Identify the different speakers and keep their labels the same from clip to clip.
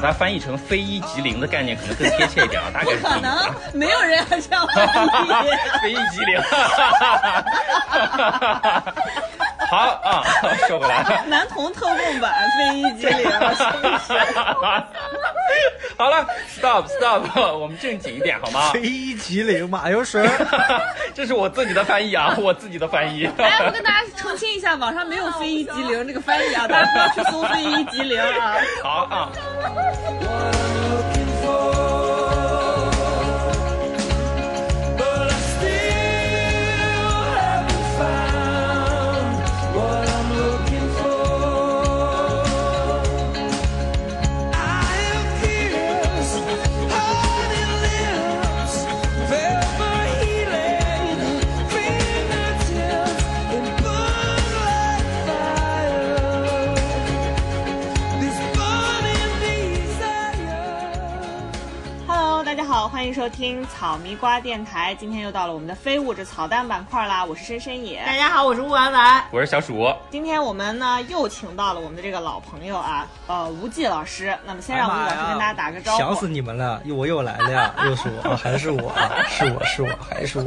Speaker 1: 把它翻译成非一即零的概念可能更贴切一点啊，大概是这
Speaker 2: 可能没有人要这样翻译。
Speaker 1: 非一即零。好啊，说回来了。
Speaker 2: 男童特供版非一即零，是不是？
Speaker 1: 好了，stop stop，我们正经一点好吗？
Speaker 3: 非一即零，马有水儿。
Speaker 1: 这是我自己的翻译啊，我自己的翻译。
Speaker 2: 哎，我跟大家澄清一下，网上没有非一即零这个翻译啊，大家不要去搜非一即零啊。
Speaker 1: 好啊，
Speaker 4: What
Speaker 2: 欢迎收听草迷瓜电台。今天又到了我们的非物质草蛋板块啦，我是深深野。
Speaker 5: 大家好，我是吴婉婉。
Speaker 1: 我是小鼠。
Speaker 2: 今天我们呢又请到了我们的这个老朋友啊，呃，吴忌老师。那么先让吴忌老师跟大家打个招呼。
Speaker 3: 想死你们了！又我又来了呀！又是我，还是我，是我是我还是我。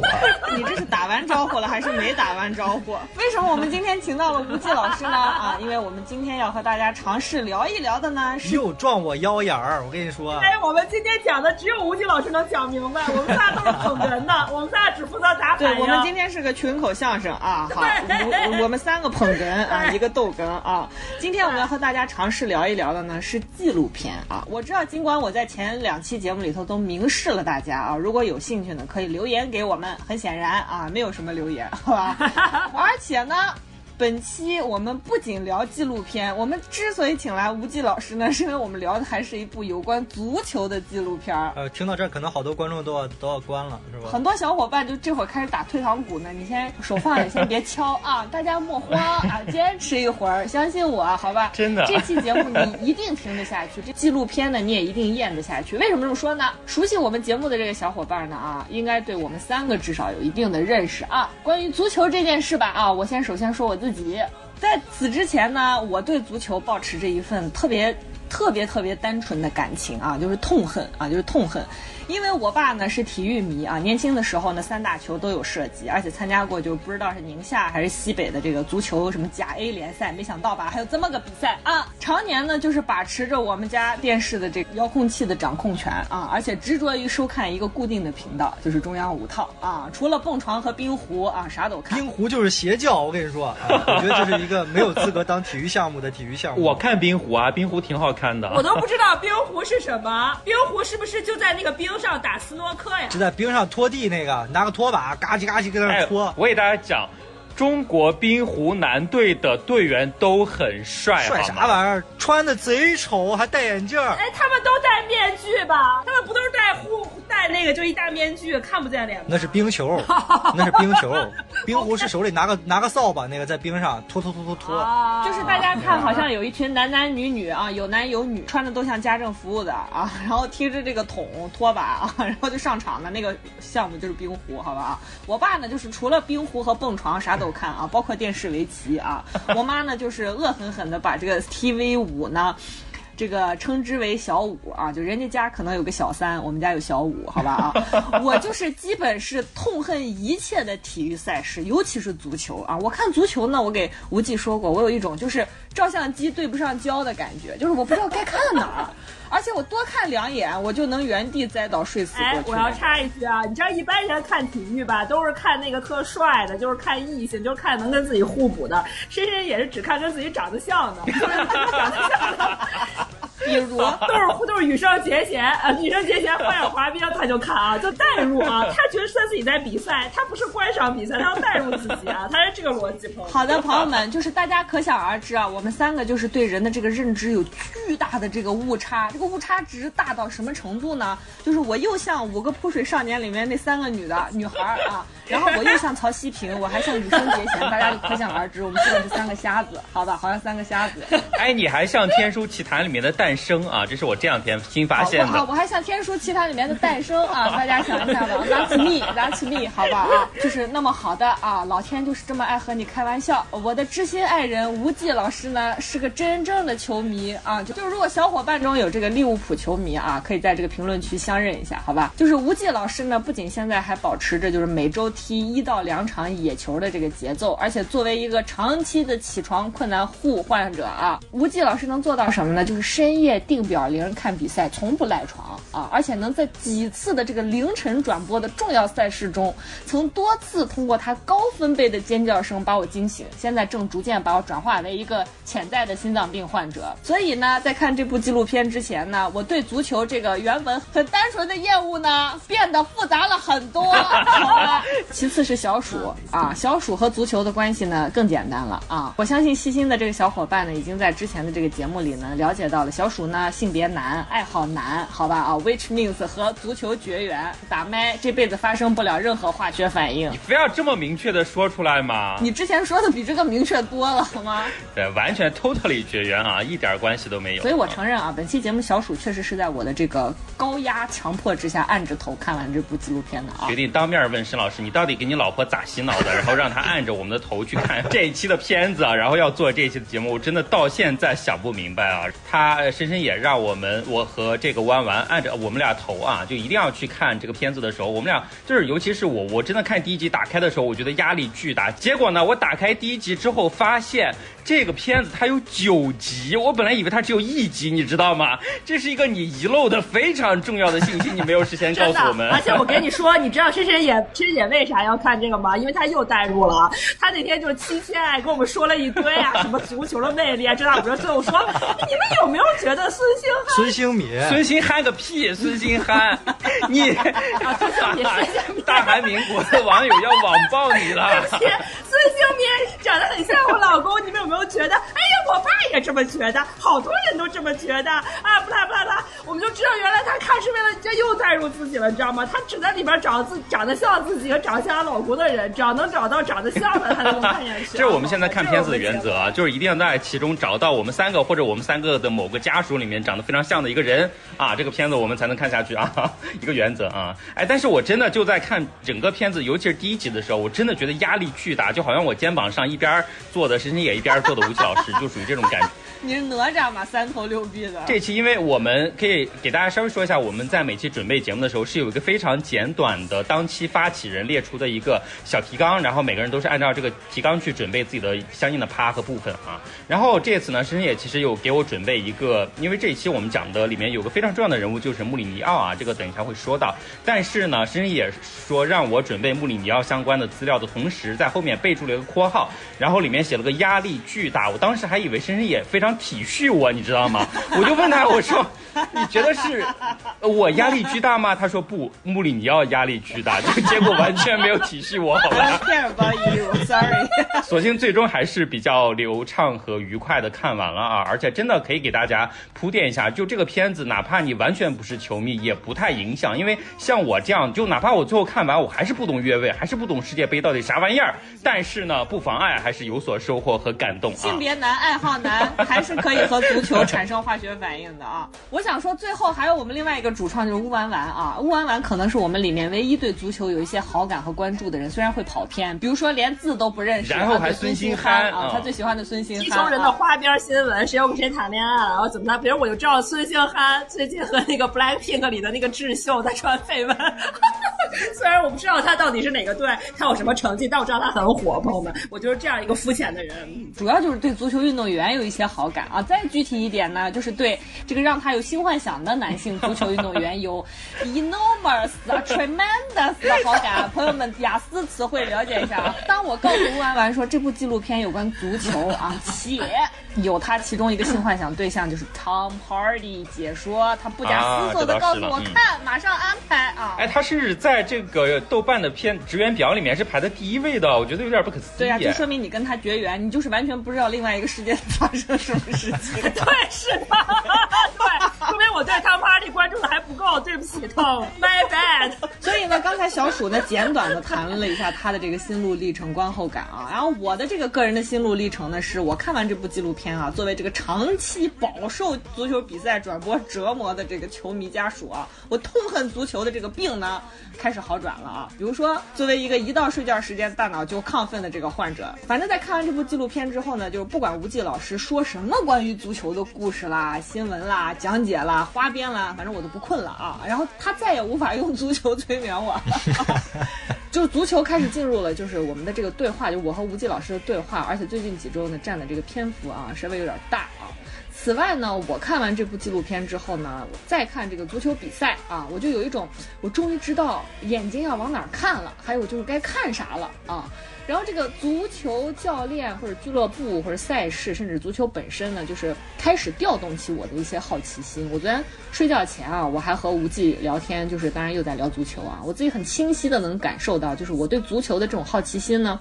Speaker 2: 你这是打完招呼了还是没打完招呼？为什么我们今天请到了吴忌老师呢？啊，因为我们今天要和大家尝试聊一聊的呢是
Speaker 3: 又撞我腰眼儿！我跟你说，
Speaker 5: 哎，我们今天讲的只有吴京老师能讲明白，我们仨都是捧哏的，我们仨只负责打
Speaker 2: 对
Speaker 5: 反，应。
Speaker 2: 我们今天是个群口相声啊，好，我我们三个捧哏啊，一个逗哏啊。今天我们要和大家尝试聊一聊的呢是纪录片啊。我知道，尽管我在前两期节目里头都明示了大家啊，如果有兴趣呢，可以留言给我们。很显然啊，没有什么留言，好吧？而且呢。本期我们不仅聊纪录片，我们之所以请来吴忌老师呢，是因为我们聊的还是一部有关足球的纪录片儿。
Speaker 3: 呃，听到这儿可能好多观众都要都要关了，是吧？
Speaker 2: 很多小伙伴就这会儿开始打退堂鼓呢，你先手放下，先别敲啊，大家莫慌啊，坚持一会儿，相信我，好吧？
Speaker 1: 真的
Speaker 2: 这期节目你一定听得下去，这纪录片呢你也一定咽得下去。为什么这么说呢？熟悉我们节目的这个小伙伴呢啊，应该对我们三个至少有一定的认识啊。关于足球这件事吧啊，我先首先说我自己，在此之前呢，我对足球保持着一份特别。特别特别单纯的感情啊，就是痛恨啊，就是痛恨，因为我爸呢是体育迷啊，年轻的时候呢三大球都有涉及，而且参加过就不知道是宁夏还是西北的这个足球什么甲 A 联赛，没想到吧，还有这么个比赛啊！常年呢就是把持着我们家电视的这个遥控器的掌控权啊，而且执着于收看一个固定的频道，就是中央五套啊，除了蹦床和冰壶啊，啥都看。
Speaker 3: 冰壶就是邪教，我跟你说，啊我觉得这是一个没有资格当体育项目的体育项目。
Speaker 1: 我看冰壶啊，冰壶挺好看的。
Speaker 5: 我都不知道冰壶是什么，冰壶是不是就在那个冰上打斯诺克呀？
Speaker 3: 就在冰上拖地那个，拿个拖把嘎叽嘎叽跟那拖，，
Speaker 1: 我给大家讲，中国冰壶男队的队员都很帅，
Speaker 3: 帅啥玩意儿？穿的贼丑，还戴眼镜儿。
Speaker 5: 哎，他们都戴面具吧？他们不都是戴护戴那个就一大面具，看不见脸吗？
Speaker 3: 那是冰球，那是冰球。冰壶是手里拿个拿个扫把，那个在冰上拖拖拖拖拖。
Speaker 5: 啊
Speaker 2: 就是大家看，好像有一群男男女女啊，有男有女，穿的都像家政服务的啊，然后提着这个桶拖把啊，然后就上场的那个项目就是冰壶，好吧啊。我爸呢，就是除了冰壶和蹦床啥都看啊，包括电视围棋啊。我妈呢，就是恶狠狠的把这个 TV 五呢。这个称之为小五啊，就人家家可能有个小三，我们家有小五，好吧啊，我就是基本是痛恨一切的体育赛事，尤其是足球啊。我看足球呢，我给无忌说过，我有一种就是照相机对不上焦的感觉，就是我不知道该看哪儿，而且我多看两眼，我就能原地栽倒睡死过去。，
Speaker 5: 哎我要插一句啊，你知道一般人看体育吧，都是看那个特帅的，就是看异性，就是看能跟自己互补的。深深也是只看跟自己长得像的，就是长得像的，
Speaker 2: 比如
Speaker 5: 都是都是羽生结弦啊，羽生结弦花样滑冰他就看啊，就代入啊，他觉得他自己在比赛，他不是观赏比赛，他要代入自己啊，他是这个逻辑。朋友
Speaker 2: 好的，朋友们，就是大家可想而知啊，我们三个就是对人的这个认知有巨大的这个误差。这个误差值大到什么程度呢？就是我又像《五个泼水少年》里面那三个女的女孩儿啊，然后我又像曹希平，我还像羽生结弦，大家就可想而知，我们基本是三个瞎子，好吧？好像三个瞎子。
Speaker 1: 哎，你还像《天书奇谭》里面的诞诞生啊，这是我这两天新发现
Speaker 2: 好，
Speaker 1: 的。
Speaker 2: 我还像《天书奇谭》里面的诞生啊，大家想一下吧，That's me，That's me，好吧啊，就是那么好的啊，老天就是这么爱和你开玩笑。我的知心爱人吴忌老师呢，是个真正的球迷啊，就就是如果小伙伴中有这个利物浦球迷啊，可以在这个评论区相认一下，好吧？就是吴忌老师呢，不仅现在还保持着就是每周踢一到两场野球的这个节奏，而且作为一个长期的起床困难户患者啊，吴忌老师能做到什么呢？就是深夜夜定表铃看比赛，从不赖床啊，而且能在几次的这个凌晨转播的重要赛事中，曾多次通过他高分贝的尖叫声把我惊醒。现在正逐渐把我转化为一个潜在的心脏病患者。所以呢，在看这部纪录片之前呢，我对足球这个原本很单纯的厌恶呢，变得复杂了很多。其次是小鼠啊，小鼠和足球的关系呢更简单了啊。我相信细心的这个小伙伴呢，已经在之前的这个节目里呢了解到了，小鼠呢性别男，爱好男，好吧啊，which means 和足球绝缘，打麦这辈子发生不了任何化学反应
Speaker 1: 你。非要这么明确的说出来吗？
Speaker 2: 你之前说的比这个明确多了，好吗？
Speaker 1: 对，完全 totally 绝缘啊，一点关系都没有。
Speaker 2: 所以我承认啊，本期节目小鼠确实是在我的这个高压强迫之下，按着头看完这部纪录片的啊
Speaker 1: 决。定当面问申老师，你到底给你老婆咋洗脑的？然后让她按着我们的头去看这一期的片子啊，然后要做这一期的节目，我真的到现在想不明白啊。他呃深深也让我们，我和这个弯弯按着我们俩头啊，就一定要去看这个片子的时候，我们俩就是，尤其是我，我真的看第一集打开的时候，我觉得压力巨大。结果呢，我打开第一集之后，发现这个片子它有九集，我本来以为它只有一集，你知道吗？这是一个你遗漏的非常重要的信息，你没有事先 告诉我们。，
Speaker 5: 而且我跟你说，你知道深深也深深也为啥要看这个吗？因为他又带入了。他那天就是期间爱跟我们说了一堆啊，什么足球的魅力啊，这那五这，最后说，你们有没有觉得孙兴慜
Speaker 3: 孙兴敏，
Speaker 1: 孙兴憨个屁！孙兴憨，你孙兴敏大韩民国的网友要网暴你了。
Speaker 5: 孙兴民长得很像我老公，你们有没有都觉得？哎呀，我爸也这么觉得，好多人都这么觉得啊！不啦不啦不啦，我们就知道原来他看是为了这又代入自己了，你知道吗？他只在里边找自长得像自己和长得像她老公的人，只要能找到长得像的，他就能看下去。
Speaker 1: 这是我们现在看片子的原则啊，就是一定要在其中找到我们三个或者我们三个的某个家属里面长得非常像的一个人啊，这个片子我们才能看下去啊，一个原则啊。哎，但是我真的就在看整个片子，尤其是第一集的时候，我真的觉得压力巨大，就好像我肩膀上一边坐的申申野，一边做的吴奇老师，就属于这种感觉。
Speaker 2: 你是哪吒嘛，三头六臂的。
Speaker 1: 这期因为我们可以给大家稍微说一下，我们在每期准备节目的时候是有一个非常简短的当期发起人列出的一个小提纲，然后每个人都是按照这个提纲去准备自己的相应的趴和部分啊。然后这次呢，深深也其实有给我准备一个，因为这一期我们讲的里面有个非常重要的人物就是穆里尼奥啊，这个等一下会说到。但是呢，深深也说让我准备穆里尼奥相关的资料的同时，在后面备注了一个括号，然后里面写了个压力巨大。我当时还以为深深也非常体恤我，你知道吗？我就问他，我说 你觉得是呃我压力巨大吗？他说不，穆里尼奥压力巨大。这 个结果完全没有体恤我，好吧
Speaker 2: don't？care about you，sorry。
Speaker 1: 所幸最终还是比较流畅和愉快的看完了啊，而且真的可以给大家铺垫一下，就这个片子，哪怕你完全不是球迷，也不太影响，因为像我这样，就哪怕我最后看完，我还是不懂越位，还是不懂世界杯到底啥玩意儿，但是呢，不妨碍还是有所收获和感动啊
Speaker 2: 性。别男、爱好男，还是可以和足球产生化学反应的啊！我想说，最后还有我们另外一个主创就是乌丸丸啊，乌丸丸可能是我们里面唯一对足球有一些好感和关注的人，虽然会跑偏，比如说连字都不认识，
Speaker 1: 然后还
Speaker 2: 孙
Speaker 1: 孙兴
Speaker 2: 憨啊
Speaker 1: 慜啊，
Speaker 2: 他最喜欢的孙兴
Speaker 5: 踢
Speaker 2: 慜
Speaker 5: 球人的
Speaker 2: 啊。
Speaker 5: 花边新闻，谁又跟谁谈恋爱了，然后怎么着？比如我就知道孙兴慜最近和那个 BLACKPINK 里的那个智秀在传绯闻，虽然我不知道他到底是哪个队，他有什么成绩，但我知道他很火，朋友们，我就是这样一个肤浅的人。
Speaker 2: 主要就是对足球运动员有一些好感啊。再具体一点呢，就是对这个让他有新幻想的男性足球运动员有 enormous、tremendous 的好感。朋友们，雅思词汇了解一下啊。当我告诉吴婉婉说这部纪录片有关足球啊，且有他其中一个性幻想对象就是 Tom Hardy，解说他不假思索的
Speaker 1: 啊
Speaker 2: 告诉我看，马上安排啊。
Speaker 1: 哎，他是在这个豆瓣的片职员表里面是排在第一位的，我觉得有点不可思议。
Speaker 2: 对呀、就说明你跟他绝缘，你就是完全不知道另外一个世界发生什么事情。
Speaker 5: 对，是的，对，说明我对 Tom Hardy 关注的还不够，对不起 Tom，my bad。
Speaker 2: 所以呢，刚才小鼠呢简短的谈论了一下他的这个心路历程、观后感啊。然后我的这个个人的心路历程呢，是我看完这部纪录片天啊，作为这个长期饱受足球比赛转播折磨的这个球迷家属啊，我痛恨足球的这个病呢开始好转了啊。比如说，作为一个一到睡觉时间大脑就亢奋的这个患者，反正在看完这部纪录片之后呢，就是不管吴忌老师说什么关于足球的故事啦、新闻啦、讲解啦、花边啦，反正我都不困了啊。然后他再也无法用足球催眠我。就足球开始进入了，就是我们的这个对话，就我和吴忌老师的对话，而且最近几周呢占的这个篇幅啊稍微有点大啊。此外呢，我看完这部纪录片之后呢，我再看这个足球比赛啊，我就有一种我终于知道眼睛要往哪儿看了，还有就是该看啥了啊。然后这个足球教练或者俱乐部或者赛事，甚至足球本身呢，就是开始调动起我的一些好奇心。我昨天睡觉前啊，我还和吴忌聊天，就是当然又在聊足球啊，我自己很清晰的能感受到，就是我对足球的这种好奇心呢。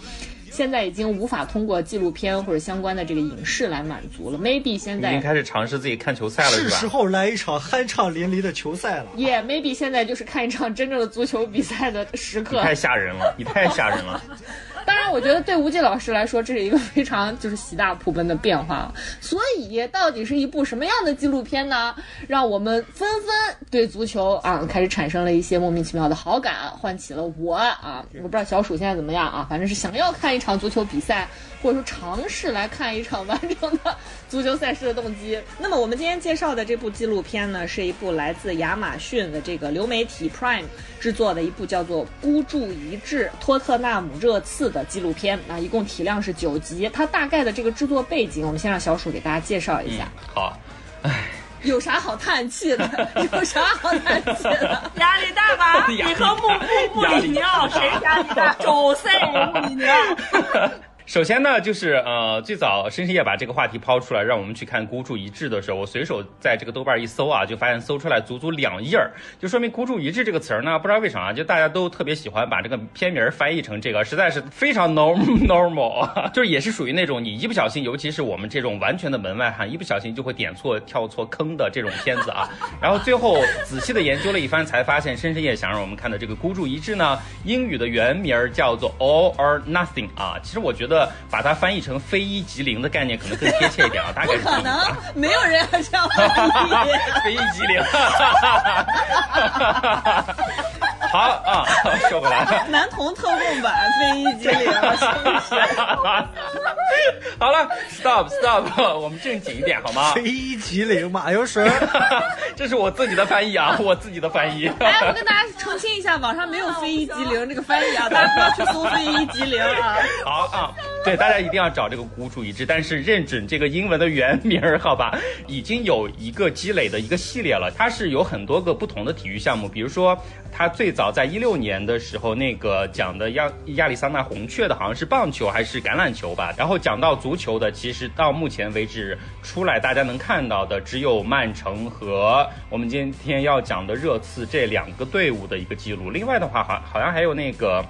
Speaker 2: 现在已经无法通过纪录片或者相关的这个影视来满足了。Maybe 现在
Speaker 1: 已经开始尝试自己看球赛了，是吧？
Speaker 3: 是时候来一场酣畅淋漓的球赛了。
Speaker 2: 也、yeah, maybe 现在就是看一场真正的足球比赛的时刻。
Speaker 1: 你太吓人了，你太吓人了。
Speaker 2: 当然，我觉得对吴季老师来说，这是一个非常就是喜大普奔的变化。所以，到底是一部什么样的纪录片呢？让我们纷纷对足球啊开始产生了一些莫名其妙的好感，唤起了我啊，我不知道小鼠现在怎么样啊，反正是想要看一场足球比赛，或者说尝试来看一场完整的足球赛事的动机。那么，我们今天介绍的这部纪录片呢，是一部来自亚马逊的这个流媒体 Prime 制作的一部叫做《孤注一掷：托特纳姆热刺》的纪录片啊，一共体量是九集。它大概的这个制作背景，我们先让小鼠给大家介绍一下。
Speaker 1: 嗯、好，唉。
Speaker 2: 有啥好叹气的？有啥好叹气的？
Speaker 5: 压力大吧？你和穆穆穆里尼奥谁压力大？周赛穆里尼奥。
Speaker 1: 首先呢，就是呃，最早深深夜把这个话题抛出来，让我们去看孤注一掷的时候，我随手在这个豆瓣一搜啊，就发现搜出来足足两页儿，就说明孤注一掷这个词儿呢，不知道为啥，就大家都特别喜欢把这个片名翻译成这个，实在是非常 normal normal，啊就是也是属于那种你一不小心，尤其是我们这种完全的门外汉，一不小心就会点错跳错坑的这种片子啊。然后最后仔细的研究了一番，才发现深深夜想让我们看的这个孤注一掷呢，英语的原名叫做 all or nothing 啊。其实我觉得。把它翻译成非一即零的概念可能更贴切一点啊，大概是
Speaker 2: 不可能，没有人要这样翻译。
Speaker 1: 非一即零。好啊，说回来，
Speaker 2: 男童特供版非一即零，
Speaker 1: 好了，stop stop，我们正经一点好吗？
Speaker 3: 非一即零，马油水。
Speaker 1: 这是我自己的翻译啊，我自己的翻译。
Speaker 2: 哎，我跟大家澄清一下，网上没有非一即零这个翻译啊，大家不要去搜非一即零啊。
Speaker 1: 好啊，对，大家一定要找这个孤注一掷，但是认准这个英文的原名儿，好吧？已经有一个积累的一个系列了，它是有很多个不同的体育项目，比如说它最早在一六年的时候，那个讲的亚亚利桑那红雀的好像是棒球还是橄榄球吧，然后讲到足球的，其实到目前为止出来大家能看到的只有曼城和我们今天要讲的热刺这两个队伍的一个记录，另外的话好好像还有那个。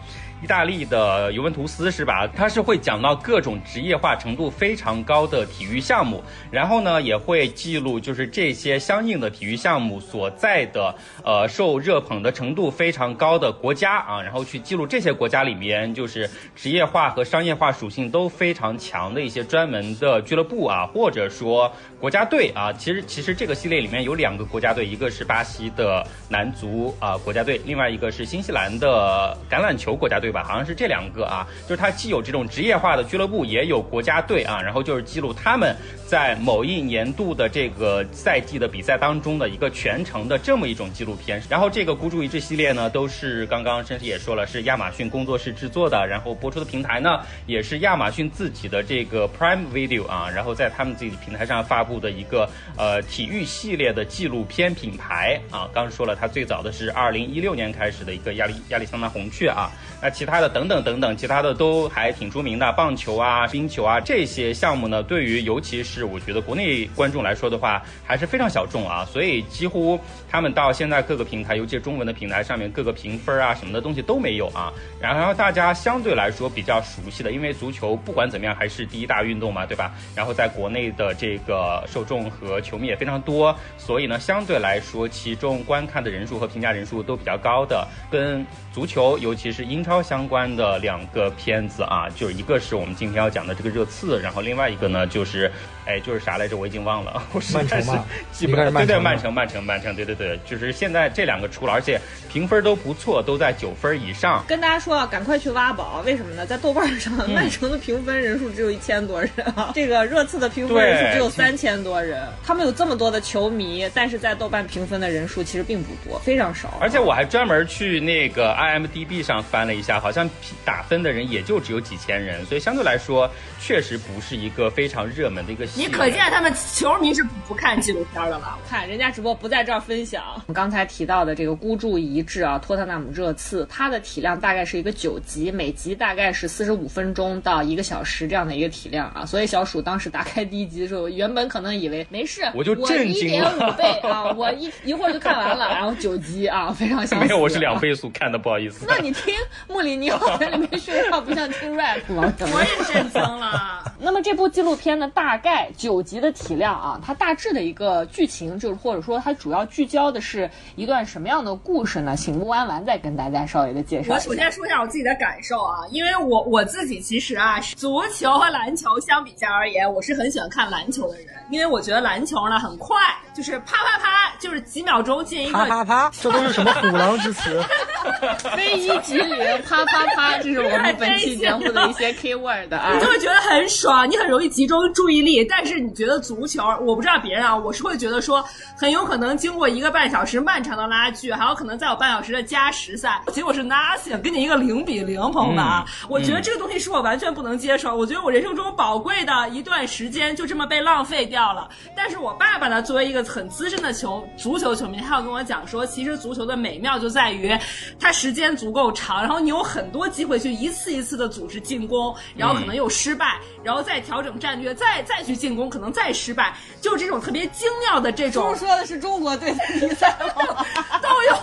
Speaker 1: 意大利的尤文图斯是吧？它是会讲到各种职业化程度非常高的体育项目，然后呢也会记录就是这些相应的体育项目所在的呃受热捧的程度非常高的国家啊，然后去记录这些国家里面就是职业化和商业化属性都非常强的一些专门的俱乐部啊，或者说国家队啊。其实其实这个系列里面有两个国家队，一个是巴西的男足啊国家队，另外一个是新西兰的橄榄球国家队。吧，好像是这两个啊，就是它既有这种职业化的俱乐部，也有国家队啊，然后就是记录他们在某一年度的这个赛季的比赛当中的一个全程的这么一种纪录片。然后这个孤注一掷系列呢，都是刚刚申师也说了，是亚马逊工作室制作的，然后播出的平台呢，也是亚马逊自己的这个 Prime Video 啊，然后在他们自己平台上发布的一个呃体育系列的纪录片品牌啊。刚说了，它最早的是二零一六年开始的一个亚利亚利桑那红雀啊，那其。其他的等等等等，其他的都还挺出名的，棒球啊、冰球啊这些项目呢，对于尤其是我觉得国内观众来说的话，还是非常小众啊，所以几乎他们到现在各个平台，尤其是中文的平台上面，各个评分啊什么的东西都没有啊。然后大家相对来说比较熟悉的，因为足球不管怎么样还是第一大运动嘛，对吧？然后在国内的这个受众和球迷也非常多，所以呢，相对来说其中观看的人数和评价人数都比较高的，跟足球尤其是英超相关的两个片子啊，就是一个是我们今天要讲的这个热刺，然后另外一个呢就是，哎，就是啥来着？我已经忘了，我实在是
Speaker 3: 曼城嘛
Speaker 1: 记不对对，
Speaker 3: 曼城
Speaker 1: 曼城，曼城，对对对，就是现在这两个出了，而且评分都不错，都在九分以上。
Speaker 2: 跟大家说啊，赶快去挖宝，为什么呢？在豆瓣上，
Speaker 1: 嗯
Speaker 2: 曼城的评分人数只有一千多人啊，这个热刺的评分人数只有三千多人。他们有这么多的球迷，但是在豆瓣评分的人数其实并不多，非常少。
Speaker 1: 而且我还专门去那个 IMDB 上翻了一下，好像打分的人也就只有几千人，所以相对来说确实不是一个非常热门的一个戏。
Speaker 5: 你可见他们球迷是不看纪录片的了。
Speaker 2: 看人家直播不在这儿分享。我们刚才提到的这个孤注一掷啊，托特纳姆热刺，它的体量大概是一个九集，每集大概是四十五分钟到一个小时这样的一个体量啊。所以小鼠当时打开第一集的时候，原本可能以为没事，
Speaker 1: 我就震
Speaker 2: 一
Speaker 1: 惊了
Speaker 2: 点五倍啊，我一一会儿就看完了，然后九集啊，非常。
Speaker 1: 没有，我是两。倍速看的，不好意思。
Speaker 2: 那你听穆里尼奥在里面说话，不像听 rap 吗？
Speaker 5: 我也震惊了。
Speaker 2: 那么这部纪录片呢，大概九集的体量啊，它大致的一个剧情就是，或者说它主要聚焦的是一段什么样的故事呢？请木安完再跟大家稍微的介绍。
Speaker 5: 我首先说一下我自己的感受啊，因为我我自己其实啊，足球和篮球相比较而言，我是很喜欢看篮球的人，因为我觉得篮球呢很快，就是啪啪啪，就是几秒钟进一个
Speaker 3: 啪啪啪，这都是什么虎狼之词？
Speaker 2: 非一即零，啪啪啪，这是我们本期节目的一些 key word 啊
Speaker 5: 你。就会觉得很爽，你很容易集中注意力。但是你觉得足球，我不知道别人啊，我是会觉得说，很有可能经过一个半小时漫长的拉锯，还有可能再有半小时的加时赛，结果是 nothing，给你一个零比零，朋友们啊，我觉得这个东西是我完全不能接受。我觉得我人生中宝贵的一段时间就这么被浪费掉了。但是我爸爸呢，作为一个很资深的球足球球迷，他要跟我讲说，其实足球的美妙就在于它时间足够长，然后你有很多机会去一次一次的组织进攻，然后可能又失败，然后再调整战略，再再去进攻，可能再失败，就这种特别精妙的这种
Speaker 2: 说的是中国队的比赛吗？
Speaker 5: 都有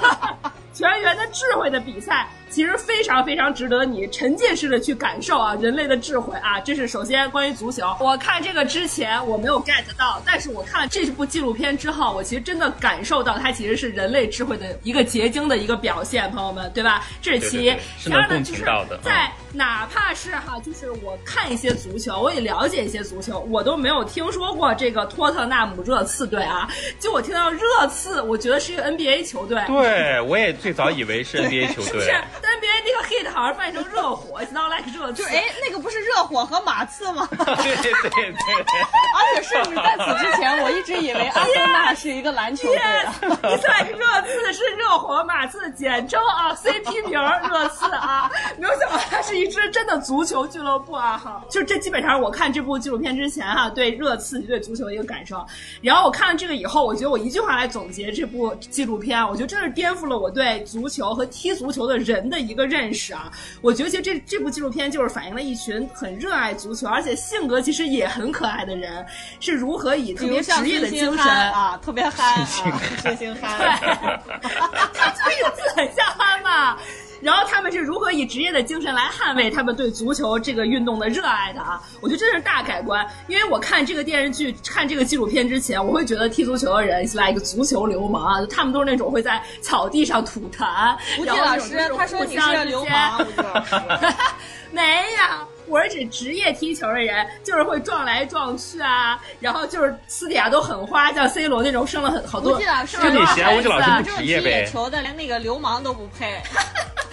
Speaker 5: 全员的智慧的比赛，其实非常非常值得你沉浸式的去感受啊，人类的智慧啊，这是首先关于足球。我看这个之前我没有 get 到，但是我看了这部纪录片之后，我其实真的感受到它其实是人类智慧的一个结晶的一个表现，朋友们，对吧？这是其一第二呢，就是在哪怕是哈，就是我看一些足球，我也了解一些足球，我都没有听说过这个托特纳姆热刺队啊。就我听到热刺，我觉得是一个 NBA 球队。
Speaker 1: 对，我也最早以为是 NBA 球
Speaker 5: 是不是
Speaker 1: 队。
Speaker 5: NBA 那个 hit 好像翻译成热火，It's not like 热刺。
Speaker 2: 就是哎，那个不是热火和马刺吗？
Speaker 1: 对 对对对。
Speaker 2: 而且甚至在此之前，我一直以为阿森纳 是一个篮球队啊。
Speaker 5: Yes，It's like 热刺是热火马刺的简称啊，CP 名儿热刺啊，没有想到它是一支真的足球俱乐部啊哈。就这基本上我看这部纪录片之前哈、对热刺对足球的一个感受，然后我看了这个以后，我觉得我一句话来总结这部纪录片，我觉得真是颠覆了我对足球和踢足球的人的一个认识啊。我觉得其实这这部纪录片就是反映了一群很热爱足球，而且性格其实也很可爱的人，是如何以特别职业的精神
Speaker 2: 憨啊，特别憨啊，星星憨。
Speaker 5: 他这个字很像憨嘛。然后他们是如何以职业的精神来捍卫他们对足球这个运动的热爱的啊？我觉得这是大改观。因为我看这个电视剧、看这个纪录片之前，我会觉得踢足球的人是来一个足球流氓啊，他们都是那种会在草地上吐痰。
Speaker 2: 吴季老师，他说你是流氓，吴季老师。
Speaker 5: 没有，我是指职业踢球的人，就是会撞来撞去啊，然后就是私底下都很花，像 C 罗那种生了很好多，
Speaker 2: 吴季老师
Speaker 5: 生了多少
Speaker 1: 就你嫌吴季老师不
Speaker 5: 孩子啊
Speaker 2: 这种踢
Speaker 1: 职业呗
Speaker 2: 野球的连那个流氓都不配。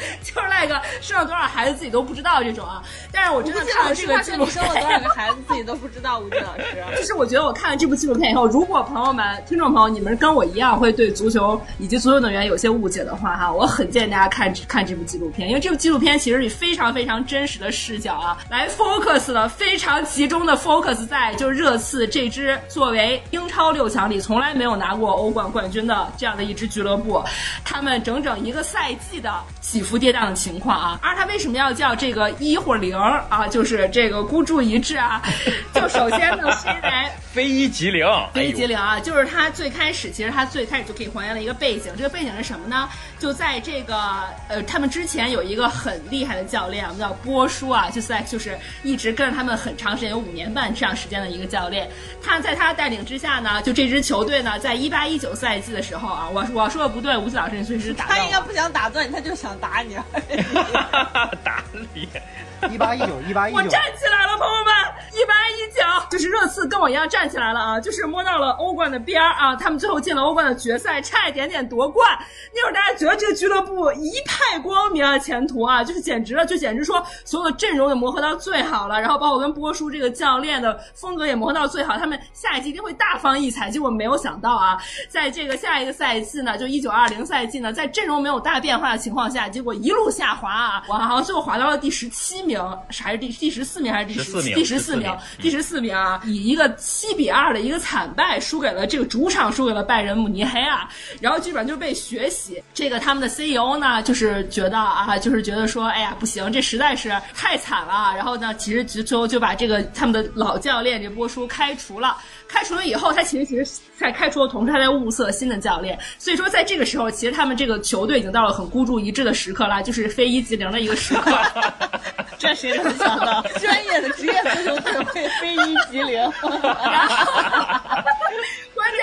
Speaker 5: 就是那个生了多少孩子自己都不知道这种啊。但是我真的看了这个纪录片，
Speaker 2: 生了多少个孩子自己都不知道，吴军老师。
Speaker 5: 就是我觉得我看了这部纪录片以后，如果朋友们、听众朋友你们跟我一样会对足球以及足球运动员有些误解的话，哈，我很建议大家看看这部纪录片，因为这部纪录片其实以非常非常真实的视角啊，来 focus 了非常集中的 focus 在就是热刺这支作为英超六强里从来没有拿过欧冠冠军的这样的一支俱乐部，他们整整一个赛季的起伏伏跌宕的情况啊。而他为什么要叫这个一或零啊？就是这个孤注一掷啊。就首先呢，是因为
Speaker 1: 非一即零，
Speaker 5: 非一即零啊，就是他最开始，其实他最开始就可以还原了一个背景，这个背景是什么呢？就在这个呃，他们之前有一个很厉害的教练，我们叫波叔啊，就在就是一直跟着他们很长时间，有五年半这样时间的一个教练。他在他带领之下呢，就这支球队呢，在一八一九赛季的时候啊，我我说的不对，吴奇老师你随时打断。
Speaker 2: 他应该不想打断你，他就想打你。
Speaker 1: 打你。
Speaker 3: 一八一九一八一九
Speaker 5: 我站，起来了，朋友们，一八一九，就是热刺跟我一样站起来了啊，就是摸到了欧冠的边儿啊，他们最后进了欧冠的决赛，差一点点夺冠。那会儿大家觉得这个俱乐部一派光明啊，前途啊，就是简直了，就简直说所有的阵容也磨合到最好了，然后包括跟波叔这个教练的风格也磨合到最好，他们下一季一定会大放异彩。结果没有想到啊，在这个下一个赛季呢，就一九二零赛季呢，在阵容没有大变化的情况下，结果一路下滑啊，我好像最后滑到了第十七名，是还是第第十四名还是第
Speaker 1: 14名
Speaker 5: 第十四
Speaker 1: 14
Speaker 5: 名
Speaker 1: 名？
Speaker 5: 第十四名啊，以一个七比二的一个惨败输给了这个主场输给了拜仁慕尼黑啊，然后基本上就被学习。这个他们的 CEO 呢，就是觉得啊，就是觉得说，哎呀不行，这实在是太惨了。然后呢，其实就最后就把这个他们的老教练这波叔开除了。开除了以后，他其实其实在开除的同时，他在物色新的教练。所以说，在这个时候，其实他们这个球队已经到了很孤注一掷的时刻了，就是非一即零的一个时刻。
Speaker 2: 这谁能想到，专业的职业足球队会非一即零？
Speaker 5: 然后，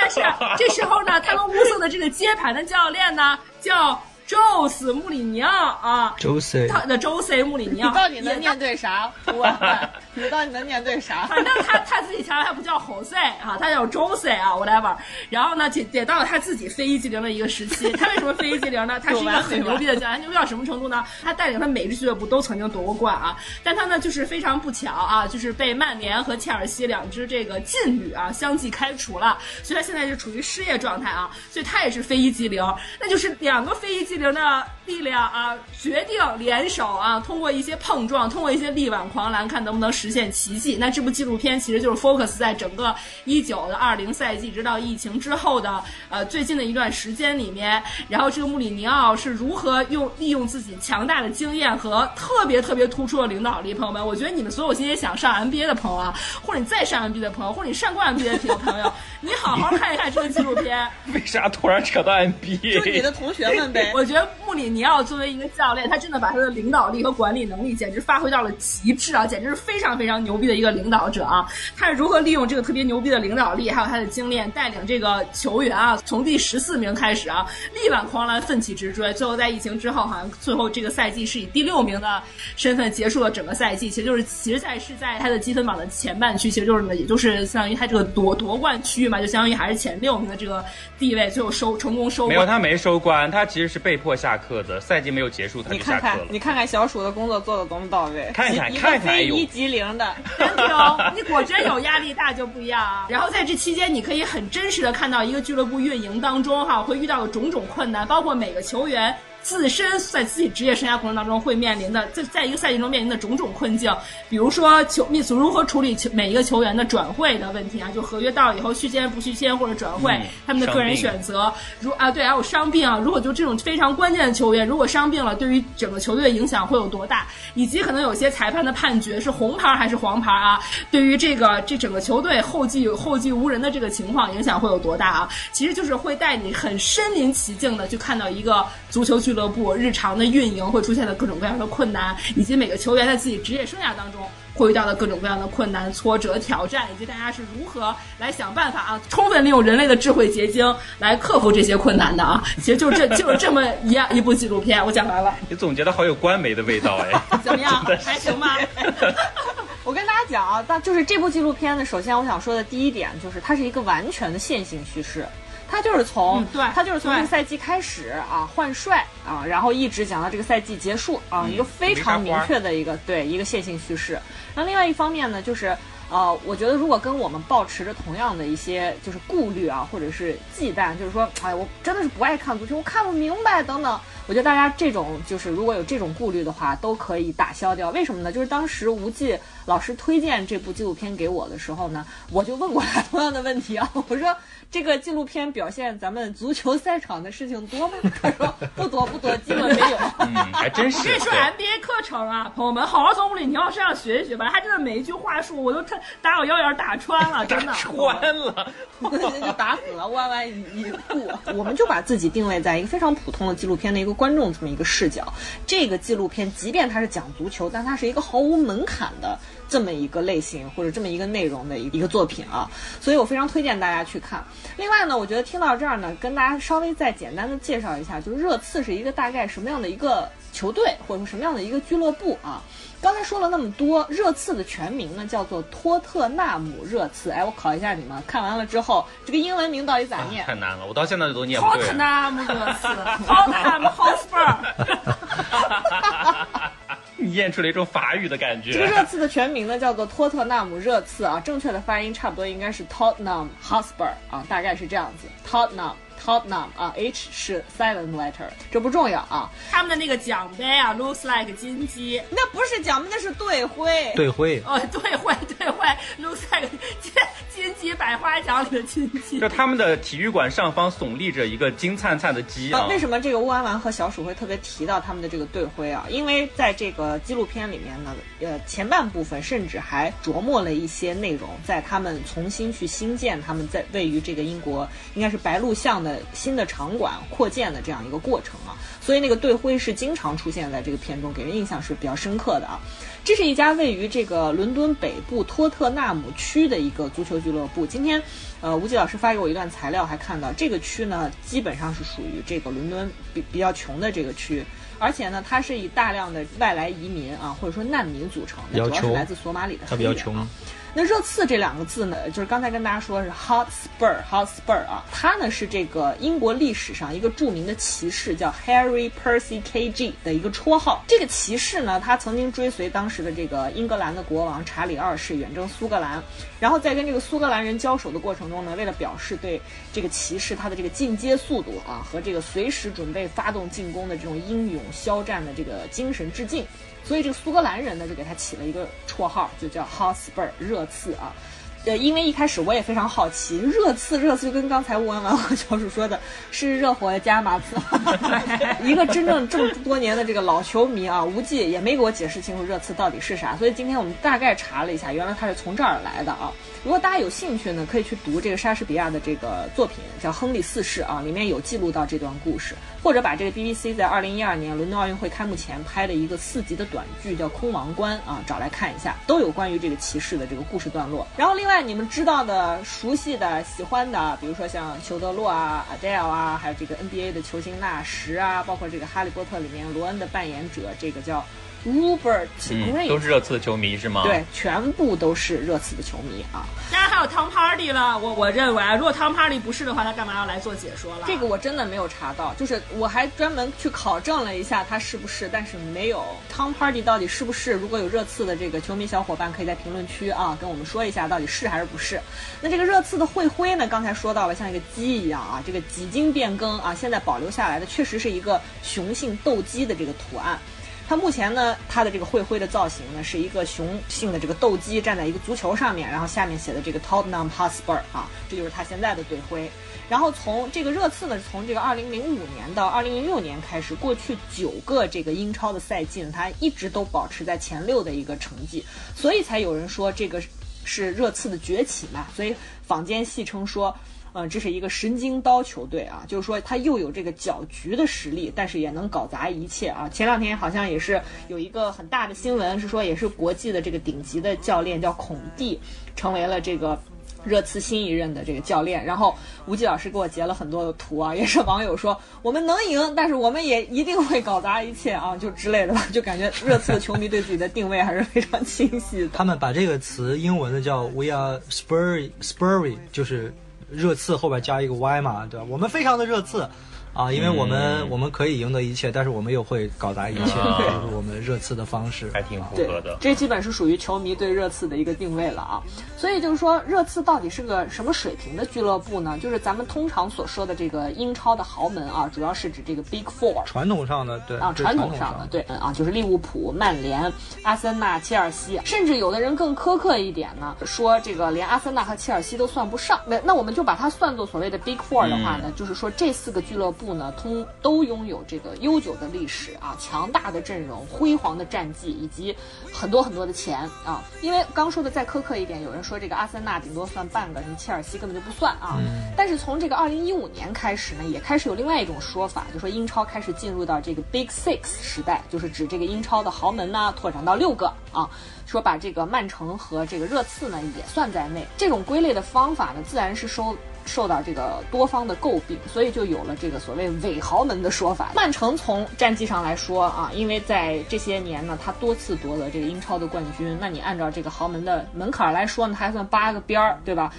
Speaker 5: 是是这时候呢，他们物色的这个接盘的教练呢，叫宙斯穆里尼奥啊，
Speaker 3: 周 C
Speaker 5: 他的周 C 穆里尼
Speaker 2: 你
Speaker 5: 奥。
Speaker 2: 到底能面对啥？我，你到底能面对啥？
Speaker 5: 反正他他自己强调他不叫 Jose 啊，他叫周赛啊，whatever。然后呢，也也到了他自己非一即零的一个时期。他为什么非一即零呢？他是一个 很牛逼的教练，牛逼到什么程度呢？他带领他每支俱乐部都曾经夺过冠啊。但他呢，就是非常不巧啊，就是被曼联和切尔西两支这个劲旅啊相继开除了，所以他现在就处于失业状态啊。所以他也是非一即零，那就是两个非一即零的力量啊，决定联手啊，通过一些碰撞，通过一些力挽狂澜，看能不能实现奇迹。那这部纪录片其实就是 focus 在整个一九的二零赛季，直到疫情之后的呃最近的一段时间里面，然后这个穆里尼奥是如何用利用自己强大的经验和特别特别突出的领导力。朋友们，我觉得你们所有今天想上 NBA 的朋友啊，或者你再上 NBA 的朋友，或者你上过 NBA 的朋友，你好好看一看这个纪录片。
Speaker 1: 为啥突然扯到 NBA？
Speaker 2: 就你的同学们呗。
Speaker 5: 我 我觉得穆里尼奥作为一个教练，他真的把他的领导力和管理能力简直发挥到了极致啊，简直是非常非常牛逼的一个领导者啊！他是如何利用这个特别牛逼的领导力，还有他的经验，带领这个球员啊，从第十四名开始啊，力挽狂澜，奋起直追，最后在疫情之后，好像最后这个赛季是以第六名的身份结束了整个赛季，其实就是其实在是在他的积分榜的前半区，其实就是呢，也就是相当于他这个夺夺冠区域嘛，就相当于还是前六名的这个地位，最后收成功收冠。
Speaker 1: 没有，他没收官，他其实是被迫下课的，赛季没有结束他
Speaker 2: 你看看，
Speaker 1: 就下课了。
Speaker 2: 你看看小鼠的工作做的多么到位，
Speaker 1: 看看
Speaker 2: 一个非一即零的，
Speaker 5: 真的，你果真有压力大就不一样啊。然后在这期间，你可以很真实的看到一个俱乐部运营当中哈会遇到的种种困难，包括每个球员。自身在自己职业生涯过程当中会面临的，在在一个赛季中面临的种种困境，比如说球秘如何处理球每一个球员的转会的问题啊，就合约到了以后续签不续签或者转会，
Speaker 1: 嗯
Speaker 5: 他们的个人选择，如啊对，还有伤病啊，如果就这种非常关键的球员，如果伤病了，对于整个球队的影响会有多大，以及可能有些裁判的判决是红牌还是黄牌啊，对于这个这整个球队后继后继无人的这个情况影响会有多大啊？其实就是会带你很身临其境的去看到一个足球俱俱乐部日常的运营会出现的各种各样的困难，以及每个球员在自己职业生涯当中。会遇到的各种各样的困难、挫折、挑战，以及大家是如何来想办法啊，充分利用人类的智慧结晶来克服这些困难的啊！其实就是这就是 这么一样一部纪录片，我讲完了，
Speaker 1: 你总结的好有官媒的味道哎。
Speaker 5: 怎么样？还行吗？
Speaker 2: 我跟大家讲啊，但就是这部纪录片呢，首先我想说的第一点就是它是一个完全的线性叙事。它就是从、
Speaker 5: 嗯对
Speaker 2: 他就是从这个赛季开始啊换帅啊，然后一直讲到这个赛季结束啊，
Speaker 1: 嗯
Speaker 2: 一个非常明确的一个对一个线性叙事。那另外一方面呢，就是呃，我觉得如果跟我们保持着同样的一些就是顾虑啊，或者是忌惮，就是说，哎，我真的是不爱看足球，我看不明白等等。我觉得大家这种就是如果有这种顾虑的话，都可以打消掉。为什么呢？就是当时无忌老师推荐这部纪录片给我的时候呢，我就问过他同样的问题啊，我说这个纪录片表现咱们足球赛场的事情多吗？他说不多不多，基本没有。
Speaker 1: 嗯，还真是。
Speaker 5: 我跟你说
Speaker 1: 对
Speaker 5: NBA 课程啊，朋友们，好好从物理尼奥身上学一学吧。他真的每一句话术，我都他打我腰眼儿打穿了，真的。
Speaker 1: 穿了，
Speaker 2: 就打死了，弯弯一一步。我们就把自己定位在一个非常普通的纪录片的一个观众这么一个视角。这个纪录片，即便它是讲足球，但它是一个毫无门槛的这么一个类型或者这么一个内容的一一个作品啊。所以我非常推荐大家去看。另外呢，我觉得听到这儿呢，跟大家稍微再简单的介绍一下，就是热刺是一个大概什么样的一个球队，或者说什么样的一个俱乐部啊。刚才说了那么多，热刺的全名呢叫做托特纳姆热刺。哎，我考一下你们，看完了之后，这个英文名到底咋念？
Speaker 1: 太难了，我到现在都念不对
Speaker 5: 托特。纳姆热刺，托特纳姆 Hotspur。
Speaker 1: 你念出了一种法语的感觉
Speaker 2: 这个。热刺的全名呢叫做托特纳姆热刺啊，正确的发音差不多应该是 Tottenham Hotspur 啊，大概是这样子。Tottenham Tottenham 啊，H 是 silent letter，这不重要啊。
Speaker 5: 他们的那个奖杯啊，looks like 金鸡。
Speaker 2: 那不是奖杯，那是队徽。
Speaker 3: 队徽，
Speaker 5: 哦，队徽，队徽，looks like 金金鸡百花奖里的金鸡
Speaker 1: 就。他们的体育馆上方耸立着一个金灿灿的鸡啊
Speaker 2: 啊，，为什么这个乌安丸和小鼠会特别提到他们的这个队徽啊？因为在这个纪录片里面呢，呃，前半部分甚至还琢磨了一些内容，在他们重新去新建他们在位于这个英国应该是白鹿巷的新的场馆扩建的这样一个过程啊，所以那个队徽是经常出现在这个片中，给人印象是比较深刻的啊。这是一家位于这个伦敦北部托特纳姆区的一个足球俱乐部。今天，呃，吴极老师发给我一段材料，还看到这个区呢，基本上是属于这个伦敦比比较穷的这个区，而且呢，它是以大量的外来移民啊，或者说难民组成的，主要是来自索马里的
Speaker 3: 他比较
Speaker 2: 黑人啊
Speaker 3: 穷。
Speaker 2: 那热刺这两个字呢，就是刚才跟大家说是 Hotspur Hotspur 啊，它呢是这个英国历史上一个著名的骑士叫 Harry Percy KG 的一个绰号。这个骑士呢，他曾经追随当时的这个英格兰的国王查理二世远征苏格兰，然后在跟这个苏格兰人交手的过程中呢，为了表示对这个骑士他的这个进阶速度啊和这个随时准备发动进攻的这种英勇肖战的这个精神致敬。所以这个苏格兰人呢，就给他起了一个绰号，就叫 Hotspur 热刺啊。呃，因为一开始我也非常好奇，热刺热刺就跟刚才吴文文和小鼠说的是热火加马刺，一个真正这么多年的这个老球迷啊，无忌也没给我解释清楚热刺到底是啥，所以今天我们大概查了一下，原来他是从这儿来的啊。如果大家有兴趣呢，可以去读这个莎士比亚的这个作品，叫《亨利四世》啊，里面有记录到这段故事，或者把这个 BBC 在二零一二年伦敦奥运会开幕前拍的一个四集的短剧叫《空王冠》啊，找来看一下，都有关于这个骑士的这个故事段落。然后另外你们知道的、熟悉的、喜欢的，比如说像裘德洛啊、Adele 啊，还有这个 NBA 的球星纳什啊，包括这个《哈利波特》里面罗恩的扮演者，这个叫 Rupert
Speaker 1: 嗯
Speaker 2: ，Grint，、
Speaker 1: 都是热刺的球迷是吗？
Speaker 2: 对，全部都是热刺的球迷啊。
Speaker 5: 当然还有 Tom Hardy 了，我我认为啊，如果 Tom Hardy 不是的话，他干嘛要来做解说了？
Speaker 2: 这个我真的没有查到，就是我还专门去考证了一下他是不是，但是没有 Tom Hardy 到底是不是？如果有热刺的这个球迷小伙伴，可以在评论区啊跟我们说一下到底是还是不是。那这个热刺的会徽呢，刚才说到了像一个鸡一样啊，这个几经变更啊，现在保留下来的确实是一个雄性斗鸡的这个图案。它目前呢，它的这个会徽的造型呢，是一个雄性的这个斗鸡站在一个足球上面，然后下面写的这个 Tottenham Hotspur 啊，这就是它现在的队徽。然后从这个热刺呢，从这个二零零五年到二零零六年开始，过去九个这个英超的赛季呢，它一直都保持在前六的一个成绩，所以才有人说这个是热刺的崛起嘛。所以坊间戏称说。嗯，这是一个神经刀球队啊，就是说他又有这个搅局的实力，但是也能搞砸一切啊。前两天好像也是有一个很大的新闻，是说也是国际的这个顶级的教练叫孔蒂，成为了这个。热刺新一任的这个教练，然后吴忌老师给我截了很多的图啊，也是网友说我们能赢，但是我们也一定会搞砸一切啊，就之类的吧，就感觉热刺的球迷对自己的定位还是非常清晰的。
Speaker 3: 他们把这个词英文的叫 “we are spurry spurry”，就是热刺后边加一个 y 嘛，对吧？我们非常的热刺。啊，因为我们、
Speaker 1: 嗯
Speaker 3: 我们可以赢得一切，但是我们又会搞砸一切，就是我们热刺的方式。
Speaker 1: 还挺符合的，。
Speaker 2: 这基本是属于球迷对热刺的一个定位了啊。所以就是说，热刺到底是个什么水平的俱乐部呢？就是咱们通常所说的这个英超的豪门啊，主要是指这个 Big Four。
Speaker 3: 传统上的对
Speaker 2: 啊，传统
Speaker 3: 统
Speaker 2: 上的对，嗯啊，就是利物浦、曼联、阿森纳、切尔西，甚至有的人更苛刻一点呢，说这个连阿森纳和切尔西都算不上。那那我们就把它算作所谓的 Big Four 的话呢，就是说这四个俱乐部呢，通都拥有这个悠久的历史啊，强大的阵容、辉煌的战绩以及很多很多的钱啊。因为刚说的再苛刻一点，有人说这个阿森纳顶多算半个，什么切尔西根本就不算啊。但是从这个二零一五年开始呢，也开始有另外一种说法，就说英超开始进入到这个 Big Six 时代，就是指这个英超的豪门呢拓展到六个啊，说把这个曼城和这个热刺呢也算在内。这种归类的方法呢，自然是受受到这个多方的诟病，所以就有了这个所谓伪豪门的说法。曼城从战绩上来说啊，因为在这些年呢，他多次夺得这个英超的冠军，那你按照这个豪门的门槛来说呢，他还算八个边儿，对吧？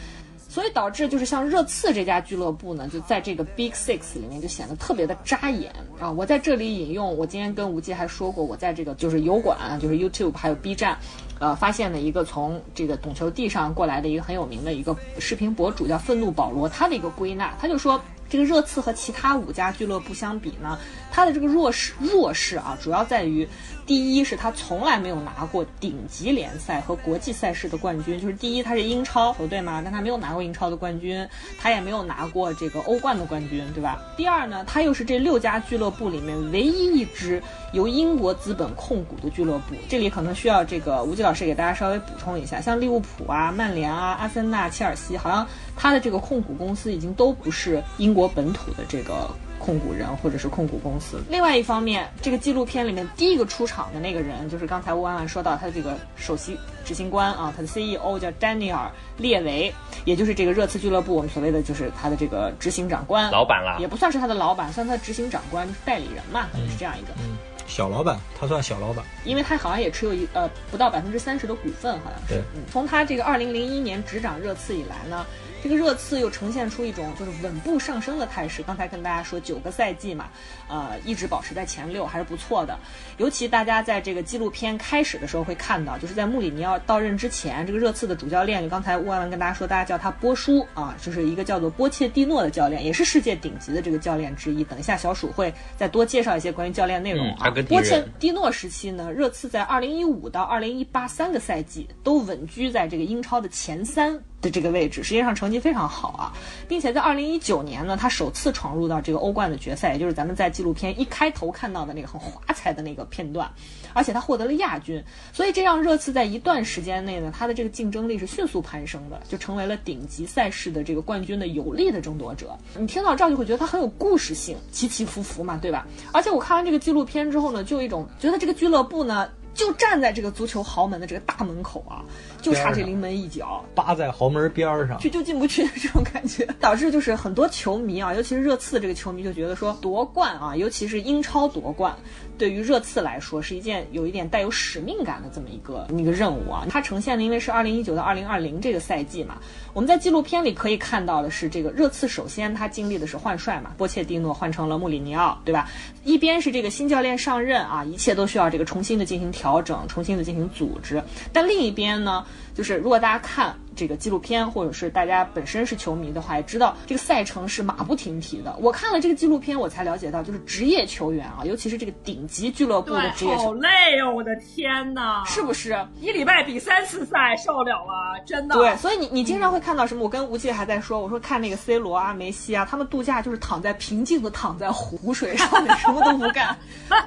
Speaker 2: 所以导致就是像热刺这家俱乐部呢，就在这个 Big Six 里面就显得特别的扎眼啊！我在这里引用，我今天跟吴忌还说过，我在这个就是油管、就是 YouTube 还有 B 站，呃，发现了一个从这个懂球帝上过来的一个很有名的一个视频博主叫愤怒保罗，他的一个归纳，他就说。这个热刺和其他五家俱乐部相比呢，它的这个弱势弱势啊，主要在于，第一是它从来没有拿过顶级联赛和国际赛事的冠军，就是第一它是英超球队嘛，但它没有拿过英超的冠军，它也没有拿过这个欧冠的冠军，对吧？第二呢，它又是这六家俱乐部里面唯一一支由英国资本控股的俱乐部，这里可能需要这个吴忌老师给大家稍微补充一下，像利物浦啊、曼联啊、阿森纳、切尔西，好像它的这个控股公司已经都不是英国本土的这个控股人或者是控股公司。另外一方面，这个纪录片里面第一个出场的那个人，就是刚才吴婉婉说到他的这个首席执行官啊，他的 CEO 叫丹尼尔列维，也就是这个热刺俱乐部我们所谓的就是他的这个执行长官，
Speaker 1: 老板啦
Speaker 2: 也不算是他的老板，算他的执行长官代理人嘛，可能是这样一个。
Speaker 3: 嗯，小老板，他算小老板。
Speaker 2: 因为他好像也持有一呃不到百分之三十的股份，好像是。嗯，从他这个二零零一年执掌热刺以来呢，这个热刺又呈现出一种就是稳步上升的态势。刚才跟大家说九个赛季嘛，呃，一直保持在前六还是不错的。尤其大家在这个纪录片开始的时候会看到，就是在穆里尼奥到任之前，这个热刺的主教练，就刚才乌万万跟大家说，大家叫他波叔啊，就是一个叫做波切蒂诺的教练，也是世界顶级的这个教练之一。等一下小鼠会再多介绍一些关于教练内容啊。波切蒂诺时期呢，热刺在二零一五到二零一八三个赛季都稳居在这个英超的前三的这个位置，实际上成绩非常好啊，并且在二零一九年呢，他首次闯入到这个欧冠的决赛，也就是咱们在纪录片一开头看到的那个很华彩的那个片段，而且他获得了亚军，所以这让热刺在一段时间内呢，他的这个竞争力是迅速攀升的，就成为了顶级赛事的这个冠军的有力的争夺者。你听到这儿就会觉得他很有故事性，起起伏伏嘛，对吧？而且我看完这个纪录片之后呢，就有一种觉得这个俱乐部呢。就站在这个足球豪门的这个大门口啊，就差这临门一脚，
Speaker 3: 扒在豪门边儿上，
Speaker 2: 去就进不去的这种感觉，导致就是很多球迷啊，尤其是热刺这个球迷就觉得说夺冠啊，尤其是英超夺冠，对于热刺来说是一件有一点带有使命感的这么一个一个任务啊。它呈现的因为是二零一九到二零二零这个赛季嘛，我们在纪录片里可以看到的是，这个热刺首先他经历的是换帅嘛，波切蒂诺换成了穆里尼奥，对吧？一边是这个新教练上任啊，一切都需要这个重新的进行调整，重新的进行组织，但另一边呢，就是如果大家看。这个纪录片，或者是大家本身是球迷的话，也知道这个赛程是马不停蹄的。我看了这个纪录片，我才了解到，就是职业球员啊，尤其是这个顶级俱乐部的职业，
Speaker 5: 好
Speaker 2: 球员，
Speaker 5: 累哦！我的天哪，
Speaker 2: 是不是？
Speaker 5: 一礼拜比三次赛，受不了啊！真的。
Speaker 2: 对，所以你你经常会看到什么？我跟吴忌还在说，我说看那个 C 罗啊、梅西啊，他们度假就是躺在平静的躺在湖水上面，什么都不干，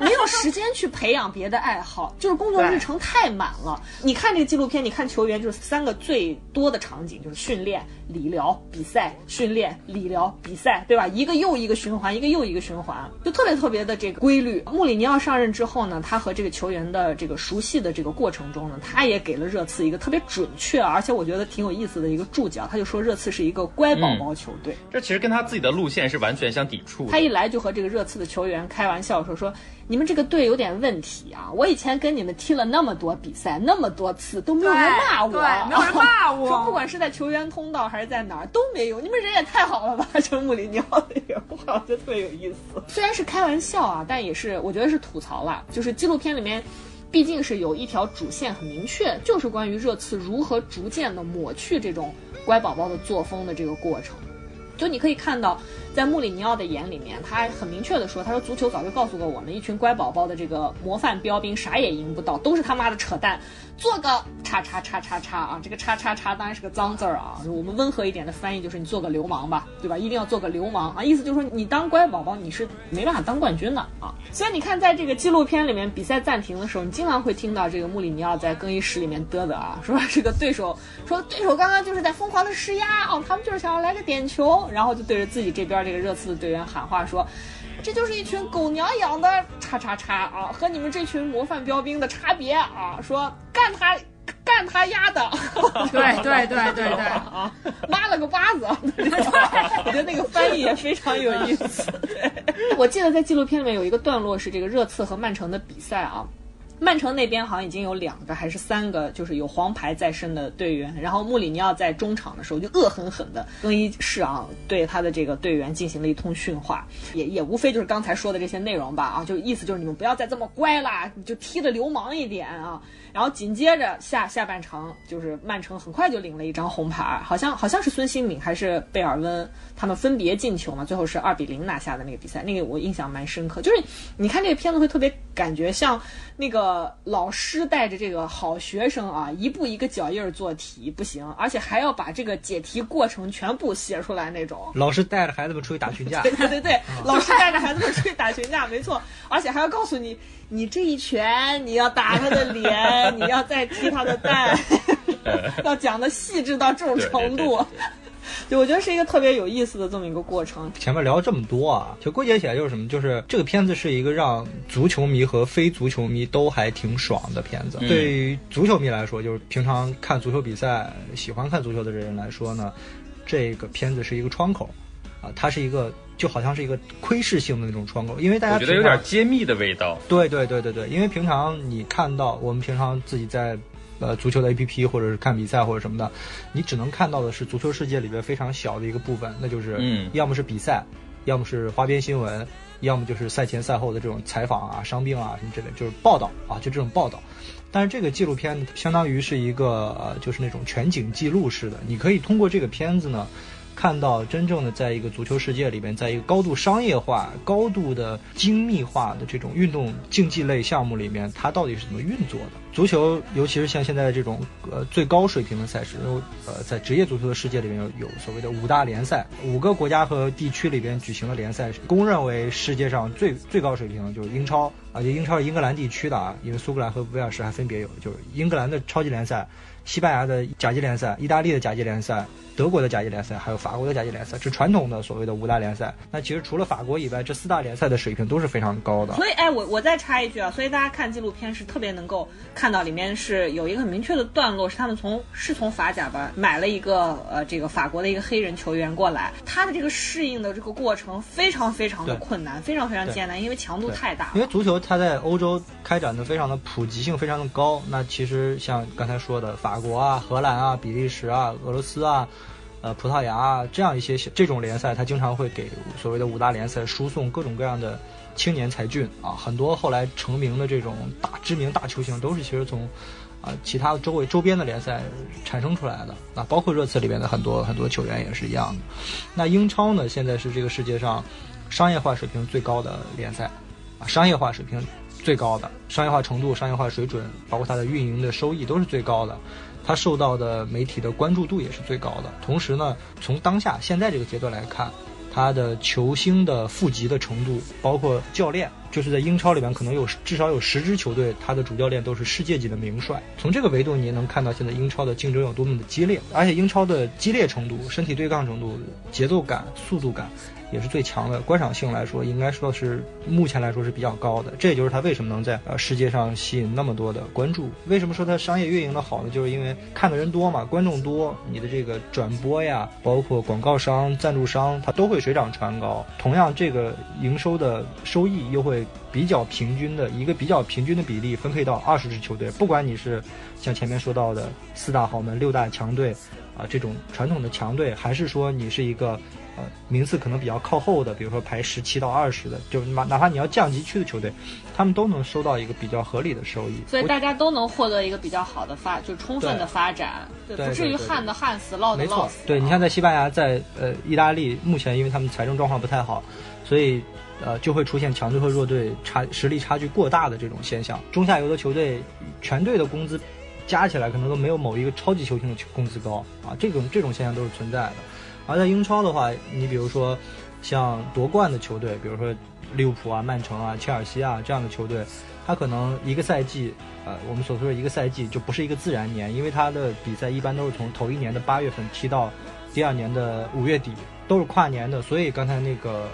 Speaker 2: 没有时间去培养别的爱好，就是工作日程太满了。你看这个纪录片，你看球员就是三个最多的场景，就是训练、理疗、比赛，训练、理疗、比赛，对吧？一个又一个循环，一个又一个循环，就特别特别的这个规律。穆里尼奥上任之后呢，他和这个球员的这个熟悉的这个过程中呢，他也给了热刺一个特别准确，而且我觉得挺有意思的一个注脚。他就说热刺是一个乖宝宝球队。
Speaker 1: 这其实跟他自己的路线是完全相抵触的。
Speaker 2: 他一来就和这个热刺的球员开玩笑说说，你们这个队有点问题啊！我以前跟你们踢了那么多比赛，那么多次都没有人骂我，
Speaker 5: 没有人骂我
Speaker 2: 说不管是在球员通道还是在哪儿都没有，你们人也太好了吧！这穆里尼奥的人话，我觉得特别有意思。虽然是开玩笑啊，但也是我觉得是吐槽了。就是纪录片里面，毕竟是有一条主线很明确，就是关于热刺如何逐渐的抹去这种乖宝宝的作风的这个过程。就你可以看到，在穆里尼奥的眼里面，他很明确的说，他说足球早就告诉过我们，一群乖宝宝的这个模范标兵，啥也赢不到，都是他妈的扯淡，做个叉叉叉叉叉啊，这个叉叉叉当然是个脏字儿啊，我们温和一点的翻译就是你做个流氓吧，对吧？一定要做个流氓啊，意思就是说你当乖宝宝你是没办法当冠军的啊。所以你看，在这个纪录片里面，比赛暂停的时候，你经常会听到这个穆里尼奥在更衣室里面嘚嘚啊，说这个对手说对手刚刚就是在疯狂的施压哦，他们就是想要来个点球，然后就对着自己这边这个热刺的队员喊话说。这就是一群狗娘养的叉叉叉啊，和你们这群模范标兵的差别啊！说干他，干他丫的！
Speaker 5: 对对对对对
Speaker 2: 啊，妈了个巴子！我觉得那个翻译也非常有意思。我记得在纪录片里面有一个段落是这个热刺和曼城的比赛啊。曼城那边好像已经有两个还是三个，就是有黄牌在身的队员。然后穆里尼奥在中场的时候就恶狠狠的更衣室啊，对他的这个队员进行了一通训话，也也无非就是刚才说的这些内容吧啊，就意思就是你们不要再这么乖啦，你就踢的流氓一点啊。然后紧接着下下半场，就是曼城很快就领了一张红牌，好像好像是孙兴敏还是贝尔温他们分别进球嘛，最后是二比零拿下的那个比赛，那个我印象蛮深刻。就是你看这个片子会特别感觉像那个老师带着这个好学生啊，一步一个脚印儿做题不行，而且还要把这个解题过程全部写出来那种。
Speaker 3: 老师带着孩子们出去打群架
Speaker 2: 对，对对对，老师带着孩子们出去打群架，没错，而且还要告诉你，你这一拳你要打他的脸，你要再踢他的蛋，要讲的细致到这种程度。就我觉得是一个特别有意思的这么一个过程。
Speaker 3: 前面聊了这么多啊，就归结起来就是什么？就是这个片子是一个让足球迷和非足球迷都还挺爽的片子。
Speaker 1: 嗯
Speaker 3: 对于足球迷来说，就是平常看足球比赛、喜欢看足球的人来说呢，这个片子是一个窗口啊，它是一个就好像是一个窥视性的那种窗口，因为大家
Speaker 1: 觉得有点揭秘的味道。
Speaker 3: 对对对对对，因为平常你看到我们平常自己在呃足球的 APP 或者是看比赛或者什么的，你只能看到的是足球世界里边非常小的一个部分，那就是
Speaker 1: 嗯
Speaker 3: 要么是比赛，要么是花边新闻，要么就是赛前赛后的这种采访啊、伤病啊什么之类，就是报道啊，就这种报道。但是这个纪录片相当于是一个呃，就是那种全景记录式的，你可以通过这个片子呢，看到真正的在一个足球世界里边，在一个高度商业化、高度的精密化的这种运动竞技类项目里面，它到底是怎么运作的。足球，尤其是像现在这种呃最高水平的赛事，呃在职业足球的世界里面有有所谓的五大联赛，五个国家和地区里边举行的联赛，公认为世界上最最高水平的就是英超啊，就英超是英格兰地区的啊，因为苏格兰和威尔士还分别有，就是英格兰的超级联赛。西班牙的甲级联赛、意大利的甲级联赛、德国的甲级联赛，还有法国的甲级联赛，是传统的所谓的五大联赛。那其实除了法国以外，这四大联赛的水平都是非常高的。
Speaker 2: 所以，哎，我我再插一句啊，所以大家看纪录片是特别能够看到里面是有一个很明确的段落，是他们从是从法甲吧买了一个呃这个法国的一个黑人球员过来，他的这个适应的这个过程非常非常的困难，非常非常艰难，因为强度太大了。
Speaker 3: 因为足球它在欧洲开展的非常的普及性非常的高。那其实像刚才说的法法国啊、荷兰啊、比利时啊、俄罗斯啊、呃葡萄牙啊这样一些这种联赛，它经常会给所谓的五大联赛输送各种各样的青年才俊啊。很多后来成名的这种大知名大球星都是其实从。啊，其他周围周边的联赛产生出来的，那包括热刺里面的很多很多球员也是一样的。那英超呢，现在是这个世界上商业化水平最高的联赛，啊，商业化水平最高的，商业化程度、商业化水准，包括它的运营的收益都是最高的，它受到的媒体的关注度也是最高的。同时呢，从当下现在这个阶段来看，它的球星的富集的程度，包括教练，就是在英超里面可能有至少有十支球队，它的主教练都是世界级的名帅。从这个维度，你也能看到现在英超的竞争有多么的激烈，而且英超的激烈程度、身体对抗程度、节奏感、速度感，也是最强的，观赏性来说，应该说是目前来说是比较高的。这也就是它为什么能在呃世界上吸引那么多的关注。为什么说它商业运营的好呢？就是因为看的人多嘛，观众多，你的这个转播呀，包括广告商、赞助商，它都会水涨船高。同样，这个营收的收益又会比较平均的一个比较平均的比例分配到二十支球队，不管你是像前面说到的四大豪门、六大强队啊、这种传统的强队，还是说你是一个呃名次可能比较靠后的，比如说排十七到二十的，就哪哪怕你要降级区的球队，他们都能收到一个比较合理的收益。
Speaker 2: 所以大家都能获得一个比较好的发，就充分的发展，对，
Speaker 3: 对
Speaker 2: 不至于旱的旱死，涝的涝死。，
Speaker 3: 对你像在西班牙，在呃意大利，目前因为他们财政状况不太好，所以呃就会出现强队和弱队差实力差距过大的这种现象。中下游的球队全队的工资加起来可能都没有某一个超级球星的工资高啊，这种这种现象都是存在的。而在英超的话，你比如说像夺冠的球队，比如说利物浦啊、曼城啊、切尔西啊这样的球队，他可能一个赛季，呃，我们所说的一个赛季就不是一个自然年，因为他的比赛一般都是从头一年的八月份踢到第二年的五月底，都是跨年的。所以刚才那个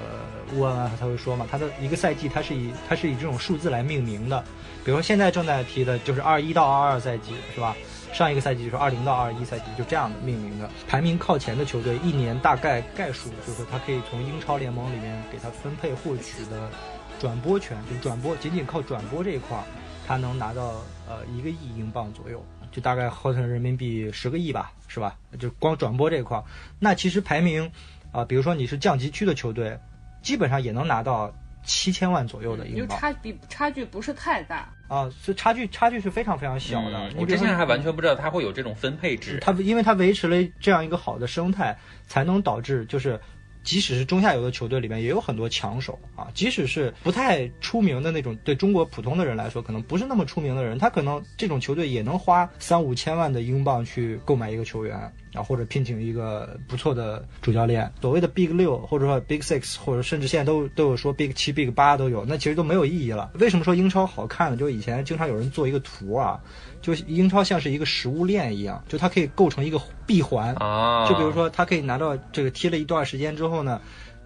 Speaker 3: 乌安安他会说嘛，他的一个赛季他是以他是以这种数字来命名的，比如说现在正在踢的就是二一到二二赛季，是吧？上一个赛季就是二零到二一赛季，就这样的命名的。排名靠前的球队，一年大概概数就是他可以从英超联盟里面给他分配获取的转播权，就转播仅仅靠转播这一块，他能拿到呃一个亿英镑左右，就大概合成人民币十个亿吧，是吧？就光转播这一块，那其实排名啊、比如说你是降级区的球队，基本上也能拿到七千万左右的
Speaker 2: 就
Speaker 3: 英镑
Speaker 2: 差比差距不是太大。
Speaker 3: 啊，所以差距差距是非常非常小的。
Speaker 1: 嗯我之前还完全不知道它会有这种分配制。
Speaker 3: 它因为它维持了这样一个好的生态，才能导致就是。即使是中下游的球队里面，也有很多强手啊。即使是不太出名的那种，对中国普通的人来说，可能不是那么出名的人，他可能这种球队也能花三五千万的英镑去购买一个球员啊，或者聘请一个不错的主教练。所谓的 Big 六，或者说 Big Six，或者甚至现在都都有说 Big 七、Big 八都有，那其实都没有意义了。为什么说英超好看呢？就是以前经常有人做一个图啊，就是英超像是一个食物链一样，就它可以构成一个闭环。
Speaker 1: 啊，
Speaker 3: 就比如说，它可以拿到这个踢了一段时间之后呢，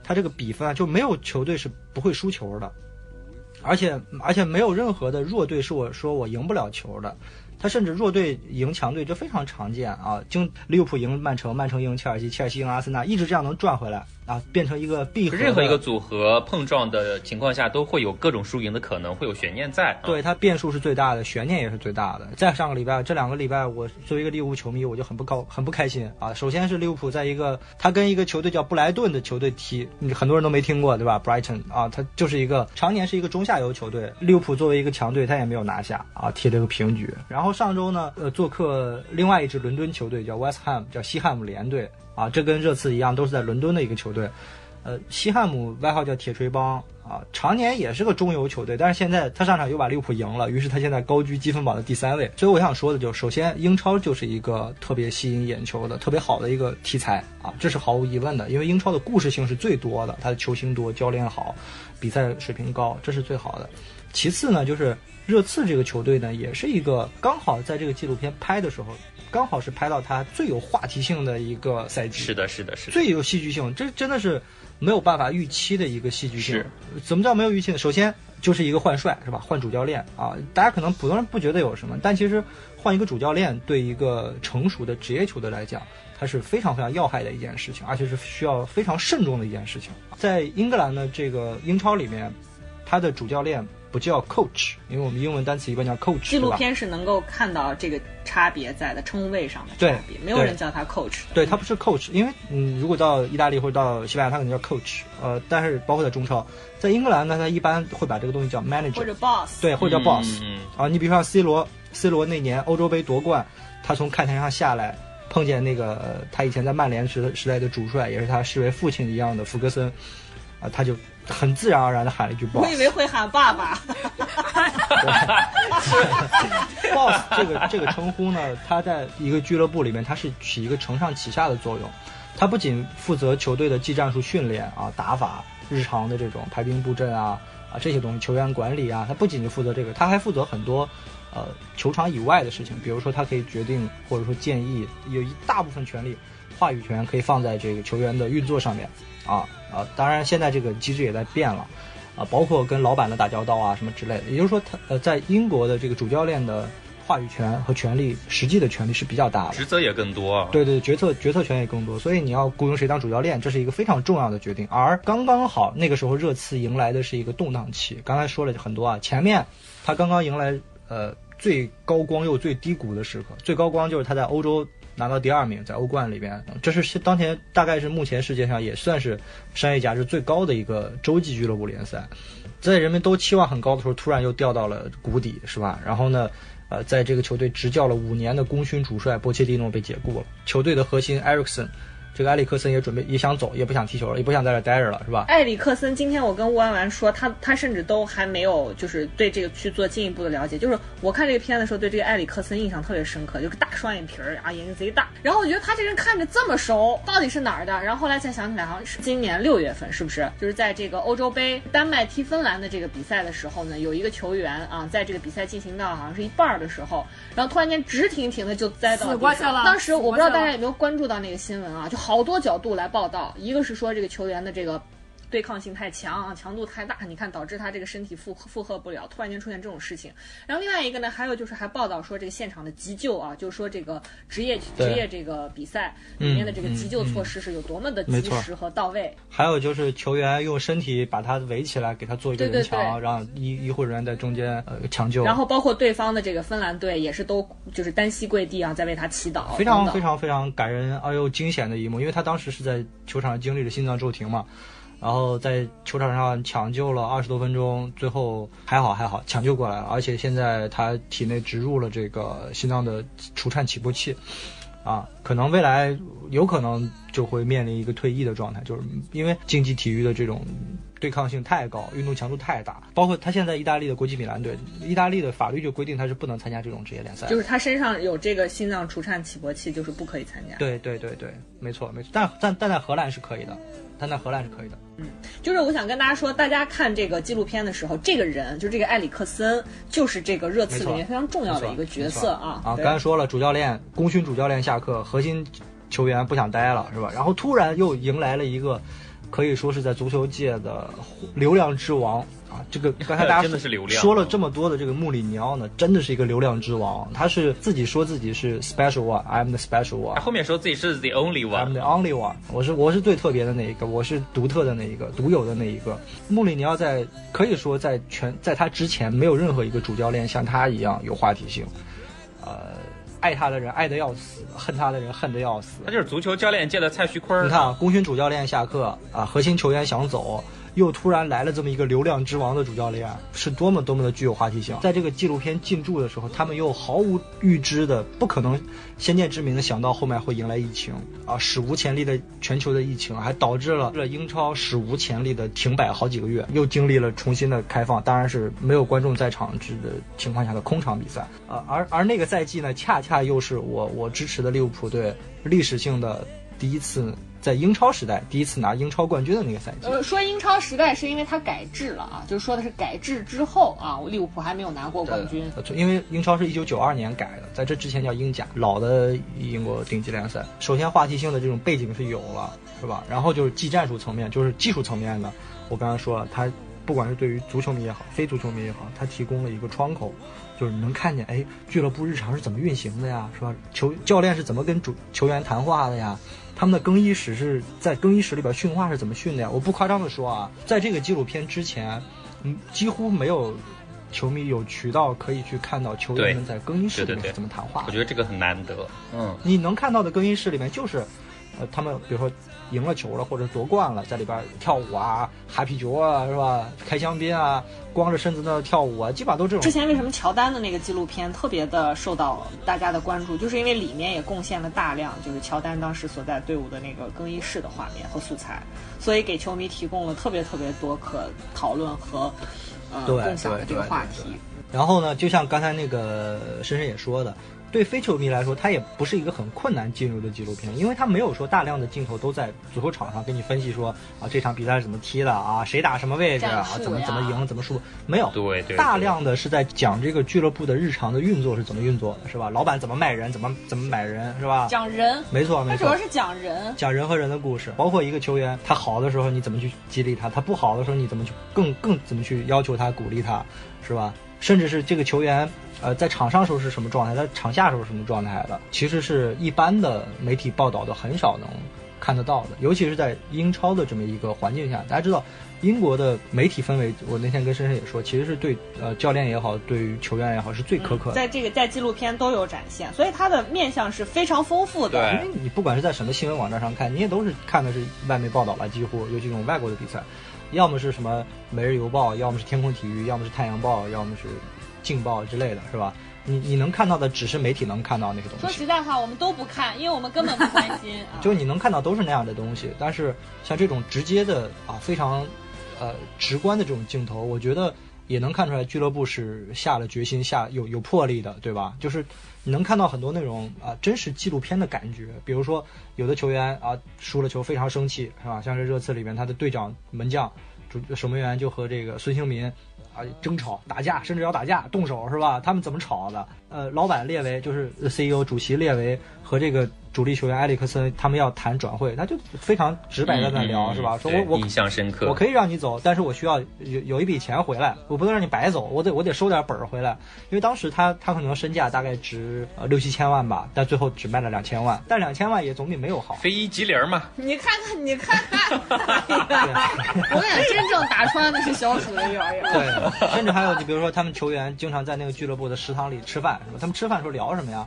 Speaker 3: 它这个比分啊，就没有球队是不会输球的，而且而且没有任何的弱队是我说我赢不了球的。他甚至弱队赢强队，这非常常见啊！经利物浦赢曼城，曼城赢切尔西，切尔西赢阿森纳，一直这样能赚回来啊，变成一个闭合。
Speaker 1: 任何一个组合碰撞的情况下，都会有各种输赢的可能，会有悬念在。啊
Speaker 3: 对，它变数是最大的，悬念也是最大的。在上个礼拜，这两个礼拜，我作为一个利物浦球迷，我就很不高，很不开心啊。首先是利物浦在一个他跟一个球队叫布莱顿的球队踢，你很多人都没听过，对吧？Brighton 啊，他就是一个常年是一个中下游球队。利物浦作为一个强队，他也没有拿下啊，踢了个平局。然后上周呢，呃，做客另外一支伦敦球队叫 West Ham，叫西汉姆联队啊，这跟热刺一样，都是在伦敦的一个球队。呃，西汉姆外号叫铁锤帮啊，常年也是个中游球队，但是现在他上场又把利物浦赢了，于是他现在高居积分榜的第三位。所以我想说的就是，首先英超就是一个特别吸引眼球的、特别好的一个题材啊，这是毫无疑问的，因为英超的故事性是最多的，他的球星多，教练好，比赛水平高，这是最好的。其次呢，就是热刺这个球队呢，也是一个刚好在这个纪录片拍的时候，刚好是拍到他最有话题性的一个赛季。
Speaker 1: 是的，是的，是的。
Speaker 3: 最有戏剧性，这真的是没有办法预期的一个戏剧性。怎么叫没有预期呢？首先就是一个换帅，是吧？换主教练啊，大家可能普通人不觉得有什么，但其实换一个主教练对一个成熟的职业球队来讲，它是非常非常要害的一件事情，而且是需要非常慎重的一件事情。在英格兰的这个英超里面，他的主教练不叫 coach，因为我们英文单词一般叫 coach，
Speaker 2: 纪录片是能够看到这个差别在的称谓上的差别，没有人叫他 coach。
Speaker 3: 对他不是 coach，因为嗯，如果到意大利或者到西班牙，他可能叫 coach，呃，但是包括在中超，在英格兰呢，他一般会把这个东西叫 manager，或
Speaker 2: 者 boss。
Speaker 3: 对，或者叫 boss，、
Speaker 1: 嗯
Speaker 3: 啊，你比如说像 C 罗，C 罗那年欧洲杯夺冠，他从看台上下来，碰见那个呃他以前在曼联时时代的主帅，也是他视为父亲一样的福格森，啊，他就很自然而然的喊了一句 boss。
Speaker 2: 我以为会喊爸爸。
Speaker 3: boss 这个这个称呼呢，他在一个俱乐部里面，他是起一个承上启下的作用。他不仅负责球队的技战术训练啊、打法、日常的这种排兵布阵啊啊这些东西，球员管理啊，他不仅仅负责这个，他还负责很多呃球场以外的事情，比如说他可以决定或者说建议，有一大部分权利话语权可以放在这个球员的运作上面啊啊！当然，现在这个机制也在变了啊，包括跟老板的打交道啊什么之类的。也就是说，他呃，在英国的这个主教练的话语权和权力，实际的权力是比较大的。
Speaker 1: 职责也更多。
Speaker 3: 对对，决策决策权也更多，所以你要雇佣谁当主教练，这是一个非常重要的决定。而刚刚好那个时候，热刺迎来的是一个动荡期。刚才说了很多啊，前面他刚刚迎来呃最高光又最低谷的时刻。最高光就是他在欧洲拿到第二名，在欧冠里边，这是当前大概是目前世界上也算是商业价值最高的一个洲际俱乐部联赛。在人们都期望很高的时候，突然又掉到了谷底，是吧？然后呢？呃，在这个球队执教了五年的功勋主帅波切蒂诺被解雇了，球队的核心埃里克森，这个埃里克森也准备也想走，也不想踢球了，也不想在这待着了，是吧？
Speaker 2: 埃里克森，今天我跟乌安完说，他他甚至都还没有就是对这个去做进一步的了解。就是我看这个片的时候，对这个埃里克森印象特别深刻，就个大双眼皮儿啊，眼睛贼大。然后我觉得他这人看着这么熟，到底是哪儿的？然后后来才想起来，好像是今年六月份，是不是？就是在这个欧洲杯丹麦踢芬兰的这个比赛的时候呢，有一个球员啊，在这个比赛进行到好像是一半儿的时候，然后突然间直挺挺的就栽到
Speaker 5: 死过去了
Speaker 2: 当时我不知道大家有没有关注到那个新闻啊，就好多角度来报道，一个是说这个球员的这个。对抗性太强啊，强度太大，你看导致他这个身体负负荷不了，突然间出现这种事情。然后另外一个呢，还有就是还报道说这个现场的急救啊，就是说这个职业职业这个比赛里面的这个
Speaker 3: 嗯
Speaker 2: 急救
Speaker 3: 嗯
Speaker 2: 措施是有多么的及时和到位。
Speaker 3: 还有就是球员用身体把他围起来，给他做一个人墙，让医医护人员在中间呃抢救，
Speaker 2: 然后包括对方的这个芬兰队也是都就是单膝跪地啊，在为他祈祷，
Speaker 3: 非常非常非常感人而又惊险的一幕，因为他当时是在球场上经历了心脏骤停嘛，然后在球场上抢救了二十多分钟，最后还好还好抢救过来了，而且现在他体内植入了这个心脏的除颤起搏器，啊，可能未来有可能就会面临一个退役的状态，就是因为竞技体育的这种对抗性太高，运动强度太大，包括他现在意大利的国际米兰队，意大利的法律就规定他是不能参加这种职业联赛，
Speaker 2: 就是他身上有这个心脏除颤起搏器，就是不可以参加。
Speaker 3: 对对对对，没错没错，但但但在荷兰是可以的，但在荷兰是可以的。
Speaker 2: 嗯就是我想跟大家说，大家看这个纪录片的时候，这个人就这个埃里克森，就是这个热刺里面非常重要的一个角色啊。
Speaker 3: 啊，刚才说了，主教练功勋主教练下课，核心球员不想待了，是吧？然后突然又迎来了一个可以说是在足球界的流量之王啊！这个刚才大家
Speaker 1: 真的是流量
Speaker 3: 说了这么多的这个穆里尼奥呢，真的是一个流量之王。他是自己说自己是 special one，I'm the special one
Speaker 1: 他。后面说自己是 the only one，I'm
Speaker 3: the only one，我是我是最特别的那一个，我是独特的那一个，独有的那一个。穆里尼奥在可以说在全在他之前，没有任何一个主教练像他一样有话题性。呃，爱他的人爱得要死，恨他的人恨得要死
Speaker 1: 他。就是足球教练界的蔡徐坤。
Speaker 3: 你看啊，功勋主教练下课啊，核心球员想走，又突然来了这么一个流量之王的主教练，是多么多么的具有话题性。在这个纪录片进驻的时候，他们又毫无预知的，不可能先见之明的想到后面会迎来疫情啊，史无前例的全球的疫情，还导致了这英超史无前例的停摆好几个月，又经历了重新的开放，当然是没有观众在场之的情况下的空场比赛啊。而而那个赛季呢，恰恰又是我我支持的利物浦队历史性的第一次在英超时代第一次拿英超冠军的那个赛季。
Speaker 2: 呃，说英超时代是因为它改制了啊，就是说的是改制之后啊，利物浦还没有拿过冠军。
Speaker 3: 呃因为英超是一九九二年改的，在这之前叫英甲，老的英国顶级联赛。首先话题性的这种背景是有了，是吧？然后就是技战术层面，就是技术层面的。我刚才说了，它不管是对于足球迷也好，非足球迷也好，它提供了一个窗口，就是你能看见，哎，俱乐部日常是怎么运行的呀，是吧？球教练是怎么跟主球员谈话的呀？他们的更衣室是在更衣室里边训话是怎么训的呀？我不夸张的说啊，在这个纪录片之前，嗯，几乎没有球迷有渠道可以去看到球员们在更衣室里面是怎么谈话的。
Speaker 1: 我觉得这个很难得。嗯，
Speaker 3: 你能看到的更衣室里面就是，呃，他们比如说赢了球了或者夺冠了，在里边跳舞啊、哈啤酒啊，是吧？开香槟啊，光着身子在那跳舞啊，基本上都这种。
Speaker 2: 之前为什么乔丹的那个纪录片特别的受到大家的关注，就是因为里面也贡献了大量就是乔丹当时所在队伍的那个更衣室的画面和素材，所以给球迷提供了特别特别多可讨论和呃
Speaker 3: 对
Speaker 2: 共享的这个话题。
Speaker 3: 然后呢，就像刚才那个深深也说的，对非球迷来说，它也不是一个很困难进入的纪录片，因为它没有说大量的镜头都在足球场上给你分析说啊这场比赛是怎么踢的啊，谁打什么位置啊，怎么怎么赢怎么输，没有。
Speaker 1: 对对，
Speaker 3: 大量的是在讲这个俱乐部的日常的运作是怎么运作的，是吧？老板怎么卖人，怎么怎么买人，是吧？
Speaker 2: 讲人，
Speaker 3: 没错没错
Speaker 2: 它主要。是讲人。
Speaker 3: 讲人和人的故事，包括一个球员，他好的时候你怎么去激励他，他不好的时候你怎么去更更怎么去要求他、鼓励他，是吧？甚至是这个球员，呃，在场上时候是什么状态，在场下时候是什么状态的，其实是一般的媒体报道的很少能看得到的，尤其是在英超的这么一个环境下，大家知道。英国的媒体氛围，我那天跟深深也说，其实是对呃教练也好，对于球员也好，是最苛刻的。
Speaker 6: 在这个在纪录片都有展现，所以它的面向是非常丰富的。
Speaker 1: 对
Speaker 3: 因为你不管是在什么新闻网站上看，你也都是看的是外媒报道了，几乎尤其这种外国的比赛，要么是什么《每日邮报》，要么是天空体育，要么是太阳报，要么是劲爆之类的，是吧？你你能看到的只是媒体能看到那些东西说
Speaker 2: 实，在话，我们都不看，因为我们根本不关心 啊。
Speaker 3: 就你能看到都是那样的东西。但是像这种直接的啊，非常呃直观的这种镜头，我觉得也能看出来俱乐部是下了决心、下有有魄力的，对吧？就是你能看到很多那种啊真实纪录片的感觉，比如说有的球员啊输了球非常生气，是吧？像是热刺里面他的队长门将主守门员就和这个孙兴民。啊，争吵、打架，甚至要打架、动手，是吧？他们怎么吵的？呃，老板列为就是 CEO 主席列为和这个主力球员埃里克森，他们要谈转会，他就非常直白的在聊，
Speaker 1: 嗯
Speaker 3: 是吧？说我我
Speaker 1: 印象深刻，
Speaker 3: 我可以让你走，但是我需要有有一笔钱回来，我不能让你白走，我得我得收点本儿回来。因为当时他他可能身价大概值呃六七千万吧，但最后只卖了两千万，但两千万也总比没有好。
Speaker 1: 非一即零嘛，
Speaker 2: 你看看，你看看，我跟你讲，真正打穿的是小鼠的咬咬。
Speaker 3: 对，甚至还有你比如说他们球员经常在那个俱乐部的食堂里吃饭，是吧？他们吃饭时候聊什么呀？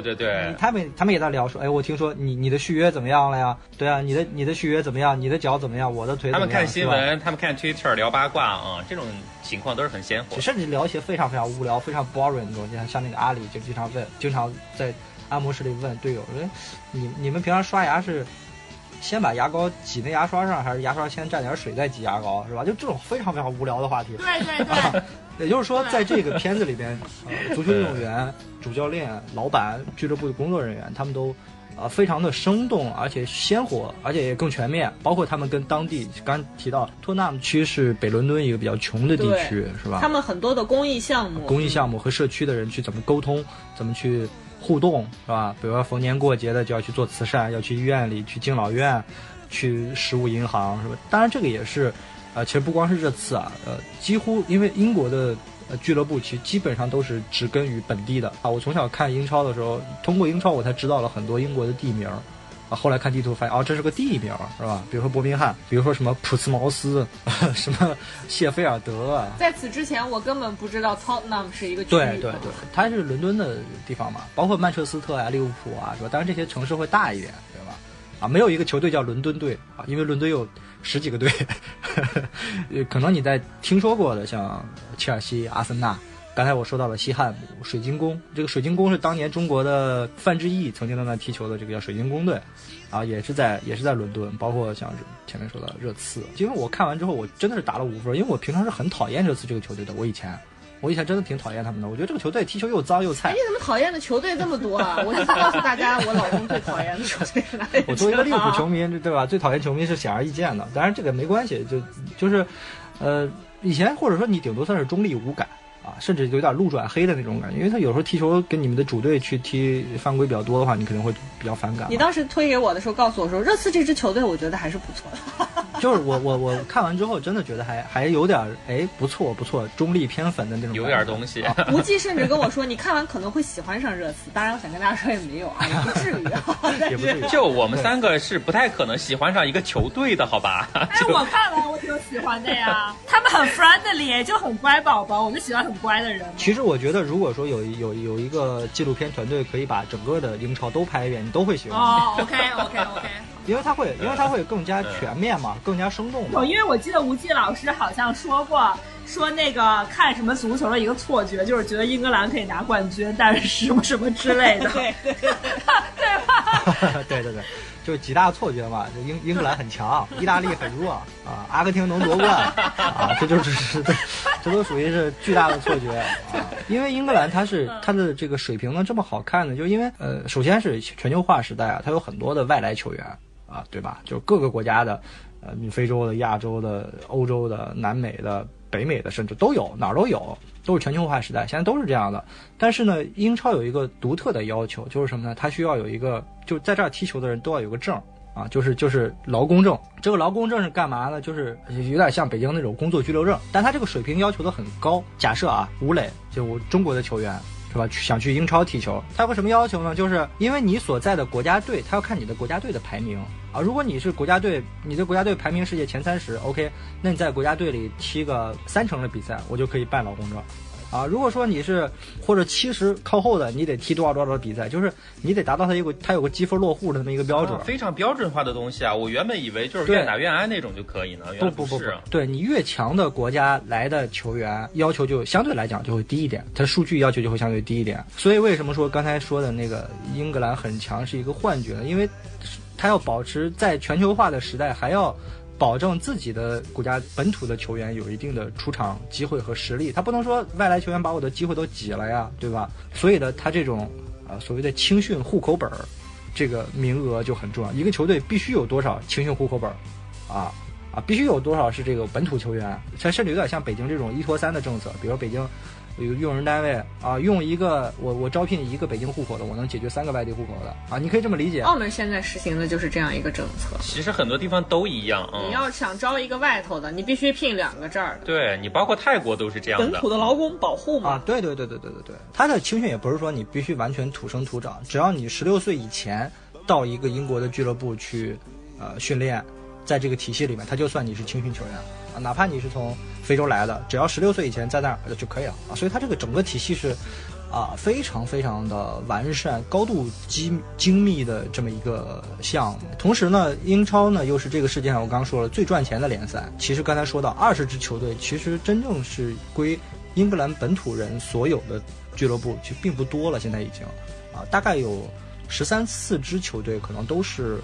Speaker 1: 对对对，
Speaker 3: 他们他们也在聊说，哎，我听说你你的续约怎么样了呀？对啊，你的你的续约怎么样？你的脚怎么样？我的腿怎么样？
Speaker 1: 他们看新闻，他们看 Twitter 聊八卦啊，这种情况都是很鲜活。
Speaker 3: 甚至聊一些非常非常无聊、非常 boring 的东西，像那个阿里就经常问，经常在按摩室里问队友，哎，你你们平常刷牙是先把牙膏挤在牙刷上，还是牙刷先蘸点水再挤牙膏，是吧？就这种非常非常无聊的话题。
Speaker 5: 对对对，
Speaker 3: 也就是说，在这个片子里边，呃，足球运动员、主教练、老板、俱乐部的工作人员，他们都。呃，非常的生动，而且鲜活，而且也更全面。包括他们跟当地，刚提到托纳姆区是北伦敦一个比较穷的地区，是吧？
Speaker 6: 他们很多的公益项目，
Speaker 3: 公益项目和社区的人去怎么沟通，怎么去互动，是吧？比如说逢年过节的就要去做慈善，要去医院里、去敬老院、去食物银行，是吧？当然这个也是，呃，其实不光是这次啊，呃，几乎因为英国的。呃，俱乐部其实基本上都是植根于本地的啊。我从小看英超的时候，通过英超我才知道了很多英国的地名啊。后来看地图发现，哦，这是个地名，是吧？比如说伯明翰，比如说什么普茨茅斯，什么谢菲尔德啊，
Speaker 2: 在此之前，我根本不知道 Tottenham 是一个区域。
Speaker 3: 对对对，它是伦敦的地方嘛，包括曼彻斯特啊、利物浦啊，是吧？当然这些城市会大一点，对吧？啊，没有一个球队叫伦敦队啊，因为伦敦有十几个队，呃 可能你在听说过的，像切尔西、阿森纳。刚才我说到了西汉姆、水晶宫，这个水晶宫是当年中国的范志毅曾经在那踢球的这个叫水晶宫队，啊，也是在也是在伦敦，包括像是前面说的热刺。因为我看完之后，我真的是打了五分，因为我平常是很讨厌热刺这个球队的，我以前。我以前真的挺讨厌他们的，我觉得这个球队踢球又脏又菜
Speaker 2: 哎，你。怎么讨厌的球队这么多啊？我就告诉大家，我老公最讨厌的球队是哪里？
Speaker 3: 我作为一个利物浦球迷，对吧？最讨厌球迷是显而易见的。当然这个没关系，就就是，呃，以前或者说你顶多算是中立无感啊，甚至有点路转黑的那种感觉，因为他有时候踢球跟你们的主队去踢犯规比较多的话，你可能会比较反感。
Speaker 6: 你当时推给我的时候，告诉我说热刺这支球队，我觉得还是不错的。
Speaker 3: 就是我我我看完之后，真的觉得还还有点哎不错不错，中立偏粉的那种，
Speaker 1: 有点东西。
Speaker 3: 啊
Speaker 6: 吴忌甚至跟我说，你看完可能会喜欢上热刺。当然，我想跟大家说也没有啊，也不至于啊。
Speaker 3: 也不至于。
Speaker 1: 就我们三个是不太可能喜欢上一个球队的，好吧？
Speaker 5: 哎，我看完我挺喜欢的呀，他们很 friendly，就很乖宝宝，我们喜欢很乖的人。
Speaker 3: 其实我觉得，如果说有有有一个纪录片团队可以把整个的英超都拍一遍，你都会喜欢，
Speaker 5: 哦，OK OK OK。
Speaker 3: 因为它会，因为它会更加全面嘛，更加生动嘛
Speaker 5: 有，。因为我记得吴季老师好像说过，说那个看什么足球的一个错觉，就是觉得英格兰可以拿冠军，但是什么什么之类的，
Speaker 6: 对对
Speaker 5: 对吧？
Speaker 3: 对对对，就是极大错觉嘛，就英英格兰很强，意大利很弱啊，阿根廷能夺冠啊，这就是 这这都属于是巨大的错觉啊。因为英格兰它是它的这个水平呢这么好看呢，就因为呃，首先是全球化时代啊，它有很多的外来球员啊，对吧？就是各个国家的，呃，非洲的、亚洲的、欧洲的、南美的、北美的，甚至都有，哪儿都有，都是全球化时代，现在都是这样的。但是呢，英超有一个独特的要求，就是什么呢？它需要有一个，就在这儿踢球的人都要有个证啊，就是就是劳工证。这个劳工证是干嘛呢？就是有点像北京那种工作居留证，但他这个水平要求的很高。假设啊，吴磊就中国的球员。是吧？想去英超踢球，他有个什么要求呢？就是因为你所在的国家队，他要看你的国家队的排名啊。如果你是国家队，你的国家队排名世界前三十，OK，那你在国家队里踢个三成的比赛，我就可以办劳动证。啊，如果说你是或者七十靠后的，你得踢多少多少的比赛，就是你得达到他有个他有个积分落户的这么一个标准。
Speaker 1: 非常标准化的东西啊！我原本以为就是
Speaker 3: 对
Speaker 1: 愿打愿挨那种就可以呢，
Speaker 3: 不不不不对你越强的国家来的球员，要求就相对来讲就会低一点，他数据要求就会相对低一点。所以为什么说刚才说的那个英格兰很强是一个幻觉呢？因为他要保持在全球化的时代，还要保证自己的国家本土的球员有一定的出场机会和实力，他不能说外来球员把我的机会都挤了呀，对吧？所以呢，他这种啊、所谓的青训户口本儿，这个名额就很重要。一个球队必须有多少青训户口本儿啊啊，必须有多少是这个本土球员，它甚至有点像北京这种一拖三的政策，比如北京。有用人单位啊，用一个我我招聘一个北京户口的，我能解决三个外地户口的啊，你可以这么理解。
Speaker 2: 澳门现在实行的就是这样一个政策。
Speaker 1: 其实很多地方都一样，啊，
Speaker 2: 你要想招一个外头的，你必须聘两个这儿的。
Speaker 1: 对你包括泰国都是这样的
Speaker 6: 本土。的劳工保护嘛。
Speaker 3: 啊，对对对对对对对，他的青训也不是说你必须完全土生土长，只要你十六岁以前到一个英国的俱乐部去，呃训练，在这个体系里面，他就算你是青训球员啊，哪怕你是从非洲来的，只要十六岁以前在那儿就可以了啊，所以他这个整个体系是。啊，非常非常的完善、高度精精密的这么一个项目。同时呢，英超呢又是这个世界上我刚刚说了最赚钱的联赛。其实刚才说到二十支球队，其实真正是归英格兰本土人所有的俱乐部，其实并不多了。现在已经啊，大概有十三四支球队可能都是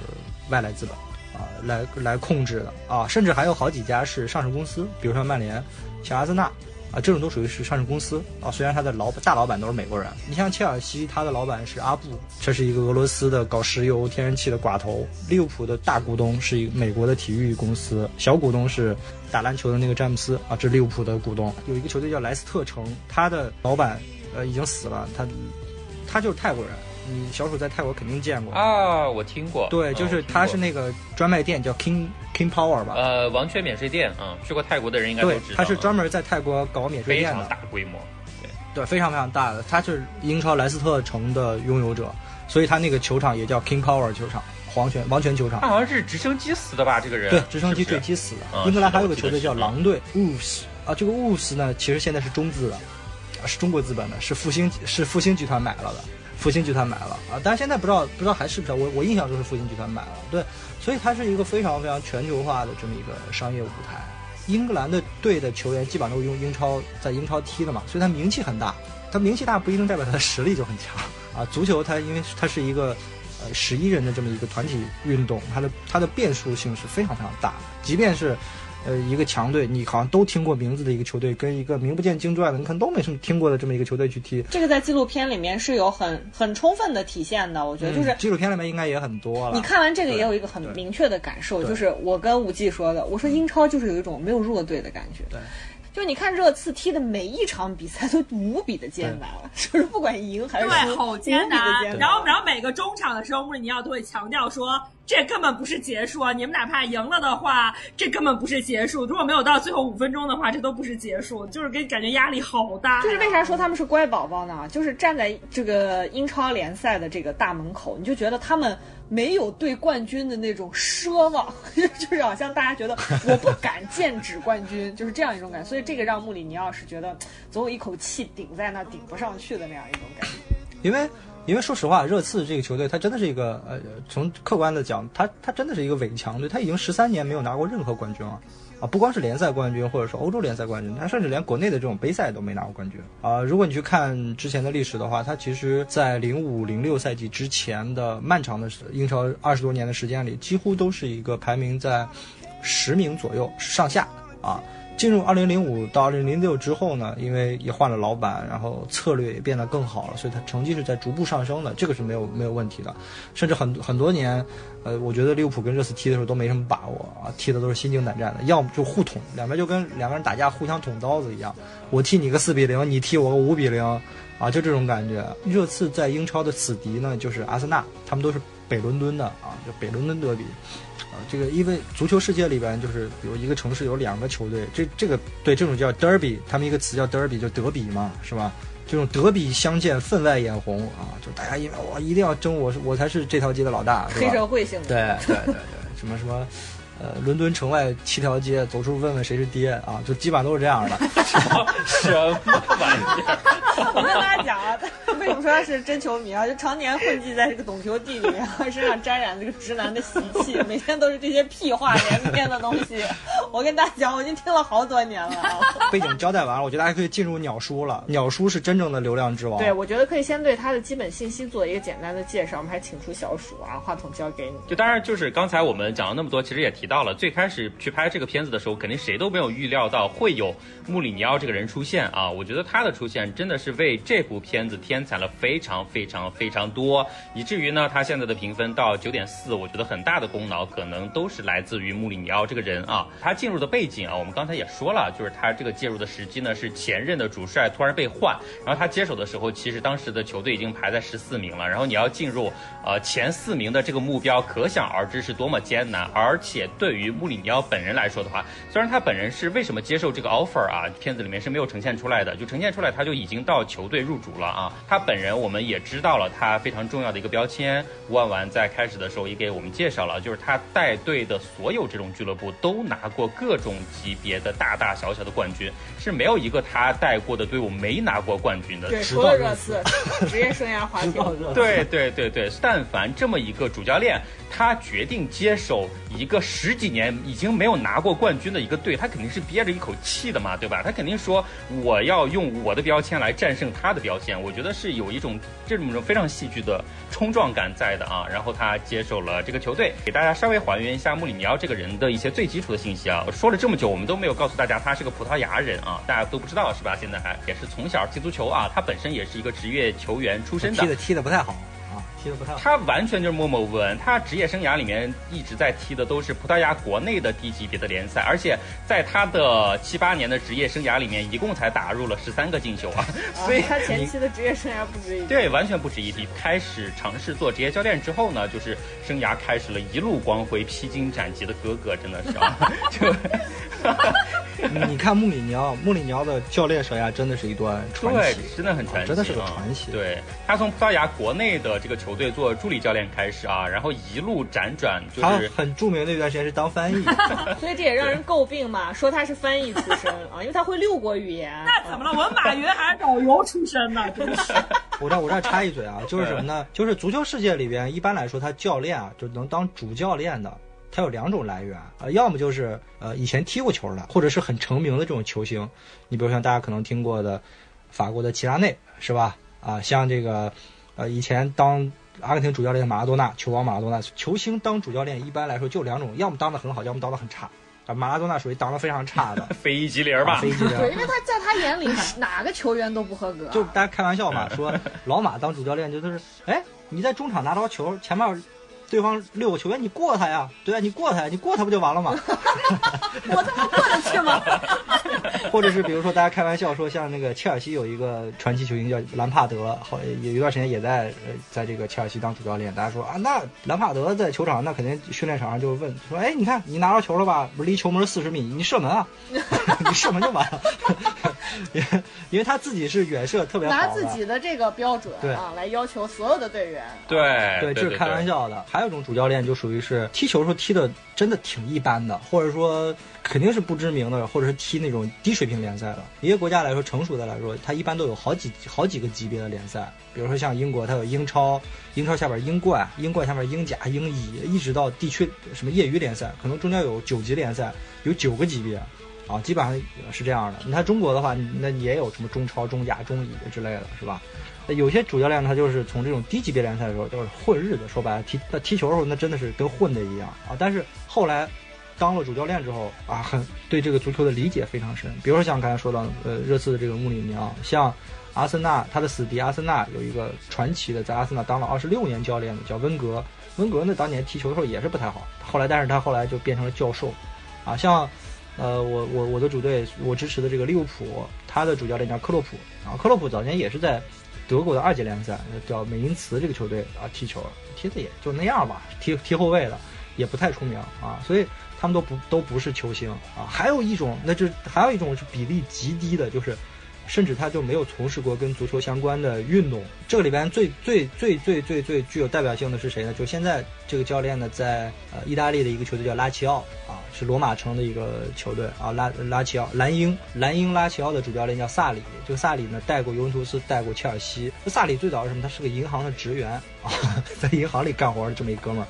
Speaker 3: 外来资本啊来来控制的啊，甚至还有好几家是上市公司，比如说曼联、像阿森纳。啊，这种都属于是上市公司啊。虽然它的老大老板都是美国人，你像切尔西，他的老板是阿布，这是一个俄罗斯的搞石油、天然气的寡头。利物浦的大股东是一个美国的体育公司，小股东是打篮球的那个詹姆斯啊，这是利物浦的股东。有一个球队叫莱斯特城，他的老板呃已经死了，他他就是泰国人。你小鼠在泰国肯定见过
Speaker 1: 啊，我听过。
Speaker 3: 对，就是
Speaker 1: 嗯
Speaker 3: 他是那个专卖店叫 King King Power 吧？
Speaker 1: 呃王权免税店啊、去过泰国的人应该知道。，
Speaker 3: 他是专门在泰国搞免税
Speaker 1: 非常
Speaker 3: 店的。
Speaker 1: 大规模。
Speaker 3: 对，非常非常大的，他是英超莱斯特城的拥有者，所以他那个球场也叫 King Power 球场，皇权王权球场
Speaker 1: 他。好像是直升机死的吧？这个人
Speaker 3: 对，直升机坠机死的。
Speaker 1: 啊
Speaker 3: 英格兰还有个球队叫狼队 Wolves 啊，这个 Wolves 呢，其实现在是中资的，啊是中国资本的，是复兴是复兴集团买了的，复兴集团买了啊，但是现在不知道不知道还是不是，我我印象中是复兴集团买了，对，所以它是一个非常非常全球化的这么一个商业舞台。英格兰的队的球员基本上都是用英超在英超踢的嘛，所以他名气很大。他名气大不一定代表他的实力就很强啊。足球它因为它是一个呃十一人的这么一个团体运动，它的它的变数性是非常非常大的。即便是呃一个强队，你好像都听过名字的一个球队，跟一个名不见经传的，你可能都没什么听过的这么一个球队去踢，
Speaker 2: 这个在纪录片里面是有很很充分的体现的，我觉得就是
Speaker 3: 嗯纪录片里面应该也很多了。
Speaker 2: 你看完这个也有一个很明确的感受，就是我跟武技说的，我说英超就是有一种没有弱队的感觉。
Speaker 3: 对。
Speaker 2: 就你看热刺踢的每一场比赛都无比的艰难，就是不管赢还是输，
Speaker 5: 对，好艰难。然后，然后每个中场的时候，穆里尼奥都会强调说，这根本不是结束啊！你们哪怕赢了的话，这根本不是结束。如果没有到最后五分钟的话，这都不是结束，就是给感觉压力好大呀。
Speaker 2: 就是为啥说他们是乖宝宝呢？就是站在这个英超联赛的这个大门口，你就觉得他们没有对冠军的那种奢望，就是好像大家觉得 我不敢剑指冠军，就是这样一种感觉。所以这个让穆里尼奥是觉得总有一口气顶在那顶不上去的那样一种感觉。
Speaker 3: 因为因为说实话，热刺这个球队，它真的是一个呃，从客观的讲，它它真的是一个伪强队，它已经十三年没有拿过任何冠军了。啊不光是联赛冠军，或者说欧洲联赛冠军，他甚至连国内的这种杯赛都没拿过冠军啊。如果你去看之前的历史的话，他其实在零五零六赛季之前的漫长的英超二十多年的时间里，几乎都是一个排名在十名左右上下啊。进入二零零五到二零零六之后呢，因为也换了老板，然后策略也变得更好了，所以他成绩是在逐步上升的，这个是没有没有问题的。甚至很很多年，呃，我觉得利物浦跟热刺踢的时候都没什么把握啊，踢的都是心惊胆战的，要么就互捅，两边就跟两个人打架互相捅刀子一样，我踢你个四比零，你踢我个五比零，啊，就这种感觉。热刺在英超的死敌呢，就是阿森纳，他们都是北伦敦的啊，就北伦敦德比。啊，这个因为足球世界里边就是，比如一个城市有两个球队，这这个对这种叫 derby，他们一个词叫 derby，就德比嘛，是吧？这种德比相见，分外眼红啊！就大家因为我一定要争我，是我才是这条街的老大？
Speaker 2: 黑社会性的。
Speaker 3: 对对对对，什么什么，呃，伦敦城外七条街，走出问问谁是爹啊，就基本上都是这样的。
Speaker 1: 什么玩意儿？
Speaker 2: 我跟大家讲啊，他为什么说他是真球迷啊？就常年混迹在这个懂球地里面，身上沾染这个直男的习气，每天都是这些屁话连篇的东西。我跟大家讲，我已经听了好多年了啊。
Speaker 3: 背景交代完了，我觉得大家可以进入鸟叔了。鸟叔是真正的流量之王。
Speaker 2: 对，我觉得可以先对他的基本信息做一个简单的介绍。我们还请出小鼠啊，话筒交给你。
Speaker 1: 就当然就是刚才我们讲了那么多，其实也提到了，最开始去拍这个片子的时候，肯定谁都没有预料到会有穆里尼奥这个人出现啊。我觉得他的出现真的是为这部片子添彩了非常非常非常多，以至于呢，他现在的评分到九点四，我觉得很大的功劳可能都是来自于穆里尼奥这个人啊。他进入的背景啊，我们刚才也说了，就是他这个介入的时机呢是前任的主帅突然被换，然后他接手的时候，其实当时的球队已经排在十四名了，然后你要进入呃前四名的这个目标，可想而知是多么艰难。而且对于穆里尼奥本人来说的话，虽然他本人是为什么接受这个 offer 啊，片子里面是没有呈现出来的，就呈现出来他就已经到球队入主了啊。他本人我们也知道了，他非常重要的一个标签，吴万万在开始的时候也给我们介绍了，就是他带队的所有这种俱乐部都拿过各种级别的大大小小的冠军，是没有一个他带过的队伍没拿过冠军的。
Speaker 2: 对，除了
Speaker 3: 热
Speaker 2: 热刺，职业生涯滑铁卢。
Speaker 1: 对对对对，但凡这么一个主教练，他决定接手一个十几年已经没有拿过冠军的一个队，他肯定是憋着一口气的嘛，对对吧？他肯定说我要用我的标签来战胜他的标签，我觉得是有一种这种非常戏剧的冲撞感在的啊。然后他接手了这个球队，给大家稍微还原一下穆里尼奥这个人的一些最基础的信息啊。说了这么久，我们都没有告诉大家他是个葡萄牙人啊，大家都不知道是吧？现在还也是从小踢足球啊，他本身也是一个职业球员出身的
Speaker 3: 踢。的踢的不太好，踢的不太好。
Speaker 1: 他完全就是默默无闻，他职业生涯里面一直在踢的都是葡萄牙国内的低级别的联赛，而且在他的七八年的职业生涯里面，一共才打入了十三个进球啊，所以
Speaker 2: 他前期的职业生涯不止一提。
Speaker 1: 对，完全不值一提。开始尝试做职业教练之后呢，就是生涯开始了一路光辉、披荆斩棘的哥哥，真的是啊，就
Speaker 3: 你看穆里尼奥，穆里尼奥的教练生涯真的是一段传
Speaker 1: 对
Speaker 3: 奇，，
Speaker 1: 真的很传奇、啊，
Speaker 3: 真的是个传奇。
Speaker 1: 对他从葡萄牙国内的这个球队做助理教练开始啊，然后一路辗转，就
Speaker 3: 他
Speaker 1: 是
Speaker 3: 很著名的一段时间是当翻译，
Speaker 2: 所以这也让人诟病嘛，说他是翻译出身啊，因为他会六国语言。
Speaker 5: 那怎么了？我们马云还是导游出身呢，真是。
Speaker 3: 我这我这插一嘴啊，就是什么呢？就是足球世界里边，一般来说，他教练啊，就能当主教练的，他有两种来源呃、要么就是呃以前踢过球的，或者是很成名的这种球星。你比如像大家可能听过的法国的齐达内，是吧？啊，像这个呃以前当阿根廷主教练的马拉多纳，球王马拉多纳，球星当主教练一般来说就两种，要么当的很好，要么当的很差。啊，马拉多纳属于当的非常差的，
Speaker 1: 非一即零儿吧
Speaker 3: 啊。飞机
Speaker 2: 对，因为他在他眼里哪个球员都不合格。
Speaker 3: 就大家开玩笑嘛，说老马当主教练就都是，哎，你在中场拿到球，前面对方六个球员，你过他呀，对呀，你过他呀，你过他不就完了吗？
Speaker 2: 我他妈过得去吗？
Speaker 3: 或者是比如说大家开玩笑说，像那个切尔西有一个传奇球星叫兰帕德，好有一段时间也在呃在这个切尔西当主教练，大家说啊，那兰帕德在球场那肯定训练场上就问说，哎，你看你拿到球了吧？不是离球门四十米，你射门啊？你射门就完了，因为因为他自己是远射特别好，
Speaker 2: 拿自己的这个标准
Speaker 3: 对
Speaker 2: 啊来要求所有的队员。
Speaker 1: 对
Speaker 3: 对，这是开玩。笑的。还有一种主教练就属于是踢球时候踢的真的挺一般的，或者说肯定是不知名的，或者是踢那种低水平联赛的。一个国家来说，成熟的来说，它一般都有好几好几个级别的联赛。比如说像英国，它有英超，英超下边英冠，英冠下面英甲、英乙，一直到地区什么业余联赛，可能中间有九级联赛，有九个级别。啊，基本上是这样的。你看中国的话，那也有什么中超、中甲、中乙之类的，是吧？有些主教练他就是从这种低级别联赛的时候就是混日子，说白了踢那踢球的时候那真的是跟混的一样啊。但是后来当了主教练之后啊，很对这个足球的理解非常深。比如说像刚才说到呃热刺的这个穆里尼奥，像阿森纳他的死敌阿森纳有一个传奇的在阿森纳当了二十六年教练的叫温格，温格呢当年踢球的时候也是不太好，后来但是他后来就变成了教授啊，像。呃，我我我的主队，我支持的这个利物浦，他的主教练叫克洛普，啊，克洛普早年也是在德国的二级联赛叫美因茨这个球队啊踢球，踢的也就那样吧，踢踢后卫的，也不太出名啊，所以他们都不都不是球星啊。还有一种，那就还有一种是比例极低的，就是甚至他就没有从事过跟足球相关的运动。这个里边最最最最最最具有代表性的是谁呢？就现在这个教练呢，在呃意大利的一个球队叫拉齐奥啊，是罗马城的一个球队啊，拉拉齐奥蓝鹰蓝鹰拉齐奥的主教练叫萨里。这个萨里呢，带过尤文图斯，带过切尔西。萨里最早是什么？他是个银行的职员啊，在银行里干活的这么一哥们儿，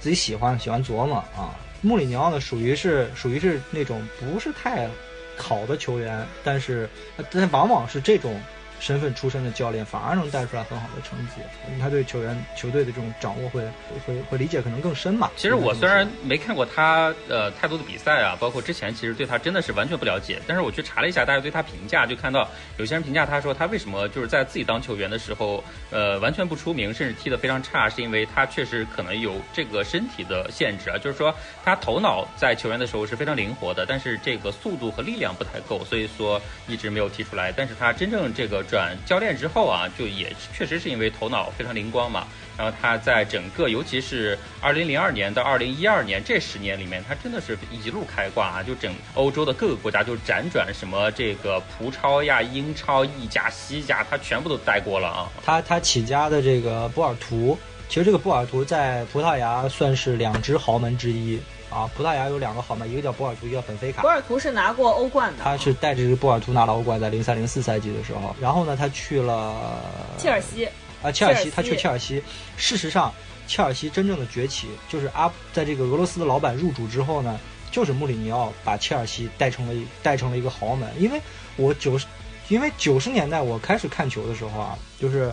Speaker 3: 自己喜欢喜欢琢磨啊。穆里尼奥呢，属于是属于是那种不是太好的球员，但是但往往是这种身份出身的教练，反而能带出来很好的成绩，他对球员球队的这种掌握会会会理解可能更深嘛。
Speaker 1: 其实我虽然没看过他呃太多的比赛啊，包括之前其实对他真的是完全不了解，但是我去查了一下大家对他评价，就看到有些人评价他说他为什么就是在自己当球员的时候，呃完全不出名，甚至踢得非常差，是因为他确实可能有这个身体的限制啊，就是说他头脑在球员的时候是非常灵活的，但是这个速度和力量不太够，所以说一直没有踢出来。但是他真正这个转教练之后啊，就也确实是因为头脑非常灵光嘛。然后他在整个，尤其是二零零二年到二零一二年这十年里面，他真的是一路开挂啊！就整欧洲的各个国家就辗转，什么这个葡超呀、英超、意甲、西甲，他全部都待过了啊。
Speaker 3: 他他起家的这个波尔图，其实这个波尔图在葡萄牙算是两支豪门之一啊。葡萄牙有两个豪门，一个叫波尔图，一个叫本菲卡
Speaker 2: 博。尔图是拿过欧冠的，
Speaker 3: 他是带着这个波尔图拿了欧冠，在零三零四赛季的时候，然后呢，他去了
Speaker 2: 切尔西。
Speaker 3: 啊，切尔西，他去切尔西。事实上，切尔西真正的崛起，就是阿在这个俄罗斯的老板入主之后呢，就是穆里尼奥把切尔西带成了一带成了一个豪门。因为我九十，因为九十年代我开始看球的时候啊，就是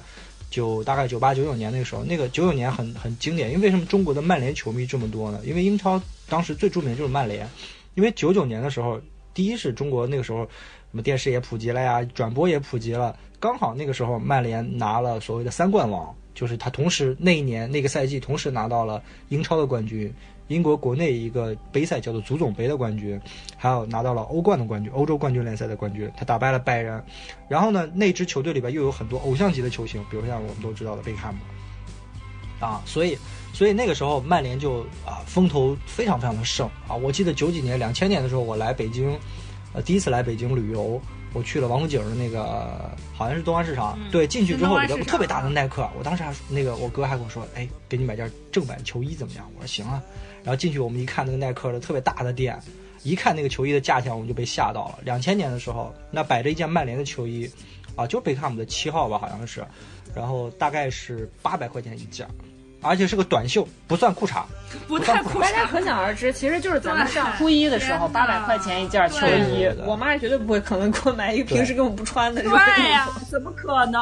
Speaker 3: 九大概九八九九年那个时候，那个九九年很很经典。因为为什么中国的曼联球迷这么多呢？因为英超当时最著名的就是曼联。因为九九年的时候，第一是中国那个时候什么电视也普及了呀，转播也普及了，刚好那个时候曼联拿了所谓的三冠王，就是他同时那一年那个赛季同时拿到了英超的冠军，英国国内一个杯赛叫做足总杯的冠军，还有拿到了欧冠的冠军，欧洲冠军联赛的冠军，他打败了拜仁。然后呢，那支球队里边又有很多偶像级的球星，比如像我们都知道的贝克汉姆。啊，所以所以那个时候曼联就啊风头非常非常的盛啊！我记得九几年、两千年的时候，我来北京，呃，第一次来北京旅游，我去了王府井的那个好像是东安市场，对，进去之后有个特别大的耐克，我当时还说那个我哥还跟我说，哎，给你买件正版球衣怎么样？我说行啊。然后进去我们一看那个耐克的特别大的店，一看那个球衣的价钱，我们就被吓到了。两千年的时候，那摆着一件曼联的球衣，啊，就是贝克汉姆的七号吧，好像是，然后大概是八百块钱一件，而且是个短袖，不算裤衩。
Speaker 5: 不太酷
Speaker 2: 大家可想而知，其实就是咱们上
Speaker 5: 对
Speaker 2: 初一的时候，八百块钱一件球
Speaker 3: 对
Speaker 2: 衣我妈绝对不会可能给我买一个平时根本不穿的。
Speaker 5: 对呀、怎么可能？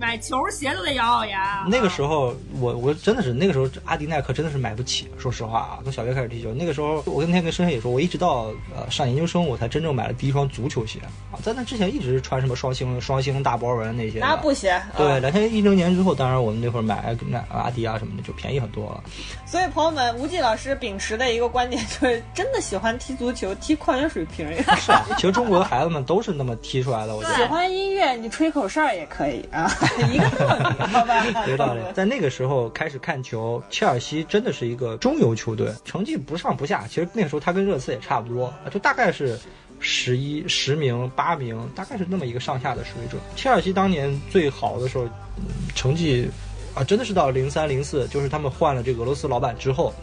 Speaker 5: 买球鞋都得咬咬牙。
Speaker 3: 那个时候，我我真的是那个时候阿迪耐克真的是买不起。说实话啊，从小学开始踢球，那个时候我那天跟深深也说，我一直到呃上研究生，我才真正买了第一双足球鞋啊。在那之前一直是穿什么双星、双星大波纹那些的。
Speaker 2: 拿布鞋，
Speaker 3: 对，
Speaker 2: 啊
Speaker 3: 两千一零年之后，当然我们那会儿买那阿迪啊什么的就便宜很多了。
Speaker 2: 所以朋友们，吴季老师秉持的一个观点就是，真的喜欢踢足球、踢矿泉水瓶儿，
Speaker 3: 是啊，其实中国的孩子们都是那么踢出来的，我觉得喜。
Speaker 2: 欢音乐，你吹口哨也可以啊，一个道理，好吧？
Speaker 3: 有道理，在那个时候开始看球，切尔西真的是一个中游球队，成绩不上不下。其实那个时候他跟热刺也差不多，就大概是十一十名、八名，大概是那么一个上下的水准。切尔西当年最好的时候，嗯成绩啊，真的是到零三零四，就是他们换了这个俄罗斯老板之后，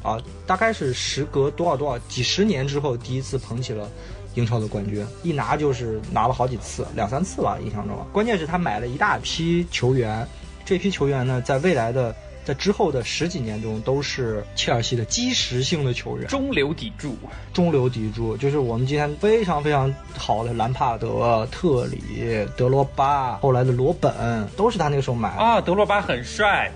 Speaker 3: 啊，大概是时隔多少多少几十年之后，第一次捧起了英超的冠军，一拿就是拿了好几次，两三次吧，印象中。关键是他买了一大批球员，这批球员呢，在未来的在之后的十几年中，都是切尔西的基石性的球员。
Speaker 1: 中流砥柱，
Speaker 3: 中流砥柱，就是我们今天非常非常好的兰帕德、特里、德罗巴，后来的罗本，都是他那个时候买的。
Speaker 1: 啊，德罗巴很帅，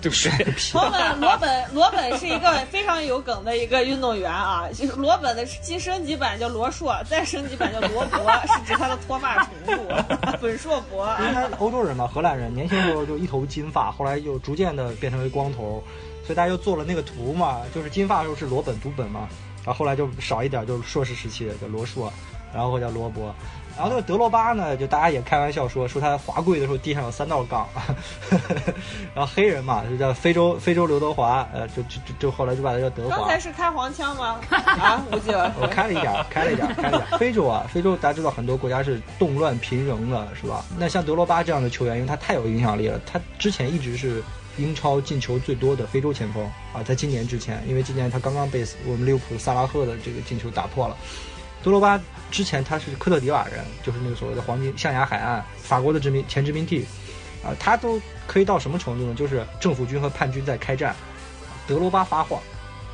Speaker 1: 对不对？
Speaker 6: 罗本，罗本，罗本是一个非常有梗的一个运动员啊。罗本的新升级版叫罗硕，再升级版叫罗伯，是指他的脱发程度。本硕博
Speaker 3: 因为
Speaker 6: 啊，
Speaker 3: 他欧洲人嘛，荷兰人，年轻时候就一头金发，后来又逐渐的变成为光头，所以大家又做了那个图嘛，就是金发的时候是罗本读本嘛，然后后来就少一点，就是硕士时期叫罗硕，然后叫罗伯。然后那个德罗巴呢，就大家也开玩笑说，说他滑跪的时候地上有三道杠，然后黑人嘛，就叫非洲非洲刘德华，呃，就就就就后来就把他叫德华
Speaker 6: 刚才。是开黄腔吗？啊，吴姐，
Speaker 3: 我开了一点儿，开了一点儿，开了一点儿。非洲啊，非洲大家知道很多国家是动乱频仍的，是吧？那像德罗巴这样的球员，因为他太有影响力了，他之前一直是英超进球最多的非洲前锋啊，在今年之前，因为今年他刚刚被我们利物浦萨拉赫的这个进球打破了。德罗巴之前他是科特迪瓦人，就是那个所谓的黄金象牙海岸法国的殖民前殖民地，啊，他都可以到什么程度呢？就是政府军和叛军在开战，德罗巴发话，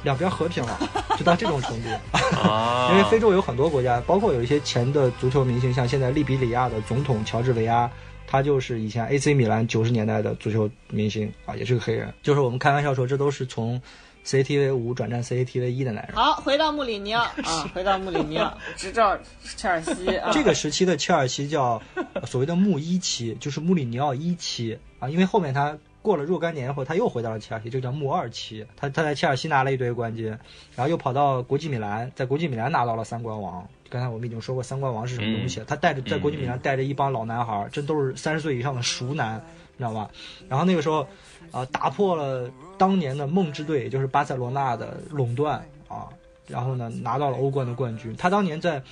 Speaker 3: 两边和平了，就到这种程度。
Speaker 1: 啊，
Speaker 3: 因为非洲有很多国家，包括有一些前的足球明星，像现在利比里亚的总统乔治维阿，他就是以前 AC 米兰九十年代的足球明星啊，也是个黑人。就是我们开玩笑说，这都是从 CCTV 五转战 CCTV 一的男人。
Speaker 6: 好，回到穆里尼奥 啊，回到穆里尼奥，执照切尔西 啊。
Speaker 3: 这个时期的切尔西叫呃所谓的穆一期，就是穆里尼奥一期啊，因为后面他过了若干年以后，他又回到了切尔西，这个叫穆二期。他他在切尔西拿了一堆冠军，然后又跑到国际米兰，在国际米兰拿到了三冠王。刚才我们已经说过三冠王是什么东西，他带着在国际米兰带着一帮老男孩儿，这都是三十岁以上的熟男，你知道吧？然后那个时候，啊、打破了当年的梦之队，也就是巴塞罗那的垄断啊，然后呢拿到了欧冠的冠军。他当年在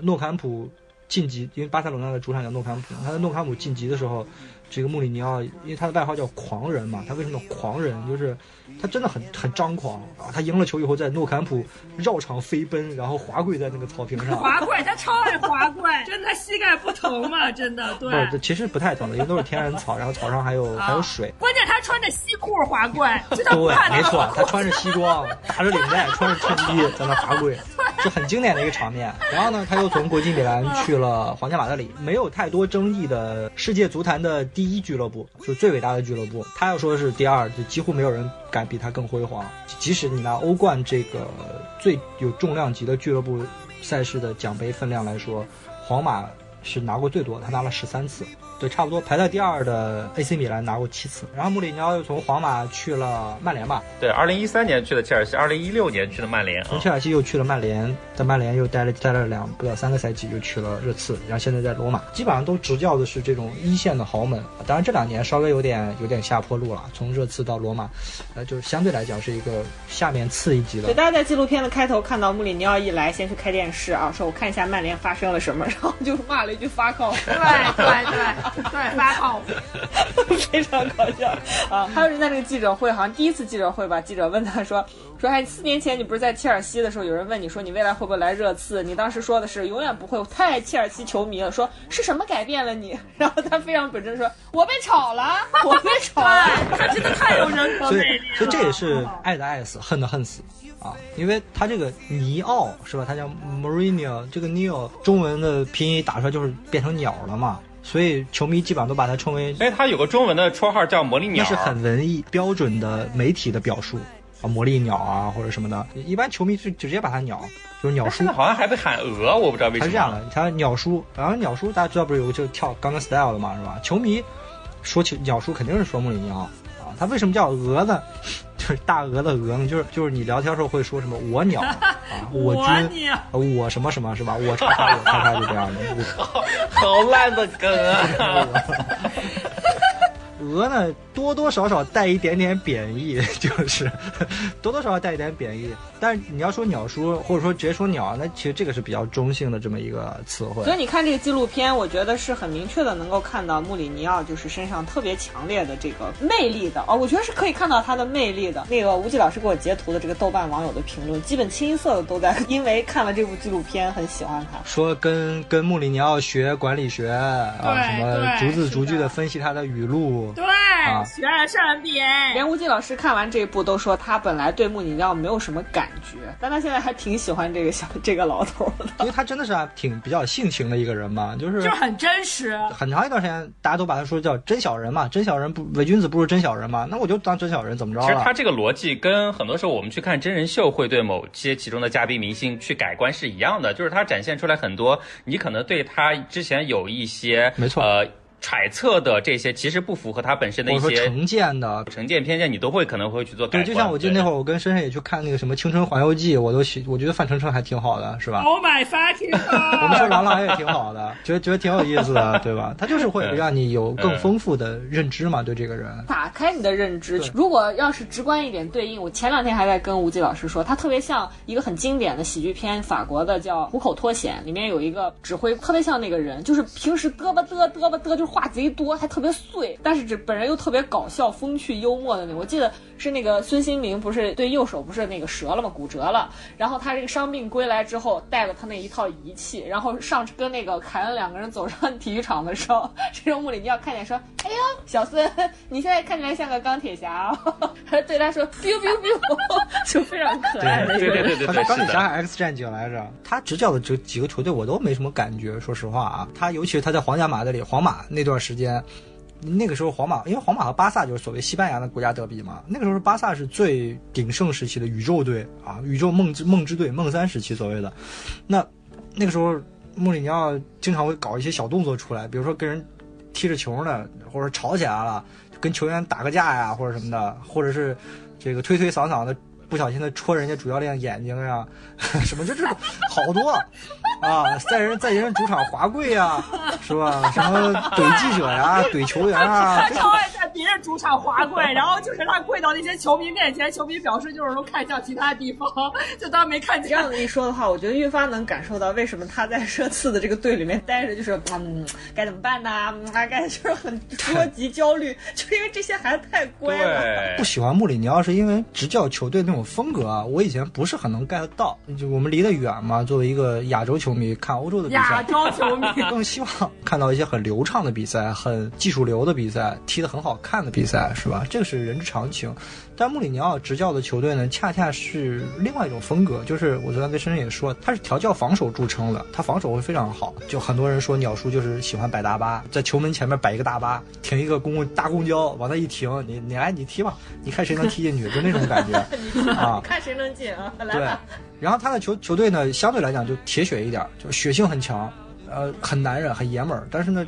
Speaker 3: 诺坎普晋级，因为巴塞罗那的主场叫诺坎普，他在诺坎普晋级的时候，这个穆里尼奥，因为他的外号叫狂人嘛，他为什么狂人？就是他真的很很张狂啊！他赢了球以后，在诺坎普绕场飞奔，然后滑跪在那个草坪上。
Speaker 5: 滑跪，他超爱滑跪，真的膝盖不疼吗？真的，对。
Speaker 3: 不，其实不太疼的，因为都是天然草，然后草上还有还有水。
Speaker 5: 关键他穿着西裤滑跪，
Speaker 3: 对，没错，他穿着西装，打着领带，穿着衬衣，在那滑跪，是很经典的一个场面。然后呢，他又从国际米兰去了皇家马德里，没有太多争议的世界足坛的第一俱乐部，就最伟大的俱乐部。他要说是第二，就几乎没有人敢比他更辉煌。即使你拿欧冠这个最有重量级的俱乐部赛事的奖杯分量来说，皇马是拿过最多，他拿了十三次。对，差不多排在第二的 AC 米兰拿过七次，然后穆里尼奥又从皇马去了曼联吧，
Speaker 1: 对，二零一三年去的切尔西，二零一六年去的曼联啊
Speaker 3: 从。切尔西又去了曼联，在曼联又待了待了两不到三个赛季，又去了热刺，然后现在在罗马，基本上都执教的是这种一线的豪门。当然这两年稍微有点有点下坡路了，从热刺到罗马，呃，就是相对来讲是一个下面次一级的
Speaker 6: 对，。大家在纪录片的开头看到穆里尼奥一来，先去开电视啊，说我看一下曼联发生了什么，然后就骂了一句发靠，
Speaker 5: 对对对 对，发靠谱。
Speaker 6: 非常搞笑啊！还有人在那个记者会，好像第一次记者会吧，记者问他说说，哎，四年前你不是在切尔西的时候，有人问你说你未来会不会来热刺？你当时说的是永远不会，我太爱切尔西球迷了。说是什么改变了你？然后他非常本真说，我被炒了，我被炒了。
Speaker 5: 他真的太有人格魅力了。
Speaker 3: 所以这也是爱的爱死，恨的恨死啊！因为他这个尼奥是吧？他叫 Mourinho，这个 Neo 中文的拼音打出来就是变成鸟了嘛，所以球迷基本上都把它称为
Speaker 1: 哎，他有个中文的绰号叫魔力鸟，
Speaker 3: 那是很文艺标准的媒体的表述啊，魔力鸟啊或者什么的，一般球迷就直接把它鸟，就是鸟叔
Speaker 1: 现在。好像还被喊鹅，我不知道为什么。
Speaker 3: 他是这样的，他鸟叔，然后鸟叔大家知道不是有个就跳《Gangnam Style》的嘛，是吧？球迷说起鸟叔肯定是说穆里尼奥啊，他为什么叫鹅呢？就是大鹅的鹅呢，就是就是你聊天时候会说什么我鸟啊，我
Speaker 5: 我
Speaker 3: 军
Speaker 5: 你
Speaker 3: 啊我什么什么是吧？我叉叉我叉叉就这样的。我
Speaker 1: 好烂的梗啊！
Speaker 3: 俄呢多多少少带一点点贬义，就是 多多少少带一点贬义。但是你要说鸟叔，或者说直接说鸟，那其实这个是比较中性的这么一个词汇。
Speaker 2: 所以你看这个纪录片，我觉得是很明确的能够看到穆里尼奥就是身上特别强烈的这个魅力的哦，我觉得是可以看到他的魅力的。那个吴忌老师给我截图的这个豆瓣网友的评论，基本清一色的都在因为看了这部纪录片很喜欢他。
Speaker 3: 说跟跟穆里尼奥学管理学啊，什么逐字逐句的分析他的语录。
Speaker 5: 对，
Speaker 3: 啊
Speaker 5: 学了上 NBA，
Speaker 2: 连吴忌老师看完这一部都说他本来对穆里尼奥没有什么感觉，但他现在还挺喜欢这个小 这个老头的。
Speaker 3: 因为他真的是还挺比较性情的一个人嘛，就是
Speaker 5: 就很真实。
Speaker 3: 很长一段时间大家都把他说叫真小人嘛，真小人不伪君子不如真小人嘛，那我就当真小人怎么着了？
Speaker 1: 其实他这个逻辑跟很多时候我们去看真人秀会对某些其中的嘉宾明星去改观是一样的，就是他展现出来很多你可能对他之前有一些
Speaker 3: 没错
Speaker 1: 呃揣测的这些，其实不符合他本身的
Speaker 3: 或
Speaker 1: 一些
Speaker 3: 成见的。
Speaker 1: 成见偏见，你都会可能会去做改
Speaker 3: 对，就像我记得那会儿，我跟深深也去看那个什么《青春环游记》，我都喜，我觉得范丞丞还挺好的，是吧
Speaker 5: ？Oh my fucking
Speaker 3: 我们说！郎朗也挺好的，觉得觉得挺有意思的，对吧？他就是会让你有更丰富的认知嘛，对这个人。
Speaker 2: 打开你的认知。如果要是直观一点对应，我前两天还在跟吴忌老师说，他特别像一个很经典的喜剧片，法国的叫《虎口脱险》，里面有一个指挥，特别像那个人，就是平时嘚吧嘚嘚吧嘚，就是话贼多，还特别碎，但是这本人又特别搞笑、风趣、幽默的那种。我记得是那个孙兴民，不是对右手不是那个折了吗？骨折了，然后他这个伤病归来之后，带了他那一套仪器，然后上跟那个凯恩两个人走上 体育场的时候，这时候穆里尼奥看见说：“ 哎呦，小孙，你现在看起来像个钢铁侠、哦。”还对他说：“biu biu biu”，就非常可爱。
Speaker 1: 对对对对对，
Speaker 3: 他说钢铁。侠还是 X 战警来着？他执教的这几个球队我都没什么感觉，说实话啊。他尤其是他在皇家马德里、皇马那段时间，那个时候皇马，因为皇马和巴萨就是所谓西班牙的国家德比嘛，那个时候巴萨是最鼎盛时期的宇宙队啊，宇宙梦之梦之队、梦三时期所谓的。那那个时候穆里尼奥经常会搞一些小动作出来，比如说跟人踢着球呢，或者吵起来了，跟球员打个架呀，或者什么的，或者是这个推推搡搡的。不小心的戳人家主教练眼睛呀，什么就这种好多啊，在人在人主场滑跪呀，是吧？什么怼记者呀，怼球员啊
Speaker 5: 他，超爱在别人主场滑跪，然后就是他跪到那些球迷面前，球迷表示就是说看向其他地方，就当没看见。
Speaker 2: 这样子一说的话，我觉得越发能感受到为什么他在热刺的这个队里面待着，就是嗯，该怎么办呢？嗯，啊，该就是 很捉急焦虑，就是因为这些孩子太乖了。
Speaker 3: 不，喜欢穆里尼奥是因为执教球队那种风格啊，我以前不是很能 get 到。就我们离得远嘛，作为一个亚洲球迷，看欧洲的比
Speaker 5: 亚，洲球迷，
Speaker 3: 更希望看到一些很流畅的比赛，很技术流的比赛，踢得很好看的比赛，是吧？这个是人之常情。但穆里尼奥执教的球队呢，恰恰是另外一种风格，就是我昨天跟深深也说，他是调教防守著称的，他防守会非常好。就很多人说鸟叔就是喜欢摆大巴，在球门前面摆一个大巴，停一个公共大公交，往那一停，你你来你踢吧，你看谁能踢进去，就那种感觉啊。
Speaker 2: 看谁能进啊！来
Speaker 3: 对
Speaker 2: 吧，，
Speaker 3: 然后他的球球队呢，相对来讲就铁血一点，就血性很强，呃，很男人，很爷们儿，但是呢，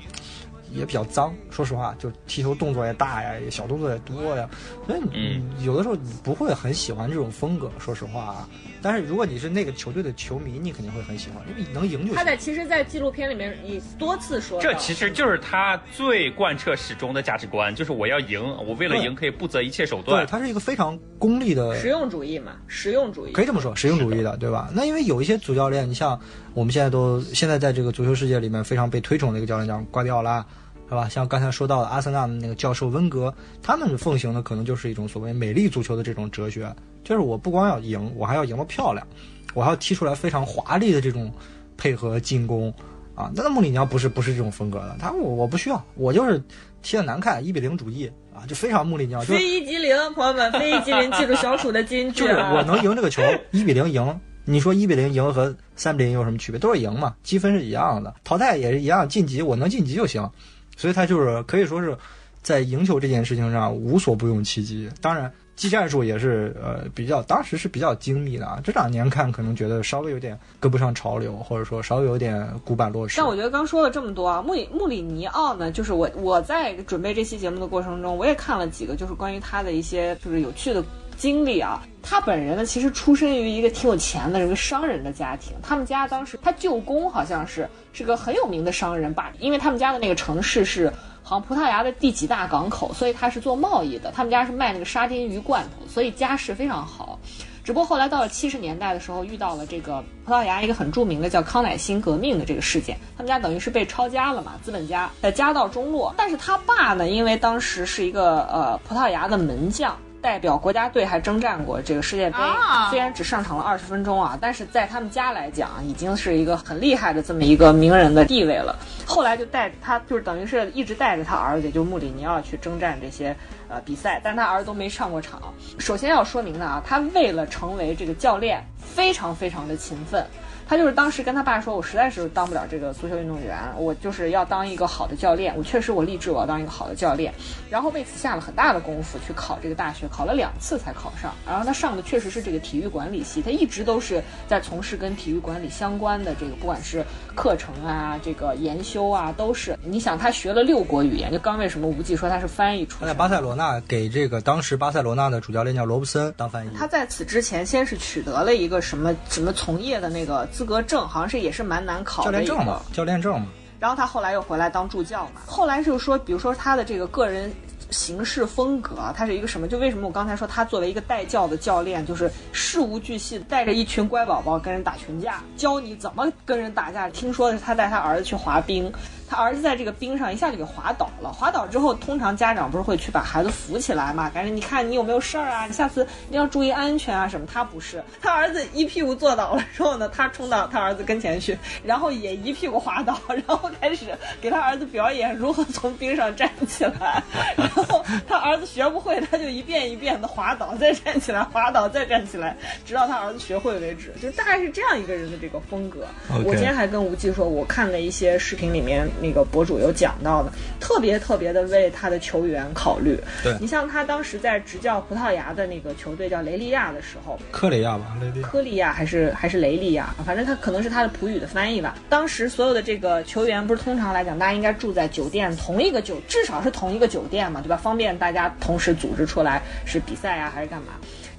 Speaker 3: 也比较脏。说实话，就踢球动作也大呀，小动作也多呀，所以有的时候你不会很喜欢这种风格。说实话啊，但是如果你是那个球队的球迷，你肯定会很喜欢，因为能赢就行。
Speaker 2: 他在其实，在纪录片里面也多次说，
Speaker 1: 这其实就是他最贯彻始终的价值观，就是我要赢，我为了赢可以不择一切手段对，
Speaker 3: 他是一个非常功利的
Speaker 2: 实用主义嘛，实用主义
Speaker 3: 可以这么说，实用主义的，对吧？那因为有一些主教练，你像我们现在都现在在这个足球世界里面非常被推崇的一个教练叫瓜迪奥拉，是吧？像刚才说到的阿森纳的那个教授温格，他们奉行的可能就是一种所谓美丽足球的这种哲学，就是我不光要赢，我还要赢得漂亮，我还要踢出来非常华丽的这种配合进攻啊。但是穆里尼奥不是不是这种风格的，他我我不需要，我就是踢得难看，一比零主义啊，就非常穆里尼奥，就是
Speaker 2: 非一即零，朋友们，非一即零，记住小鼠的金句
Speaker 3: 就是
Speaker 2: 啊！
Speaker 3: 我能赢这个球，一比零赢。你说一比零赢和三比零有什么区别？都是赢嘛，积分是一样的，淘汰也是一样，晋级我能晋级就行。所以他就是可以说是在赢球这件事情上无所不用其极。当然，技战术也是呃比较当时是比较精密的啊。这两年看可能觉得稍微有点跟不上潮流，或者说稍微有点古板落实。
Speaker 2: 但我觉得刚说了这么多啊，穆里穆里尼奥呢，就是我我在准备这期节目的过程中，我也看了几个就是关于他的一些就是有趣的经历啊。他本人呢，其实出身于一个挺有钱的一个商人的家庭，他们家当时他舅公好像是是个很有名的商人吧，因为他们家的那个城市是好像葡萄牙的第几大港口，所以他是做贸易的。他们家是卖那个沙丁鱼罐头，所以家世非常好。只不过后来到了七十年代的时候，遇到了这个葡萄牙一个很著名的叫康乃馨革命的这个事件，他们家等于是被抄家了嘛，资本家呃家道中落。但是他爸呢，因为当时是一个呃葡萄牙的门将。代表国家队还征战过这个世界杯，
Speaker 5: 啊
Speaker 2: 虽然只上场了二十分钟啊，但是在他们家来讲，已经是一个很厉害的这么一个名人的地位了。后来就带他，就是等于是一直带着他儿子，也就是穆里尼奥去征战这些呃比赛，但他儿子都没上过场。首先要说明的啊，他为了成为这个教练，非常非常的勤奋。他就是当时跟他爸说，我实在是当不了这个足球运动员，我就是要当一个好的教练。我确实我立志我要当一个好的教练，然后为此下了很大的功夫去考这个大学，考了两次才考上。然后他上的确实是这个体育管理系，他一直都是在从事跟体育管理相关的这个，不管是课程啊、这个研修啊，都是。你想他学了六国语言，就刚为什么无忌说他是翻译出身的。
Speaker 3: 他在巴塞罗那给这个当时巴塞罗那的主教练叫罗布森当翻译。
Speaker 2: 他在此之前先是取得了一个什么什么从业的那个资格证，好像是也是蛮难考
Speaker 3: 教
Speaker 2: 的教
Speaker 3: 练证嘛，教练证嘛。
Speaker 2: 然后他后来又回来当助教嘛。后来就是说，比如说他的这个个人行事风格啊，他是一个什么？就为什么我刚才说他作为一个带教的教练，就是事无巨细，带着一群乖宝宝跟人打群架，教你怎么跟人打架。听说的是他带他儿子去滑冰。他儿子在这个冰上一下就给滑倒了，滑倒之后，通常家长不是会去把孩子扶起来嘛？赶紧你看你有没有事儿啊？你下次一定要注意安全啊什么？他不是，他儿子一屁股坐倒了之后呢，他冲到他儿子跟前去，然后也一屁股滑倒，然后开始给他儿子表演如何从冰上站起来。然后他儿子学不会，他就一遍一遍的滑倒，再站起来，滑倒再站起来，直到他儿子学会为止。就大概是这样一个人的这个风格。我今天还跟吴忌说，我看了一些视频里面那个博主有讲到的，特别特别的为他的球员考虑。
Speaker 3: 对
Speaker 2: 你像他当时在执教葡萄牙的那个球队叫雷利亚的时候，
Speaker 3: 科雷亚吧，雷利亚。
Speaker 2: 科利亚还是还是雷利亚，反正他可能是他的葡语的翻译吧。当时所有的这个球员，不是通常来讲，大家应该住在酒店同一个酒，至少是同一个酒店嘛，对吧？方便大家同时组织出来是比赛啊，还是干嘛？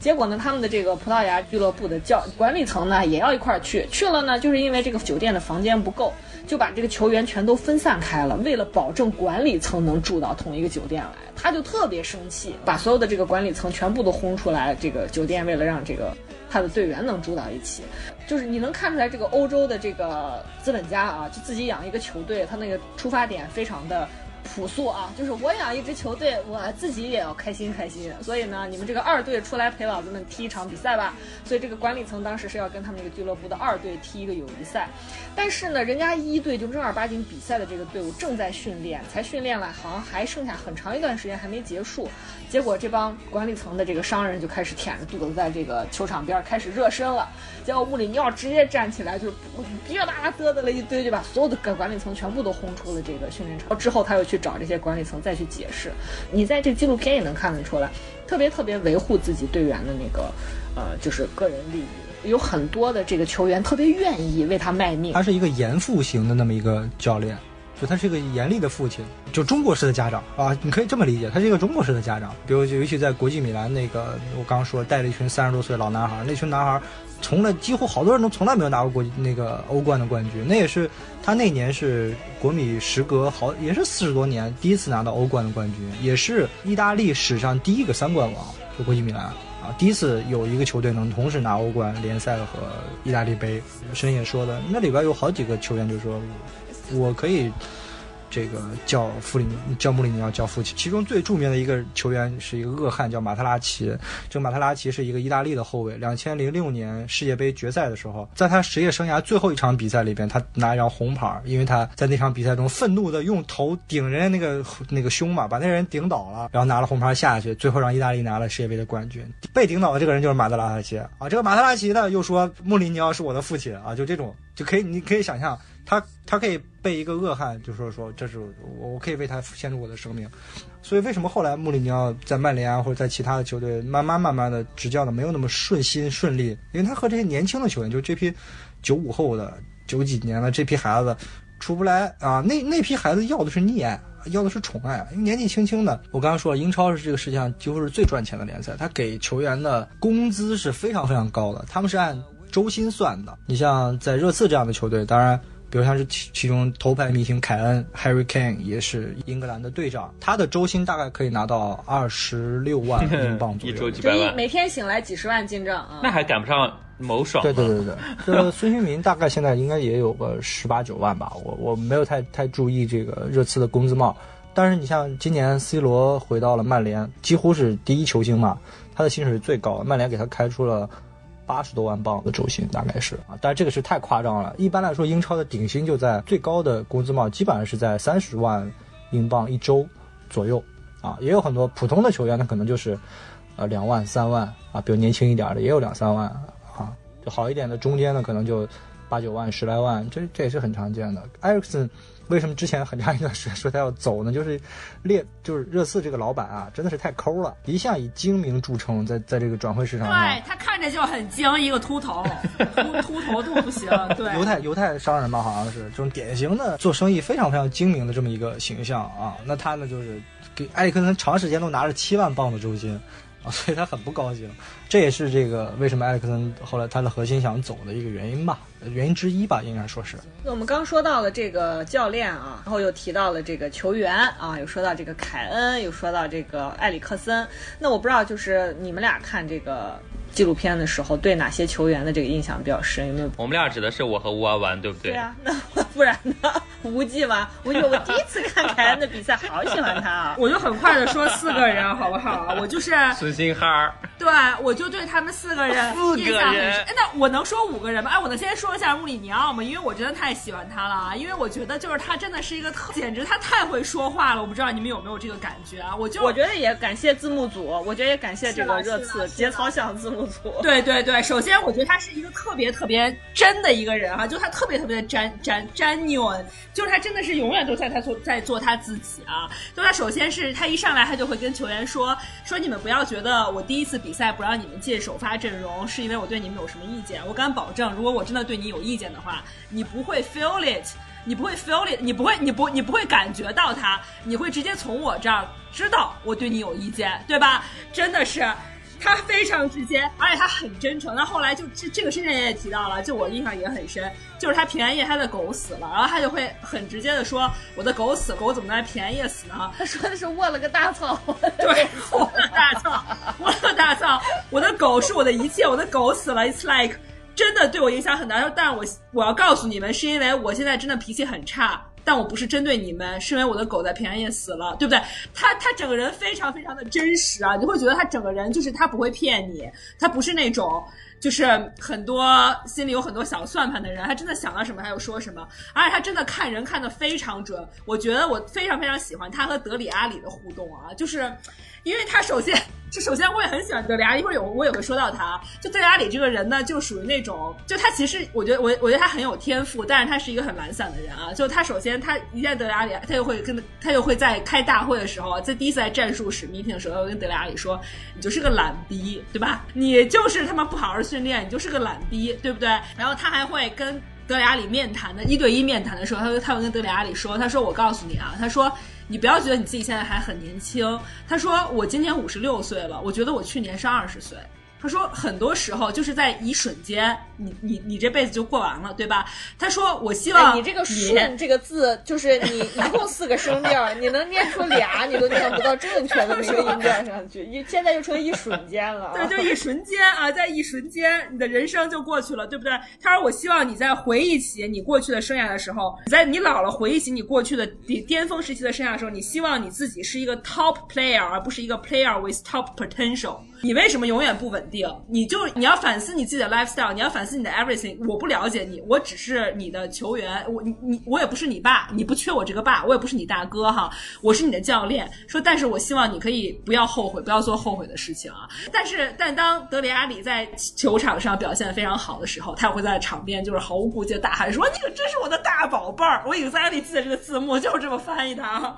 Speaker 2: 结果呢，他们的这个葡萄牙俱乐部的教管理层呢，也要一块儿去。去了呢，就是因为这个酒店的房间不够，就把这个球员全都分散开了。为了保证管理层能住到同一个酒店来，他就特别生气，把所有的这个管理层全部都轰出来。这个酒店为了让这个他的队员能住到一起，就是你能看出来这个欧洲的这个资本家啊，就自己养一个球队，他那个出发点非常的。朴素啊，就是我养一支球队，我自己也要开心开心。所以呢，你们这个二队出来陪老子们踢一场比赛吧。所以这个管理层当时是要跟他们这个俱乐部的二队踢一个友谊赛，但是呢，人家一队就正儿八经比赛的这个队伍正在训练，才训练了，好像还剩下很长一段时间还没结束。结果这帮管理层的这个商人就开始舔着肚子在这个球场边开始热身了。结果穆里尼奥直接站起来，就是噼里啪啦嘚嘚了一堆，就把所有的管理层全部都轰出了这个训练场。之后他又去找这些管理层再去解释。你在这纪录片也能看得出来，特别特别维护自己队员的那个呃，就是个人利益。有很多的这个球员特别愿意为他卖命
Speaker 3: 他。是一个严父型的那么一个教练，就他是一个严厉的父亲，就中国式的家长啊，你可以这么理解，他是一个中国式的家长。比如，尤其在国际米兰那个，我刚刚说带了一群三十多岁老男孩，那群男孩从来几乎好多人都从来没有拿过国那个欧冠的冠军，那也是他那年是国米时隔好也是四十多年第一次拿到欧冠的冠军，也是意大利史上第一个三冠王，就国际米兰。啊，第一次有一个球队能同时拿欧冠、联赛和意大利杯。申也说的，那里边有好几个球员就说，我可以这个叫弗里叫穆里尼奥叫父亲。其中最著名的一个球员是一个恶汉，叫马特拉齐。这个马特拉齐是一个意大利的后卫。两千零六年世界杯决赛的时候，在他职业生涯最后一场比赛里边，他拿一张红牌，因为他在那场比赛中愤怒的用头顶人家那个那个胸嘛，把那人顶倒了，然后拿了红牌下去，最后让意大利拿了世界杯的冠军。被顶倒的这个人就是马特拉齐啊，这个马特拉齐呢又说穆里尼奥是我的父亲啊，就这种就可以你可以想象。他他可以被一个恶汉就说说这是我我可以为他献出我的生命，所以为什么后来穆里尼奥在曼联啊或者在其他的球队慢慢慢慢的执教的没有那么顺心顺利？因为他和这些年轻的球员，就这批九五后的九几年的这批孩子出不来啊，那那批孩子要的是溺爱。要的是宠爱，因为年纪轻轻的。我刚刚说了，英超是这个世界上几乎是最赚钱的联赛，他给球员的工资是非常非常高的，他们是按周薪算的。你像在热刺这样的球队，当然比如像是其其中头牌明星凯恩 Harry Kane 也是英格兰的队长，他的周薪大概可以拿到二十六万 英镑左右。
Speaker 2: 就一
Speaker 1: 周几百万，
Speaker 2: 每天醒来几十万进账啊。
Speaker 1: 那还赶不上某爽。
Speaker 3: 对对对对，这孙兴民大概现在应该也有个十八九万吧，我我没有太太注意这个热刺的工资帽，但是你像今年 C 罗回到了曼联，几乎是第一球星嘛，他的薪水是最高的，曼联给他开出了八十多万镑的周薪，大概是啊，但这个是太夸张了。一般来说，英超的顶薪就在最高的工资帽基本上是在三十万英镑一周左右啊，也有很多普通的球员，他可能就是呃两万三万啊，比如年轻一点的也有两三万啊，就好一点的中间的可能就八九万十来万，这这也是很常见的。埃里克森为什么之前很长一段时间说他要走呢？就是列就是热刺这个老板啊，真的是太抠了，一向以精明著称，在在这个转会市场上
Speaker 5: 对。他看着就很精，一个秃头，秃秃头都不行。对，
Speaker 3: 犹太犹太商人吧，好像是这种典型的做生意非常非常精明的这么一个形象啊。那他呢，就是给埃里克森长时间都拿着七万镑的周薪啊，所以他很不高兴。这也是这个为什么埃里克森后来他的核心想走的一个原因吧，原因之一吧，应该说是。
Speaker 2: 那我们刚说到了这个教练啊，然后又提到了这个球员啊，又说到这个凯恩，又说到这个埃里克森。那我不知道，就是你们俩看这个纪录片的时候，对哪些球员的这个印象比较深？有没有？
Speaker 1: 我们俩指的是我和吴玩玩，对不对？
Speaker 2: 对啊，那不然呢？无忌吗？无忌，我第一次看凯恩的比赛，好喜欢他啊！
Speaker 5: 我就很快的说四个人好不好？我就是
Speaker 1: 孙兴哈儿，
Speaker 5: 对，我就对他们四个人印象很深。哎，那我能说五个人吗？哎，我能先说一下穆里尼奥嘛？因为我真的太喜欢他了啊！因为我觉得就是他真的是一个特，简直他太会说话了。我不知道你们有没有这个感觉啊？我就
Speaker 2: 我觉得也感谢字幕组，我觉得也感谢这个热刺节操向字幕组。
Speaker 5: 对对对，首先我觉得他是一个特别特别真的一个人哈、就他特别特别的 gen gen genuine，就是他真的是永远都在他做在做他自己啊。就他首先是他一上来他就会跟球员说说你们不要觉得我第一次比赛不让你们进首发阵容是因为我对你们有什么意见，我敢保证，如果我真的对你有意见的话，你不会 feel it。你不会 feel it，你不会，你不，你不会感觉到它，你会直接从我这儿知道我对你有意见，对吧？真的是，他非常直接，而且他很真诚。那后来就这这个事情也提到了，就我印象也很深，就是他平安夜他的狗死了，然后他就会很直接的说，我的狗死了，狗怎么在平安夜死呢？
Speaker 2: 他说的是卧了个大草。
Speaker 5: 对，我的大草，我的大草，我的狗是我的一切，我的狗死了，it's like 真的对我影响很大。但是我我要告诉你们，是因为我现在真的脾气很差。但我不是针对你们，是因为我的狗在平安夜死了，对不对？他他整个人非常非常的真实啊，你会觉得他整个人就是他不会骗你，他不是那种就是很多心里有很多小算盘的人，他真的想到什么他就说什么，而且他真的看人看得非常准。我觉得我非常非常喜欢他和德里阿里的互动啊，就是因为他首先。就首先我也很喜欢德里阿里，一会儿有我也会说到他。就德里阿里这个人呢，就属于那种，就他其实我觉得我我觉得他很有天赋，但是他是一个很懒散的人啊。就他首先他一见德里阿里，他就会跟他就会在开大会的时候，在第一次在战术室 meeting 的时候，会跟德里阿里说：“你就是个懒逼，对吧？你就是他妈不好好训练，你就是个懒逼，对不对？”然后他还会跟。德里阿里面谈的一对一面谈的时候，他他会跟德里阿里说：“他说我告诉你啊，他说你不要觉得你自己现在还很年轻。他说我今年五十六岁了，我觉得我去年是二十岁。他说很多时候就是在一瞬间，你你你这辈子就过完了，对吧？他说我希望
Speaker 2: 哎，你这个“顺”这个字，就是你一共四个声调，你能念出俩，你都念不到正确的那个音调上去。一 现在就成一瞬间了啊。
Speaker 5: 对，就一瞬间啊，在一瞬间，你的人生就过去了，对不对？他说：“我希望你在回忆起你过去的生涯的时候，你在你老了回忆起你过去的巅巅峰时期的生涯的时候，你希望你自己是一个 top player，而不是一个 player with top potential。你为什么永远不稳定？你就你要反思你自己的 lifestyle，你要反思你的 everything。我不了解你，我只是你的球员，我你你我也不是你爸，你不缺我这个爸，我也不是你大哥哈，我是你的教练。说，但是我希望你可以不要后悔，不要做后悔的事情啊。但是，但当德里阿里在球场上表现非常好的时候，他也会在场边就是毫无顾忌的大喊说：“你可真是我的大宝贝儿！”我 exactly 记得这个字幕就是这么翻译的啊。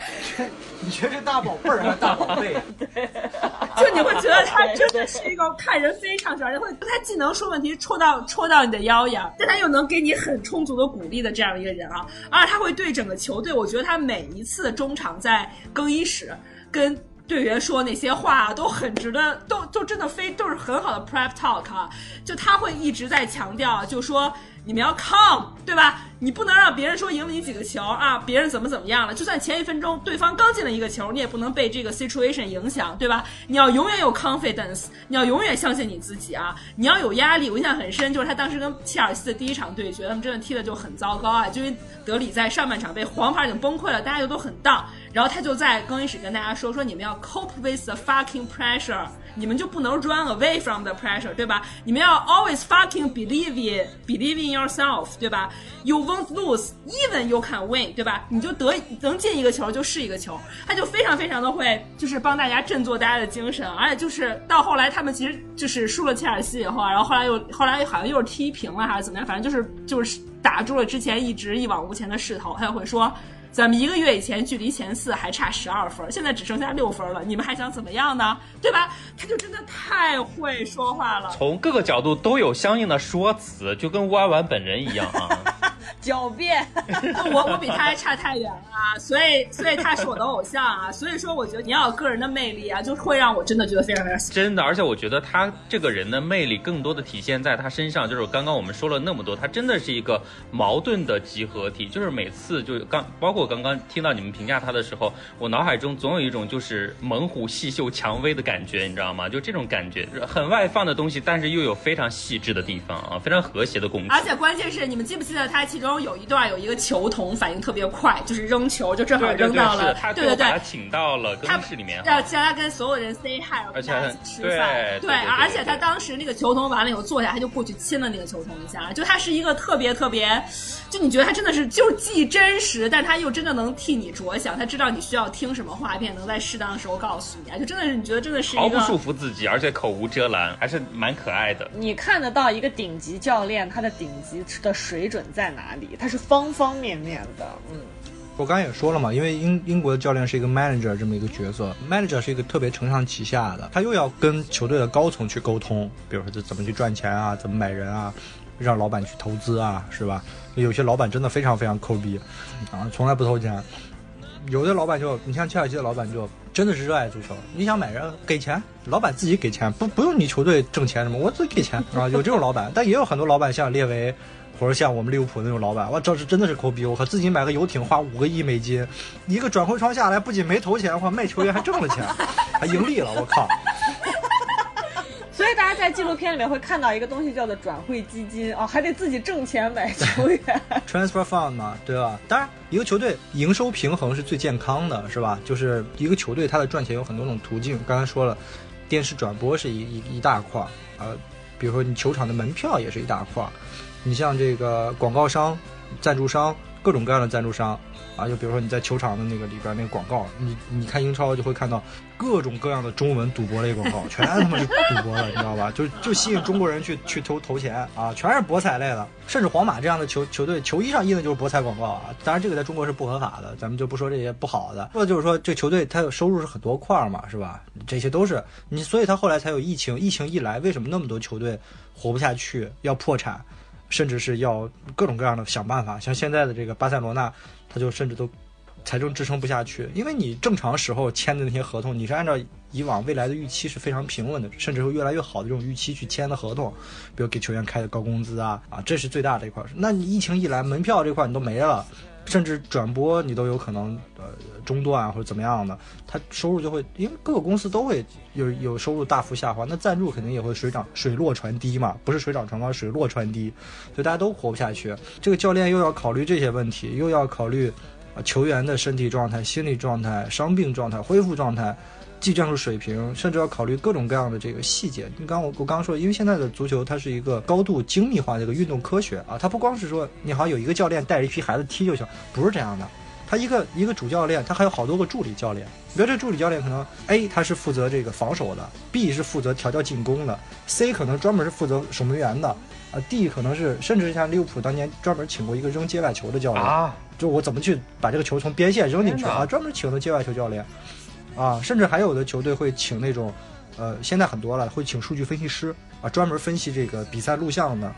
Speaker 3: 你觉得这大宝贝儿还是大宝贝？
Speaker 5: 就你会觉得他真的是一个看人非常少，人会他既能说问题戳到戳到你的腰眼，但他又能给你很充足的鼓励的这样一个人啊，而且他会对整个球队，我觉得他每一次中场在更衣室跟。队员说那些话都很值得，都都真的非都是很好的 prep talk 啊！就他会一直在强调，就说你们要 come，对吧？你不能让别人说赢了你几个球啊，别人怎么怎么样了。就算前一分钟对方刚进了一个球，你也不能被这个 situation 影响，对吧？你要永远有 confidence，你要永远相信你自己啊！你要有压力。我印象很深，就是他当时跟切尔西的第一场对决，他们真的踢的就很糟糕啊，就因为德里在上半场被黄牌已经崩溃了，大家就都很荡。然后他就在更衣室跟大家说：“说你们要 cope with the fucking pressure，你们就不能 run away from the pressure，对吧？你们要 always fucking believe in believe in yourself，对吧？You won't lose even you can win，对吧？你就得能进一个球就是一个球。他就非常非常的会，就是帮大家振作大家的精神，而且就是到后来他们其实就是输了切尔西以后，然后后来又后来好像又是踢平了还是怎么样，反正就是就是打住了之前一直一往无前的势头，他就会说。咱们一个月以前距离前四还差十二分，现在只剩下六分了，你们还想怎么样呢？对吧？他就真的太会说话了。
Speaker 1: 从各个角度都有相应的说辞，就跟乌阿丸本人一样啊。
Speaker 2: 狡辩。
Speaker 5: 我我比他还差太远了啊，所以所以他是我的偶像啊，所以说我觉得你要有个人的魅力啊，就会让我真的觉得非常非常喜欢。
Speaker 1: 真的，而且我觉得他这个人的魅力更多的体现在他身上，就是刚刚我们说了那么多，他真的是一个矛盾的集合体。就是每次就刚包括刚刚听到你们评价他的时候，我脑海中总有一种就是猛虎细嗅蔷薇的感觉，你知道吗？就这种感觉，很外放的东西，但是又有非常细致的地方啊，非常和谐的公主。
Speaker 5: 而且关键是，你们记不记得他其中有一段有一个球童反应特别快，就是扔球就正好扔到了，
Speaker 1: 他
Speaker 5: 对对对
Speaker 1: 他。请到了更
Speaker 5: 他
Speaker 1: 衣室里面。
Speaker 5: 要叫他跟所有人 say hi，
Speaker 1: 而且
Speaker 5: 吃饭。
Speaker 1: 对
Speaker 5: 而且他当时那个球童完了以后坐下，他就过去亲了那个球童一下。就他是一个特别特别，就你觉得他真的是就既真实，但他又真的能替你着想，他知道你需要听什么话，并且能在适当的时候告诉你啊。就真的是你觉得真的是一个
Speaker 1: 毫不束缚自己，而且口无遮拦，还是蛮可爱的。
Speaker 2: 你看得到一个顶级教练他的顶级的水准在哪里？他是方方面面的，嗯。
Speaker 3: 我刚才也说了嘛，因为英英国的教练是一个 manager 这么一个角色，manager 是一个特别承上启下的，他又要跟球队的高层去沟通，比如说这怎么去赚钱啊，怎么买人啊，让老板去投资啊，是吧？有些老板真的非常非常抠逼，啊，从来不投钱。有的老板就，你像切尔西的老板就真的是热爱足球，你想买人给钱，老板自己给钱，不不用你球队挣钱什么，我自己给钱啊，有这种老板，但也有很多老板像列维。或者像我们利物浦那种老板，哇，这是真的是抠逼！我靠，自己买个游艇花五个亿美金，一个转会窗下来，不仅没投钱，哇，卖球员还挣了钱，还盈利了，我靠！
Speaker 2: 所以大家在纪录片里面会看到一个东西叫做转会基金哦，还得自己挣钱买球员。
Speaker 3: transfer fund 嘛，对吧？当然，一个球队营收平衡是最健康的，是吧？就是一个球队它的赚钱有很多种途径，刚才说了，电视转播是一一一大块儿，呃，比如说你球场的门票也是一大块儿，你像这个广告商、赞助商，各种各样的赞助商。啊，就比如说你在球场的那个里边那个广告，你你看英超就会看到各种各样的中文赌博类广告，全他妈是赌博的，你知道吧？就就吸引中国人去去投投钱啊，全是博彩类的，甚至皇马这样的球球队球衣上印的就是博彩广告啊。当然这个在中国是不合法的，咱们就不说这些不好的。说的就是说这球队它有收入是很多块儿嘛，是吧？这些都是你，所以他后来才有疫情，疫情一来，为什么那么多球队活不下去，要破产？甚至是要各种各样的想办法，像现在的这个巴塞罗那，他就甚至都财政支撑不下去，因为你正常时候签的那些合同，你是按照以往未来的预期是非常平稳的，甚至会越来越好的这种预期去签的合同，比如给球员开的高工资啊啊，这是最大的一块。那你疫情一来，门票这块你都没了。甚至转播你都有可能呃中断或者怎么样的，它收入就会因为各个公司都会有有收入大幅下滑，那赞助肯定也会水涨水落船低嘛，不是水涨船高，水落船低，所以大家都活不下去。这个教练又要考虑这些问题，又要考虑啊球员的身体状态、心理状态、伤病状态、恢复状态。技战术水平，甚至要考虑各种各样的这个细节。你刚我我刚刚说，因为现在的足球它是一个高度精密化的一个运动科学啊，它不光是说你好像有一个教练带着一批孩子踢就行，不是这样的。他一个一个主教练，他还有好多个助理教练。你比如这助理教练可能 A 他是负责这个防守的，B 是负责调教进攻的，C 可能专门是负责守门员的，啊 D 可能是甚至像利物浦当年专门请过一个扔界外球的教练，
Speaker 1: 啊，
Speaker 3: 就我怎么去把这个球从边线扔进去啊，专门请的界外球教练，啊，甚至还有的球队会请那种，呃，现在很多了，会请数据分析师啊，专门分析这个比赛录像的，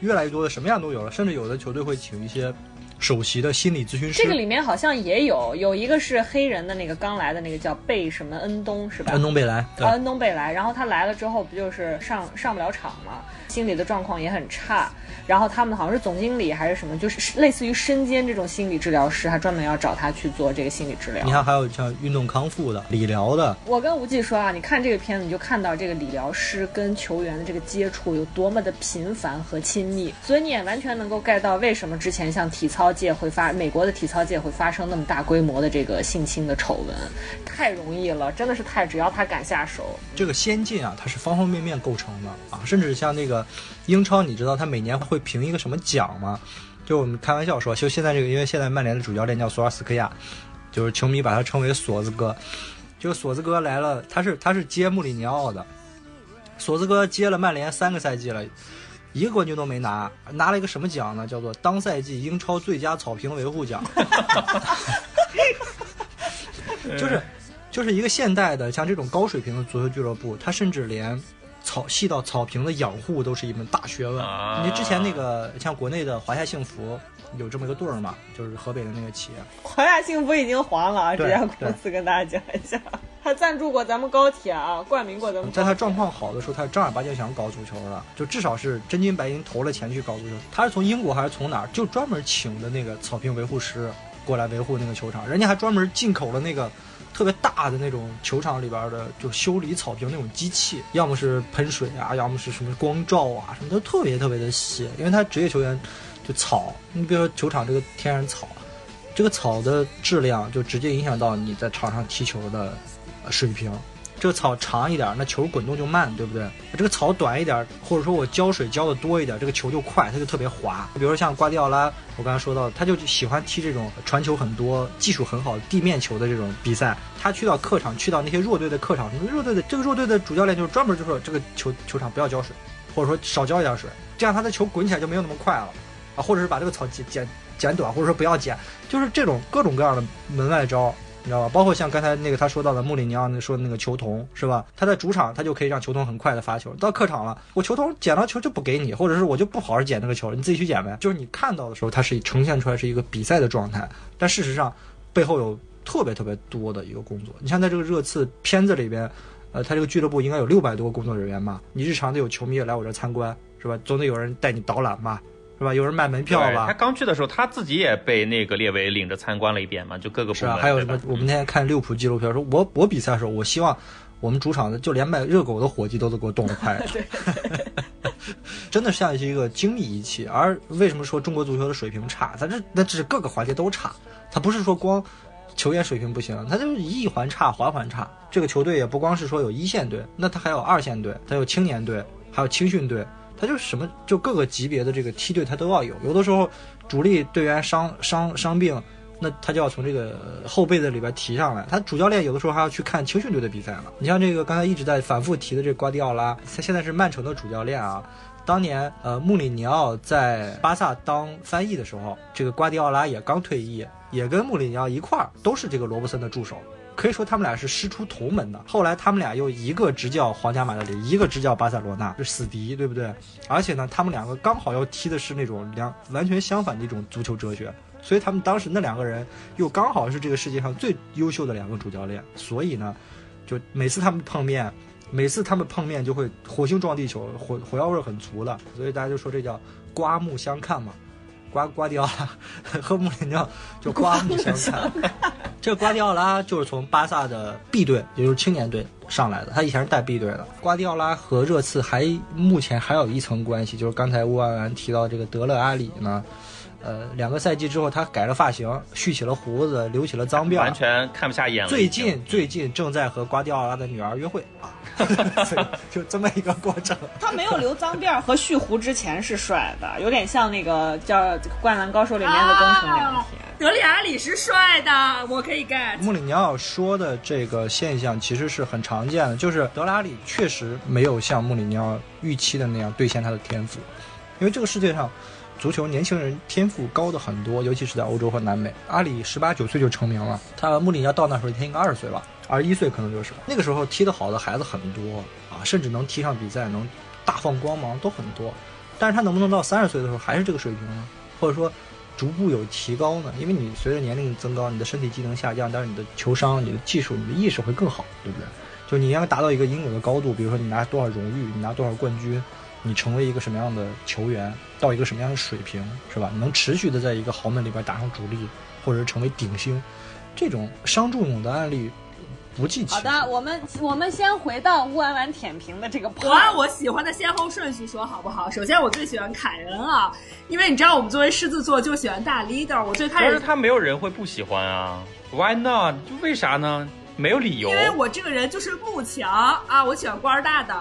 Speaker 3: 越来越多的什么样都有了，甚至有的球队会请一些首席的心理咨询师。
Speaker 2: 这个里面好像也有有一个是黑人的那个刚来的那个叫贝什么恩东是吧？
Speaker 3: 恩东贝莱，
Speaker 2: 恩东贝莱，然后他来了之后不就是上上不了场嘛，心理的状况也很差，然后他们好像是总经理还是什么，就是类似于身兼这种心理治疗师，还专门要找他去做这个心理治疗
Speaker 3: 你。看还有像运动康复的、理疗的，
Speaker 2: 我跟吴忌说啊，你看这个片子，你就看到这个理疗师跟球员的这个接触有多么的频繁和亲密，所以你也完全能够 get 到为什么之前像体操界会发，美国的体操界会发生那么大规模的这个性侵的丑闻，太容易了，真的是太，只要他敢下手，
Speaker 3: 这个先进啊，它是方方面面构成的啊，甚至像那个英超，你知道他每年会评一个什么奖吗？就我们开玩笑说，就现在这个，因为现在曼联的主教练叫索尔斯克亚，就是球迷把他称为索子哥。这个索子哥来了，他是他是接穆里尼奥的，索子哥接了曼联三个赛季了。一个冠军都没拿，拿了一个什么奖呢？叫做当赛季英超最佳草坪维护奖。就是就是一个现代的像这种高水平的足球俱乐部，他甚至连草细到草坪的养护都是一门大学问。
Speaker 1: 啊
Speaker 3: 你之前那个像国内的华夏幸福有这么一个队儿嘛，就是河北的那个企业，
Speaker 2: 华夏幸福已经黄了啊！这家公司跟大家讲一下，他赞助过咱们高铁啊，冠名过咱们。
Speaker 3: 在他状况好的时候，他正儿八经想搞足球了，就至少是真金白银投了钱去搞足球。他是从英国还是从哪儿，就专门请的那个草坪维护师过来维护那个球场，人家还专门进口了那个特别大的那种球场里边的，就修理草坪那种机器，要么是喷水啊，要么是什么光照啊，什么都特别特别的细，因为他职业球员就草，你比如说球场这个天然草。这个草的质量就直接影响到你在场上踢球的水平。这个草长一点，那球滚动就慢，对不对？这个草短一点，或者说我浇水浇的多一点，这个球就快，它就特别滑。比如说像瓜迪奥拉，我刚才说到，他就喜欢踢这种传球很多、技术很好地面球的这种比赛。他去到客场，去到那些弱队的客场，弱队的这个弱队的主教练就是专门就说这个球球场不要浇水，或者说少浇一点水，这样他的球滚起来就没有那么快了啊，或者是把这个草剪剪剪短，或者说不要剪，就是这种各种各样的门外招。你知道吧？包括像刚才那个他说到的穆里尼奥那说的那个球童是吧？他在主场他就可以让球童很快的发球，到客场了，我球童捡到球就不给你，或者是我就不好好捡那个球，你自己去捡呗。就是你看到的时候，它是呈现出来是一个比赛的状态，但事实上背后有特别特别多的一个工作。你像在这个热刺片子里边，呃，他这个俱乐部应该有六百多个工作人员嘛，你日常得有球迷来我这参观是吧？总得有人带你导览吧，是吧？有人卖门票吧
Speaker 1: 他？刚去的时候，他自己也被那个列为领着参观了一遍嘛，就各个部门。
Speaker 3: 是啊，还有什么？我们那天看利物浦纪录片说，我我比赛的时候，我希望我们主场的就连卖热狗的伙计都能给我动得快。真的像是一个精密仪器。而为什么说中国足球的水平差？它这那只是各个环节都差，它不是说光球员水平不行，它就是一环差环环差。这个球队也不光是说有一线队，那它还有二线队，它有青年队，还有青训队。他就什么，就各个级别的这个梯队他都要有。有的时候主力队员伤伤伤病，那他就要从这个后备的里边提上来。他主教练有的时候还要去看青训队的比赛呢。你像这个刚才一直在反复提的这瓜迪奥拉，他现在是曼城的主教练啊。当年呃穆里尼奥在巴萨当翻译的时候，这个瓜迪奥拉也刚退役，也跟穆里尼奥一块儿都是这个罗伯森的助手。可以说他们俩是师出同门的。后来他们俩又一个执教皇家马德里，一个执教巴塞罗那，是死敌，对不对？而且呢，他们两个刚好要踢的是那种两完全相反的一种足球哲学，所以他们当时那两个人又刚好是这个世界上最优秀的两个主教练，所以呢，就每次他们碰面，每次他们碰面就会火星撞地球，火火药味很足的，所以大家就说这叫刮目相看嘛。瓜瓜迪奥拉和穆里尼奥就刮目相看。这个瓜迪奥拉就是从巴萨的 B 队，也就是青年队上来的，他以前是带 B 队的。瓜迪奥拉和热刺还目前还有一层关系，就是刚才乌安安提到这个德勒阿里呢，呃，两个赛季之后他改了发型，蓄起了胡子，留起了脏辫，
Speaker 1: 完全看不下眼了。
Speaker 3: 最近最近正在和瓜迪奥拉的女儿约会啊，就这么一个过程。
Speaker 2: 他没有留脏辫儿和蓄胡之前是帅的，有点像那个叫《灌篮高手》里面的宫城良田。
Speaker 5: 德里阿里是帅的，我可以 get。
Speaker 3: 穆里尼奥说的这个现象其实是很常见的，就是德拉里确实没有像穆里尼奥预期的那样兑现他的天赋，因为这个世界上足球年轻人天赋高的很多，尤其是在欧洲和南美。阿里十八九岁就成名了，他穆里尼奥到那时候他应该二十岁吧，二十一岁可能就是那个时候踢得好的孩子很多啊，甚至能踢上比赛，能大放光芒都很多，但是他能不能到三十岁的时候还是这个水平呢？或者说？逐步有提高呢？因为你随着年龄增高，你的身体机能下降，但是你的球商、你的技术、你的意识会更好，对不对？就你要达到一个应有的高度，比如说你拿多少荣誉，你拿多少冠军，你成为一个什么样的球员，到一个什么样的水平，是吧？你能持续的在一个豪门里边打上主力，或者是成为顶星，这种伤仲永的案例不计其数。
Speaker 2: 好的，我们我们先回到乌婉婉舔屏的这个
Speaker 5: 我按我喜欢的先后顺序说好不好？首先我最喜欢凯恩啊，因为你知道我们作为狮子座就喜欢大 leader，我最开始
Speaker 1: 但是他没有人会不喜欢啊，Why not？就为啥呢？没有理由
Speaker 5: 因。为我这个人就是慕强啊，我喜欢官儿大的。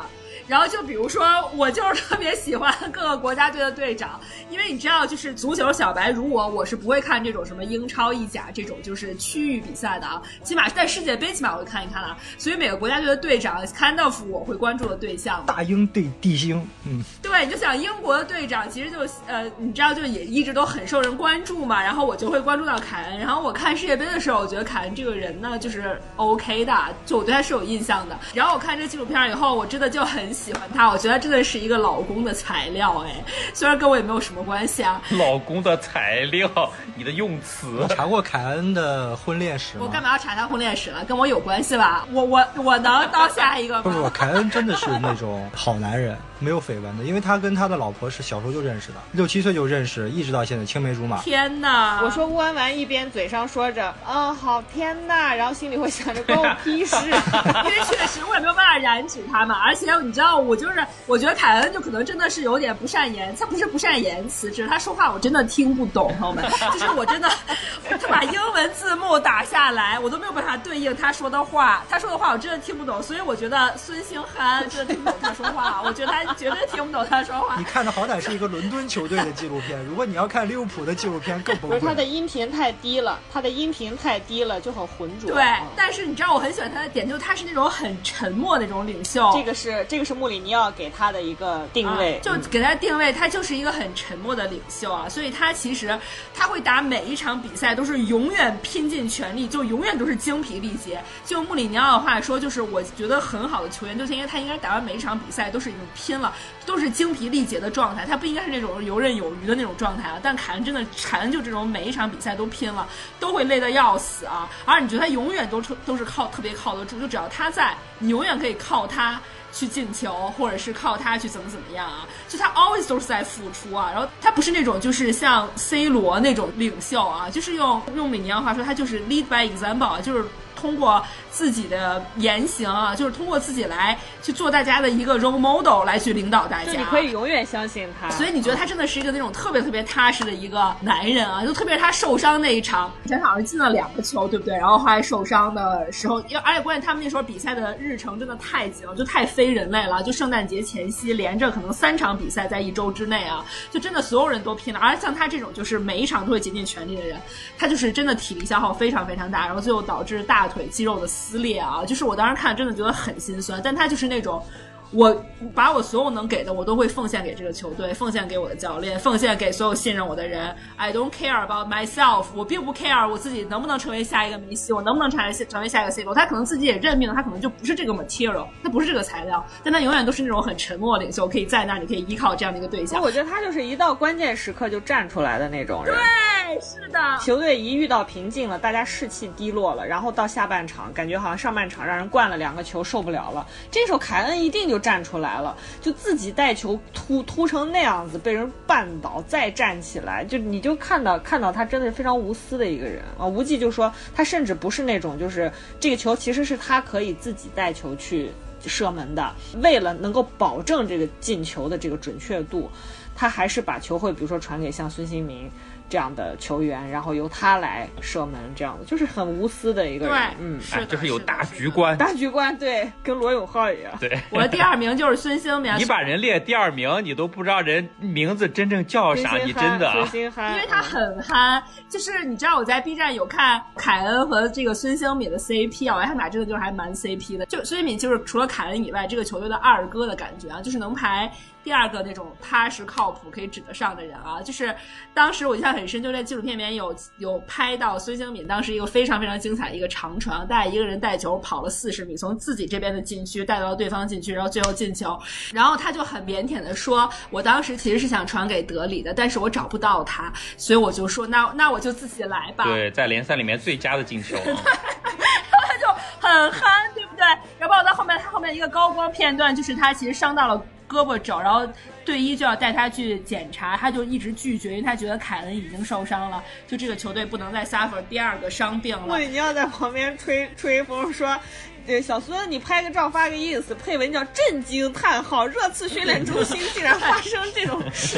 Speaker 5: 然后就比如说，我就是特别喜欢 各个国家队的队长，因为你知道，就是足球小白如我，我是不会看这种什么英超、意甲这种就是区域比赛的啊，起码在世界杯起码我会看一看啊。所以每个国家队的队长 kind of 我会关注的对象。
Speaker 3: 大英对地星，嗯，
Speaker 5: 对，你就想英国的队长，其实就呃，你知道，就也一直都很受人关注嘛。然后我就会关注到凯恩。然后我看世界杯的时候，我觉得凯恩这个人呢，就是 OK 的，就我对他是有印象的。然后我看这纪录片以后，我真的就很喜欢他，我觉得他真的是一个老公的材料哎，虽然跟我也没有什么关系啊。
Speaker 1: 老公的材料，你的用词。
Speaker 3: 查过凯恩的婚恋史吗？
Speaker 5: 我干嘛要查他婚恋史了？跟我有关系吧？我我我能当下一个
Speaker 3: 不不，
Speaker 5: 吗？
Speaker 3: 凯恩真的是那种好男人，没有绯闻的，因为他跟他的老婆是小时候就认识的，六七岁就认识，一直到现在青梅竹马。
Speaker 5: 天哪！
Speaker 2: 我说乌安丸一边嘴上说着“嗯，好天呐”，然后心里会想着关我屁事。
Speaker 5: 因为确实我也没有办法染指他嘛，而且你知道，我就是我觉得凯恩就可能真的是有点不善言，他不是不善言辞，只是他说话我真的听不懂，朋友们，就是我真的 他把英文字幕打下来，我都没有办法对应他说的话，他说的话我真的听不懂，所以我觉得孙兴涵真的听不懂他说话，我觉得他绝对听不懂他说话
Speaker 3: 你。看的好歹是一个伦敦球队的纪录片，如果你要看利物浦的纪录片，更崩
Speaker 2: 不是他的。音频太低了，他的音频太低了，就很浑浊。
Speaker 5: 对
Speaker 2: 嗯，
Speaker 5: 但是你知道我很喜欢他的点，就是他是那种很沉默的那种领袖。
Speaker 2: 这个是这个是穆里尼奥给他的一个定位，
Speaker 5: 啊就给他定位，他就是一个很沉默的领袖啊，所以他其实他会打每一场比赛都是永远拼尽全力，就永远都是精疲力竭。就穆里尼奥的话说，就是我觉得很好的球员，就是因为他应该打完每一场比赛都是已经拼了，都是精疲力竭的状态，他不应该是那种游刃有余的那种状态啊。但凯恩真的，凯恩就这种每一场比赛都拼了，都会累得要死啊，而你觉得他永远都都是靠特别靠得住，就只要他在，你永远可以靠他。去进球，或者是靠他去怎么怎么样啊？就他 always 都是在付出啊，然后他不是那种就是像 C 罗那种领袖啊，就是用用米尼奥话说，他就是 lead by example，就是通过自己的言行啊，就是通过自己来去做大家的一个 role model 来去领导大家。
Speaker 2: 就你可以永远相信他。
Speaker 5: 所以你觉得他真的是一个那种特别特别踏实的一个男人啊？就特别是他受伤那一场，前场是进了两个球，对不对？然后后来受伤的时候，因为而且关键他们那时候比赛的日程真的太紧了，就太非人类了。就圣诞节前夕连着可能三场比赛在一周之内啊，就真的所有人都拼了。而像他这种就是每一场都会竭尽全力的人，他就是真的体力消耗非常非常大，然后最后导致大腿肌肉的撕裂啊。就是我当时看真的觉得很心酸，但他就是那种。我把我所有能给的，我都会奉献给这个球队，奉献给我的教练，奉献给所有信任我的人。I don't care about myself，我并不 care 我自己能不能成为下一个梅西，我能不能成为成为下一个 C 罗。他可能自己也认命了，他可能就不是这个 material，他不是这个材料，但他永远都是那种很沉默的领袖，可以在那你可以依靠这样的一个对象。
Speaker 2: 我觉得他就是一到关键时刻就站出来的那种人。
Speaker 5: 对，是的，
Speaker 2: 球队一遇到瓶颈了，大家士气低落了，然后到下半场，感觉好像上半场让人灌了两个球，受不了了。这时候凯恩一定就站出来了，就自己带球突突成那样子，被人绊倒，再站起来，就你就看到看到他真的是非常无私的一个人啊。无忌就说他甚至不是那种就是这个球其实是他可以自己带球去射门的，为了能够保证这个进球的这个准确度，他还是把球会比如说传给像孙兴民。这样的球员，然后由他来射门，这样的就是很无私的一个人
Speaker 5: 对，，
Speaker 2: 嗯，
Speaker 5: 是，
Speaker 1: 哎就是有大局观。
Speaker 2: 大局观，对，跟罗永浩一样。
Speaker 1: 对，
Speaker 5: 我的第二名就是孙兴民，
Speaker 1: 你把人列第二名，你都不知道人名字真正叫啥，你真的
Speaker 5: 因为他很憨，就是你知道我在 B 站有看凯恩和这个孙兴敏的 CP 啊，我觉得他们俩真的就是还蛮 CP 的。就孙兴敏就是除了凯恩以外，这个球队的二哥的感觉啊，就是能排第二个那种踏实靠谱可以指得上的人啊。就是当时我印象很很深，就在纪录片里面有有拍到孙兴敏当时一个非常非常精彩的一个长传，带一个人带球跑了四十米，从自己这边的禁区带到对方禁区，然后最后进球。然后他就很腼腆的说：“我当时其实是想传给德里的，但是我找不到他，所以我就说那那我就自己来吧。”
Speaker 1: 对，在联赛里面最佳的进球啊。
Speaker 5: 他 就 很憨，对不对？然后包括到后面，他后面一个高光片段，就是他其实伤到了胳膊肘，然后队医就要带他去检查，他就一直拒绝，因为他觉得凯恩已经受伤了，就这个球队不能再 suffer 第二个伤病了
Speaker 2: 穆。里尼奥在旁边吹吹风说。呃，小孙，你拍个照发个 ins，配文叫“震惊”叹号，热刺训练中心竟然发生这种事。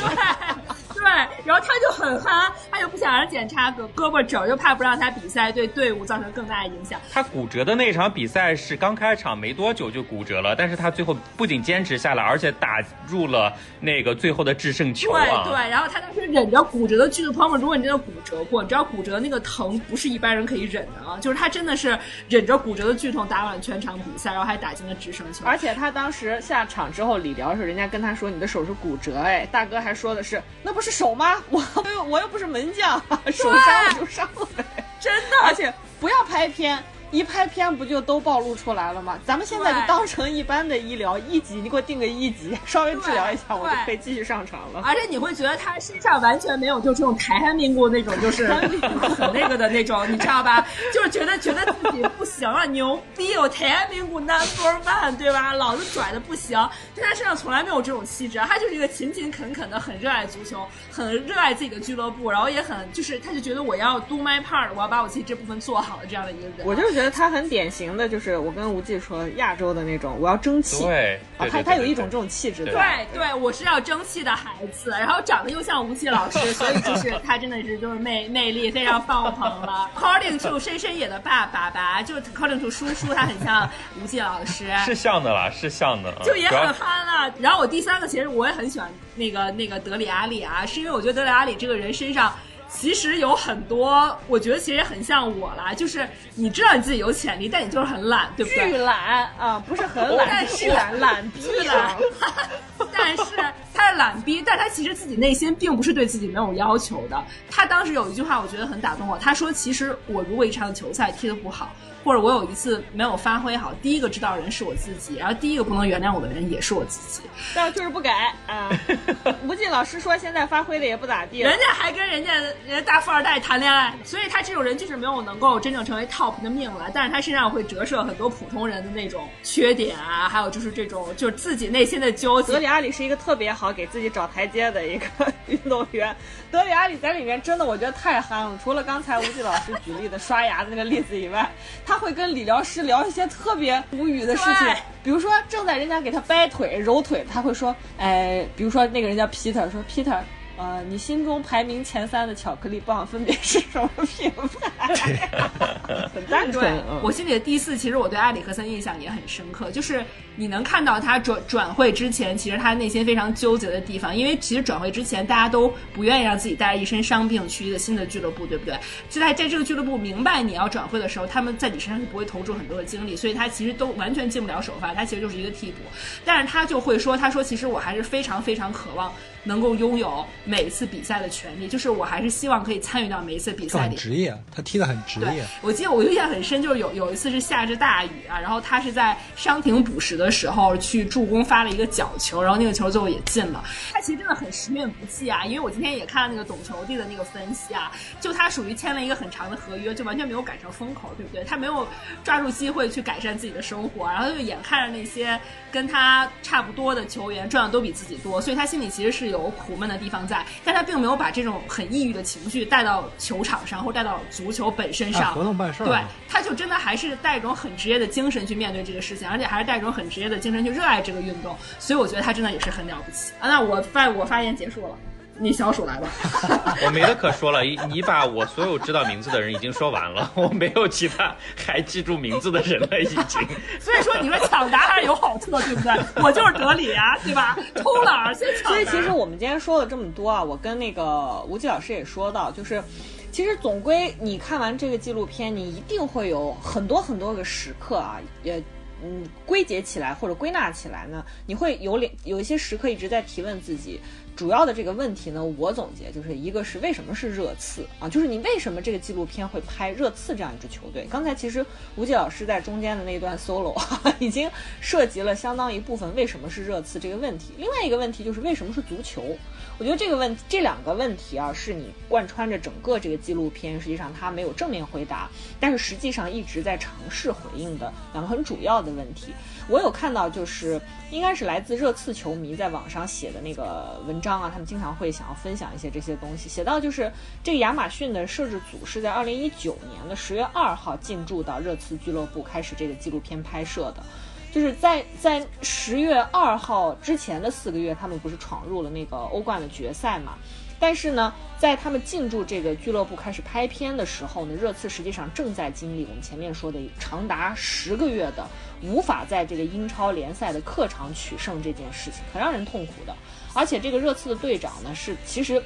Speaker 5: 对，然后他就很憨，他就不想让检查胳胳膊肘，又怕不让他比赛对队伍造成更大的影响。
Speaker 1: 他骨折的那场比赛是刚开场没多久就骨折了，但是他最后不仅坚持下来，而且打入了那个最后的制胜球
Speaker 5: 对
Speaker 1: 啊！
Speaker 5: 对，然后他当时忍着骨折的剧痛，朋友们，如果你真的骨折过，你知道骨折那个疼不是一般人可以忍的啊，就是他真的是忍着骨折的剧痛打完全场比赛，然后还打进了直升球。
Speaker 2: 而且他当时下场之后理疗的时候，人家跟他说你的手是骨折，哎，大哥还说的是那不是手吗？我 我又不是门将，手伤了就伤了呗。
Speaker 5: 真的，
Speaker 2: 而且不要拍片。一拍片不就都暴露出来了吗？咱们现在就当成一般的医疗，一级你给我定个一级，稍微治疗一下，我就可以继续上场了。
Speaker 5: 而且你会觉得他身上完全没有就这种台湾民国那种，就是很那个的那种，你知道吧？就是觉得觉得自己不行了，牛逼，我台湾民国 number one，对吧？老子拽的不行，但他身上从来没有这种气质，他就是一个勤勤恳恳的，很热爱足球，很热爱自己的俱乐部，然后也很就是他就觉得我要 do my part，我要把我自己这部分做好的这样的一个人。
Speaker 2: 我就是觉得他很典型的，就是我跟吴忌说亚洲的那种，我要争气。
Speaker 1: 对，
Speaker 2: 啊，他他有一种这。种气质，
Speaker 1: 对
Speaker 2: 吧？
Speaker 5: 对对，我是要争气的孩子，然后长得又像吴忌老师，所以就是 他真的是就是魅魅力非常爆棚了。According to 深深野的爸爸爸，就是 According to 叔叔，他很像吴忌老师。
Speaker 1: 是像的啦，是像的，啊
Speaker 5: 就也很憨了。然后我第三个，其实我也很喜欢那个那个德里阿里啊，是因为我觉得德里阿里这个人身上。其实有很多，我觉得其实也很像我啦，就是你知道你自己有潜力，但你就是很懒，对不对？
Speaker 2: 巨懒啊，不是很懒
Speaker 5: 但
Speaker 2: 懒，
Speaker 5: 是
Speaker 2: 巨懒，懒逼
Speaker 5: 是
Speaker 2: 啊
Speaker 5: 的。但是他是懒逼，但他其实自己内心并不是对自己没有要求的。他当时有一句话，我觉得很打动我。他说：“其实我如果一场球赛踢得不好，或者我有一次没有发挥好，第一个知道人是我自己，然后第一个不能原谅我的人也是我自己。
Speaker 2: 但就是不改啊。吴忌老师说现在发挥的也不咋地，
Speaker 5: 人家还跟人家人家大富二代谈恋爱，所以他这种人就是没有能够真正成为 top 的命了。但是他身上会折射很多普通人的那种缺点啊，还有就是这种 就是自己内心的纠结
Speaker 2: 德里。阿里是一个特别好给自己找台阶的一个运动员。德里阿里在里面真的我觉得太憨了，除了刚才吴忌老师举例的刷牙的那个例子以外，他会跟理疗师聊一些特别无语的事情，比如说正在人家给他掰腿揉腿，他会说，哎，比如说那个人叫 Peter 说 Peter。呃，你心中排名前三的巧克力棒分别是什么品牌？很单纯
Speaker 5: 我心里的第四，其实我对埃里克森印象也很深刻，就是你能看到他转转会之前，其实他内心非常纠结的地方，因为其实转会之前，大家都不愿意让自己带着一身伤病去一个新的俱乐部，对不对？就在在这个俱乐部明白你要转会的时候，他们在你身上是不会投注很多的精力，所以他其实都完全进不了首发，他其实就是一个替补。但是他就会说，他说其实我还是非常非常渴望能够拥有每一次比赛的权利，就是我还是希望可以参与到每一次比赛里。
Speaker 3: 很职业，他踢得很职
Speaker 5: 对
Speaker 3: 业。，
Speaker 5: 我记得我印象很深，就是有有一次是下着大雨啊，然后他是在伤停补时的时候去助攻发了一个角球，然后那个球最后也进了。他其实真的很时运不济啊，因为我今天也看了那个懂球帝的那个分析啊，就他属于签了一个很长的合约，就完全没有赶上风口，对不对？他没有抓住机会去改善自己的生活，然后就眼看着那些跟他差不多的球员赚的都比自己多，所以他心里其实是有苦闷的地方在，但他并没有把这种很抑郁的情绪带到球场上，或带到足球本身上。
Speaker 3: 按合同办事儿
Speaker 5: 对，他就真的还是带一种很职业的精神去面对这个事情，而且还是带一种很职业的精神去热爱这个运动，所以我觉得他真的也是很了不起啊。那我发我发言结束了，你小鼠来吧。
Speaker 1: 我没得可说了，你你把我所有知道名字的人已经说完了，我没有其他还记住名字的人了，已经。
Speaker 5: 所以说你说抢答还是有好处的，对不对？我就是得理啊，对吧？偷懒儿先抢。
Speaker 2: 所以其实我们今天说了这么多啊，我跟那个吴忌老师也说到，就是其实总归你看完这个纪录片，你一定会有很多很多个时刻啊，也嗯归结起来或者归纳起来呢，你会有两有一些时刻一直在提问自己。主要的这个问题呢，我总结就是一个是为什么是热刺啊？就是你为什么这个纪录片会拍热刺这样一支球队？刚才其实吴忌老师在中间的那段 solo 已经涉及了相当一部分为什么是热刺这个问题。另外一个问题就是为什么是足球？我觉得这个问这两个问题啊，是你贯穿着整个这个纪录片，实际上他没有正面回答，但是实际上一直在尝试回应的两个很主要的问题。我有看到，就是应该是来自热刺球迷在网上写的那个文章啊，他们经常会想要分享一些这些东西。写到就是这个亚马逊的摄制组是在二零一九年的十月二号进驻到热刺俱乐部，开始这个纪录片拍摄的。就是在在十月二号之前的四个月，他们不是闯入了那个欧冠的决赛嘛？但是呢，在他们进驻这个俱乐部开始拍片的时候呢，热刺实际上正在经历我们前面说的长达十个月的无法在这个英超联赛的客场取胜这件事情，很让人痛苦的。而且这个热刺的队长呢，是其实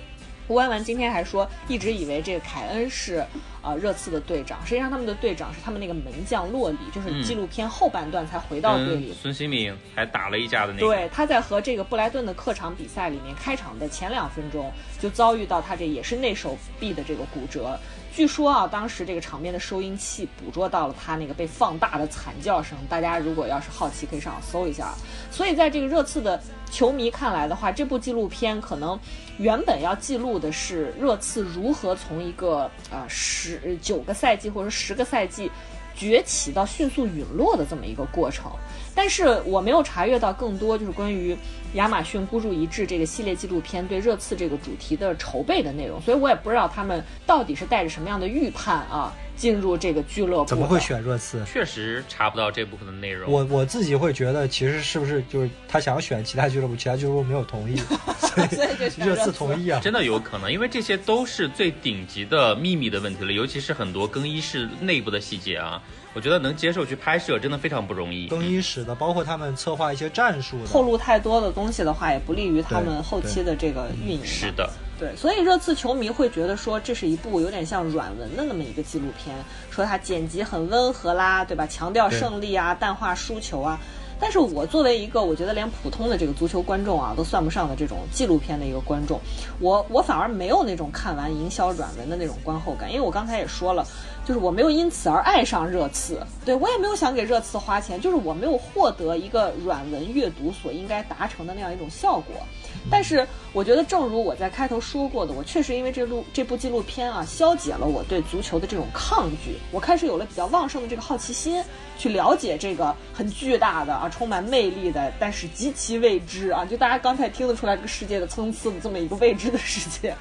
Speaker 2: 吴安文今天还说，一直以为这个凯恩是呃热刺的队长，实际上他们的队长是他们那个门将洛里，就是纪录片后半段才回到队里
Speaker 1: 跟。孙兴敏还打了一架的那个，
Speaker 2: 对，他在和这个布莱顿的客场比赛里面，开场的前两分钟就遭遇到他这也是内手臂的这个骨折。据说啊，当时这个场面的收音器捕捉到了他那个被放大的惨叫声。大家如果要是好奇，可以上网搜一下。所以在这个热刺的球迷看来的话，这部纪录片可能原本要记录的是热刺如何从一个啊十九个赛季或者十个赛季崛起到迅速陨落的这么一个过程。但是我没有查阅到更多就是关于亚马逊孤注一掷这个系列纪录片对热刺这个主题的筹备的内容，所以我也不知道他们到底是带着什么样的预判啊进入这个俱乐部。
Speaker 3: 怎么会？选热刺？
Speaker 1: 确实查不到这部分的内容。
Speaker 3: 我我自己会觉得，其实是不是就是他想选其他俱乐部，其他俱乐部没有同意，所以
Speaker 2: 所以就
Speaker 3: 热
Speaker 2: 刺
Speaker 3: 同意啊。
Speaker 1: 真的有可能，因为这些都是最顶级的秘密的问题了，尤其是很多更衣室内部的细节啊，我觉得能接受去拍摄真的非常不容易。
Speaker 3: 更衣室的，包括他们策划一些战术的，
Speaker 2: 透露太多的东西的话，也不利于他们后期的这个运营。
Speaker 1: 是的，
Speaker 2: 对，所以热刺球迷会觉得说，这是一部有点像软文的那么一个纪录片，说它剪辑很温和啦，对吧？强调胜利啊，淡化输球啊。但是我作为一个我觉得连普通的这个足球观众啊都算不上的这种纪录片的一个观众，我我反而没有那种看完营销软文的那种观后感，因为我刚才也说了，就是我没有因此而爱上热刺，对我也没有想给热刺花钱，就是我没有获得一个软文阅读所应该达成的那样一种效果。但是我觉得，正如我在开头说过的，我确实因为这录这部纪录片啊，消解了我对足球的这种抗拒，我开始有了比较旺盛的这个好奇心，去了解这个很巨大的啊、充满魅力的，但是极其未知啊，就大家刚才听得出来这个世界的参差的这么一个未知的世界。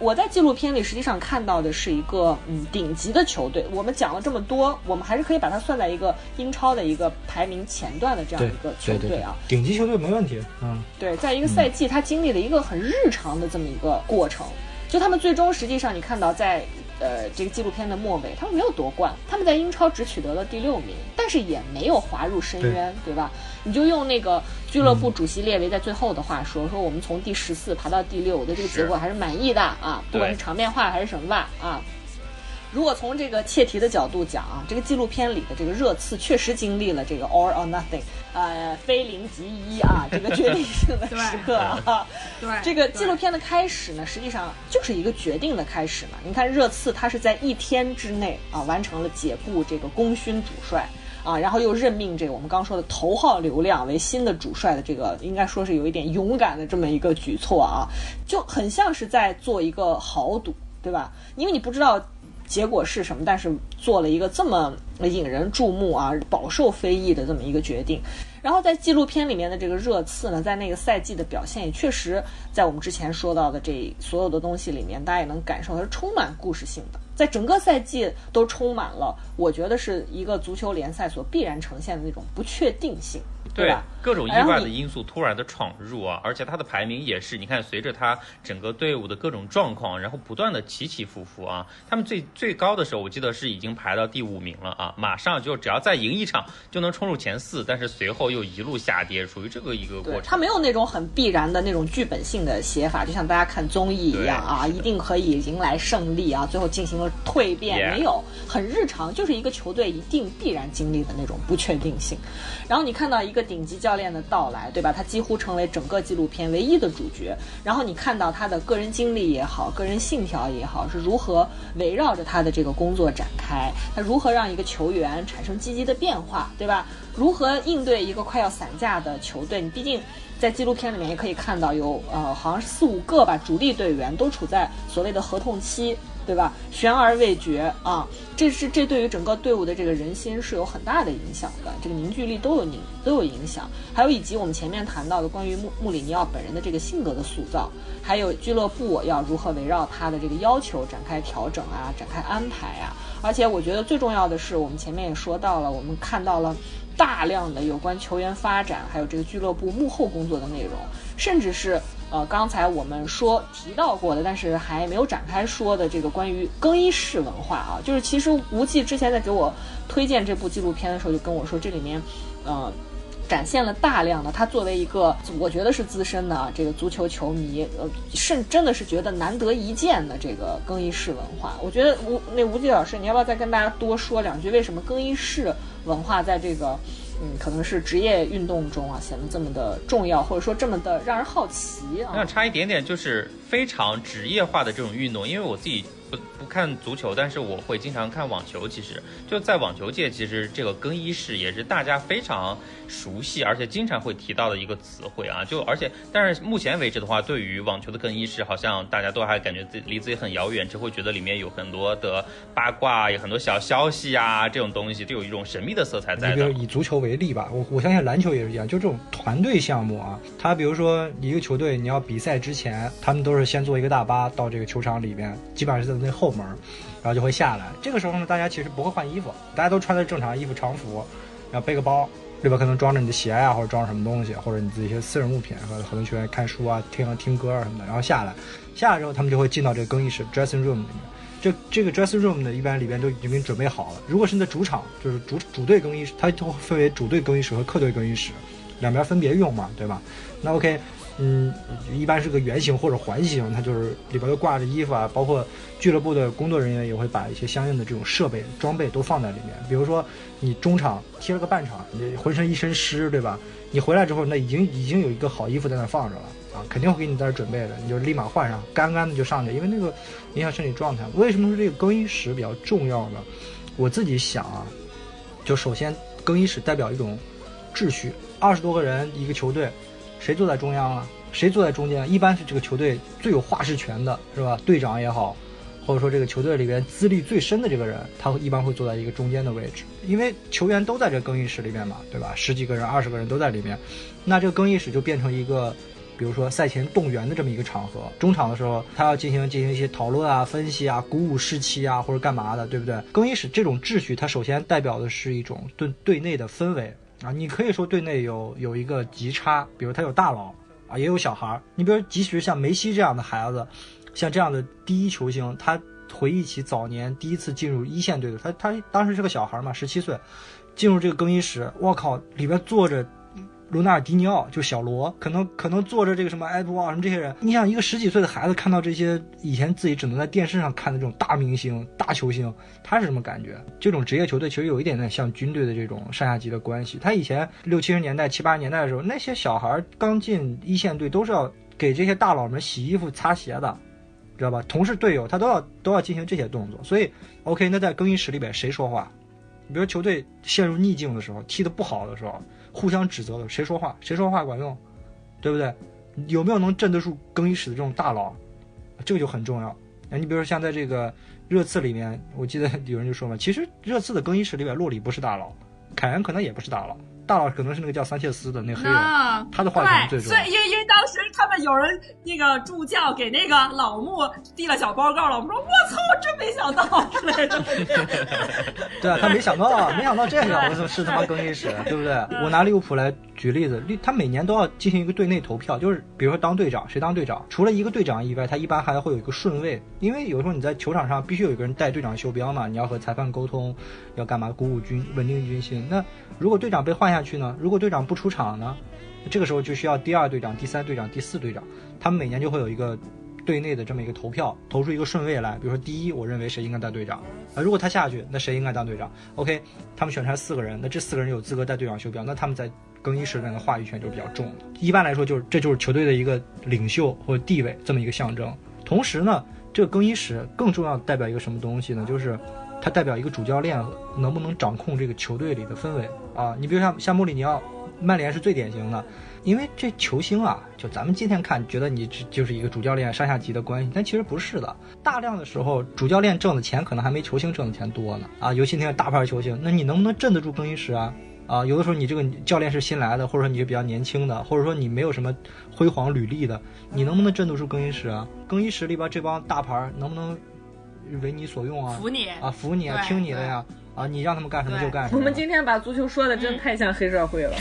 Speaker 2: 我在纪录片里实际上看到的是一个嗯顶级的球队。我们讲了这么多，我们还是可以把它算在一个英超的一个排名前段的这样一个球
Speaker 3: 对对对
Speaker 2: 队啊。，
Speaker 3: 顶级球队没问题，嗯，
Speaker 2: 对，在一个赛季，他经历了一个很日常的这么一个过程。就他们最终实际上，你看到在呃这个纪录片的末尾，他们没有夺冠，他们在英超只取得了第六名，但是也没有滑入深渊，对吧？你就用那个俱乐部主席列维在最后的话说，说我们从第十四爬到第六，我对这个结果还是满意的啊，不管是场面化还是什么吧啊。如果从这个切题的角度讲啊，这个纪录片里的这个热刺确实经历了这个 all or nothing，呃，非零即一啊，这个决定性的时刻啊。
Speaker 5: 对，
Speaker 2: 这个纪录片的开始呢，实际上就是一个决定的开始嘛。你看热刺，他是在一天之内啊完成了解雇这个功勋主帅啊，然后又任命这个我们刚说的头号流量为新的主帅的这个，应该说是有一点勇敢的这么一个举措啊，就很像是在做一个豪赌，对吧？因为你不知道。结果是什么？但是做了一个这么引人注目啊、饱受非议的这么一个决定。然后在纪录片里面的这个热刺呢，在那个赛季的表现也确实在我们之前说到的这所有的东西里面，大家也能感受它是充满故事性的，在整个赛季都充满了，我觉得是一个足球联赛所必然呈现的那种不确定性。
Speaker 1: 对
Speaker 2: 吧？
Speaker 1: 各种意外的因素突然的闯入啊，而且他的排名也是，你看随着他整个队伍的各种状况，然后不断的起起伏伏啊。他们最最高的时候，我记得是已经排到第五名了啊，马上就只要再赢一场就能冲入前四，但是随后又一路下跌，属于这个一个过
Speaker 2: 对，
Speaker 1: 程。
Speaker 2: 他没有那种很必然的那种剧本性的写法，就像大家看综艺一样啊，一定可以迎来胜利啊，最后进行了蜕变没有，很日常，就是一个球队一定必然经历的那种不确定性。然后你看到一个顶级教教练的到来，对吧？他几乎成为整个纪录片唯一的主角。然后你看到他的个人经历也好，个人信条也好，是如何围绕着他的这个工作展开，他如何让一个球员产生积极的变化，对吧？如何应对一个快要散架的球队？你毕竟在纪录片里面也可以看到有呃，好像是四五个吧，主力队员都处在所谓的合同期，对吧？悬而未决啊，这是这对于整个队伍的这个人心是有很大的影响的，这个凝聚力都有凝都有影响。还有以及我们前面谈到的关于穆穆里尼奥本人的这个性格的塑造，还有俱乐部要如何围绕他的这个要求展开调整啊，展开安排啊。而且我觉得最重要的是，我们前面也说到了，我们看到了大量的有关球员发展，还有这个俱乐部幕后工作的内容，甚至是呃刚才我们说提到过的，但是还没有展开说的这个关于更衣室文化啊，就是其实吴忌之前在给我推荐这部纪录片的时候，就跟我说这里面，呃。展现了大量的他作为一个我觉得是资深的这个足球球迷，呃，甚真的是觉得难得一见的这个更衣室文化。我觉得吴那吴忌老师，你要不要再跟大家多说两句？为什么更衣室文化在这个嗯可能是职业运动中啊显得这么的重要，或者说这么的让人好奇啊
Speaker 1: 我想？差一点点，就是非常职业化的这种运动，因为我自己不不看足球，但是我会经常看网球。其实就在网球界，其实这个更衣室也是大家非常熟悉，而且经常会提到的一个词汇啊。就而且，但是目前为止的话，对于网球的更衣室，好像大家都还感觉自己离自己很遥远，只会觉得里面有很多的八卦，有很多小消息啊，这种东西就有一种神秘的色彩在的
Speaker 3: 比如。以足球为例吧，我我相信篮球也是一样，就这种团队项目啊，他比如说一个球队你要比赛之前，他们都是先坐一个大巴到这个球场里面，基本上是在那后门，然后就会下来。这个时候呢，大家其实不会换衣服，大家都穿的正常衣服常服，然后背个包，里边可能装着你的鞋呀、或者装着什么东西，或者你自己一些私人物品，和很多学员看书啊、听听歌啊什么的，然后下来，下来之后他们就会进到这个更衣室 dressing room 里面。这这个 dressing room 呢，一般里边都已经给你准备好了。如果是你的主场，就是主主队更衣室，它就会分为主队更衣室和客队更衣室，两边分别用嘛，对吧？那 OK，嗯，一般是个圆形或者环形，它就是里边都挂着衣服啊，包括俱乐部的工作人员也会把一些相应的这种设备装备都放在里面。比如说你中场踢了个半场，你浑身一身湿，对吧？你回来之后，那已经已经有一个好衣服在那放着了啊，肯定会给你在这准备的，你就立马换上，干干的就上去，因为那个影响身体状态。为什么说这个更衣室比较重要呢？我自己想啊，就首先更衣室代表一种秩序，二十多个人一个球队，谁坐在中央啊？谁坐在中间？一般是这个球队最有话事权的，是吧？队长也好，或者说这个球队里边资历最深的这个人，他一般会坐在一个中间的位置，因为球员都在这更衣室里面嘛，对吧？十几个人、二十个人都在里面，那这个更衣室就变成一个。比如说赛前动员的这么一个场合，中场的时候他要进行进行一些讨论啊、分析啊、鼓舞士气啊，或者干嘛的，对不对？更衣室这种秩序，它首先代表的是一种对队内的氛围啊。你可以说队内有有一个极差，比如他有大佬啊，也有小孩儿。你比如，即使像梅西这样的孩子，像这样的第一球星，他回忆起早年第一次进入一线队的，他他当时是个小孩嘛，十七岁，进入这个更衣室，我靠，里边坐着。罗纳尔迪尼奥就小罗，可能可能坐着这个什么埃多奥什么这些人，你想一个十几岁的孩子看到这些以前自己只能在电视上看的这种大明星、大球星，他是什么感觉？这种职业球队其实有一点点像军队的这种上下级的关系。他以前六七十年代、七八十年代的时候，那些小孩刚进一线队都是要给这些大佬们洗衣服、擦鞋的，知道吧？同事、队友他都要都要进行这些动作。所以，OK，那在更衣室里边谁说话？比如球队陷入逆境的时候，踢得不好的时候。互相指责的，谁说话？谁说话管用，对不对？有没有能镇得住更衣室的这种大佬，这个就很重要。哎，你比如说像在这个热刺里面，我记得有人就说嘛，其实热刺的更衣室里边，洛里不是大佬，凯恩可能也不是大佬，大佬可能是那个叫桑切斯的那黑人，
Speaker 5: 啊，
Speaker 3: 他的话可能最
Speaker 5: 对，
Speaker 3: 重要
Speaker 5: 所以。因为因为当当时他们有人那个助教给那个老穆递了小报告，老穆说：“我操，真没想到之类的。
Speaker 3: 对啊，他没想到啊，没想到这个我操是他妈更衣室，对不对？我拿利物浦来举例子，利他每年都要进行一个队内投票，就是比如说当队长，谁当队长，除了一个队长以外，他一般还会有一个顺位，因为有时候你在球场上必须有一个人带队长袖标嘛，你要和裁判沟通，要干嘛，鼓舞军稳定军心。那如果队长被换下下去呢？如果队长不出场呢？这个时候就需要第二队长、第三队长、第四队长，他们每年就会有一个队内的这么一个投票，投出一个顺位来。比如说第一，我认为谁应该当队长啊？如果他下去，那谁应该当队长？OK，他们选出来四个人，那这四个人有资格带队长袖标，那他们在更衣室里面的话语权就比较重的。一般来说，就是这就是球队的一个领袖或者地位这么一个象征。同时呢，这个更衣室更重要代表一个什么东西呢？就是它代表一个主教练能不能掌控这个球队里的氛围啊。你比如像像穆里尼奥，曼联是最典型的。因为这球星啊，就咱们今天看，觉得你就是一个主教练上下级的关系，但其实不是的。大量的时候，主教练挣的钱可能还没球星挣的钱多呢。啊，尤其那些大牌球星，那你能不能镇得住更衣室啊？啊，有的时候你这个教练是新来的，或者说你是比较年轻的，或者说你没有什么辉煌履历的，你能不能镇得住更衣室啊？更衣室里边这帮大牌能不能为你所用啊？
Speaker 5: 服你
Speaker 3: 啊，服你啊，听你的呀！啊，你让他们干什么就干什么。
Speaker 6: 我们今天把足球说的真太像黑社会了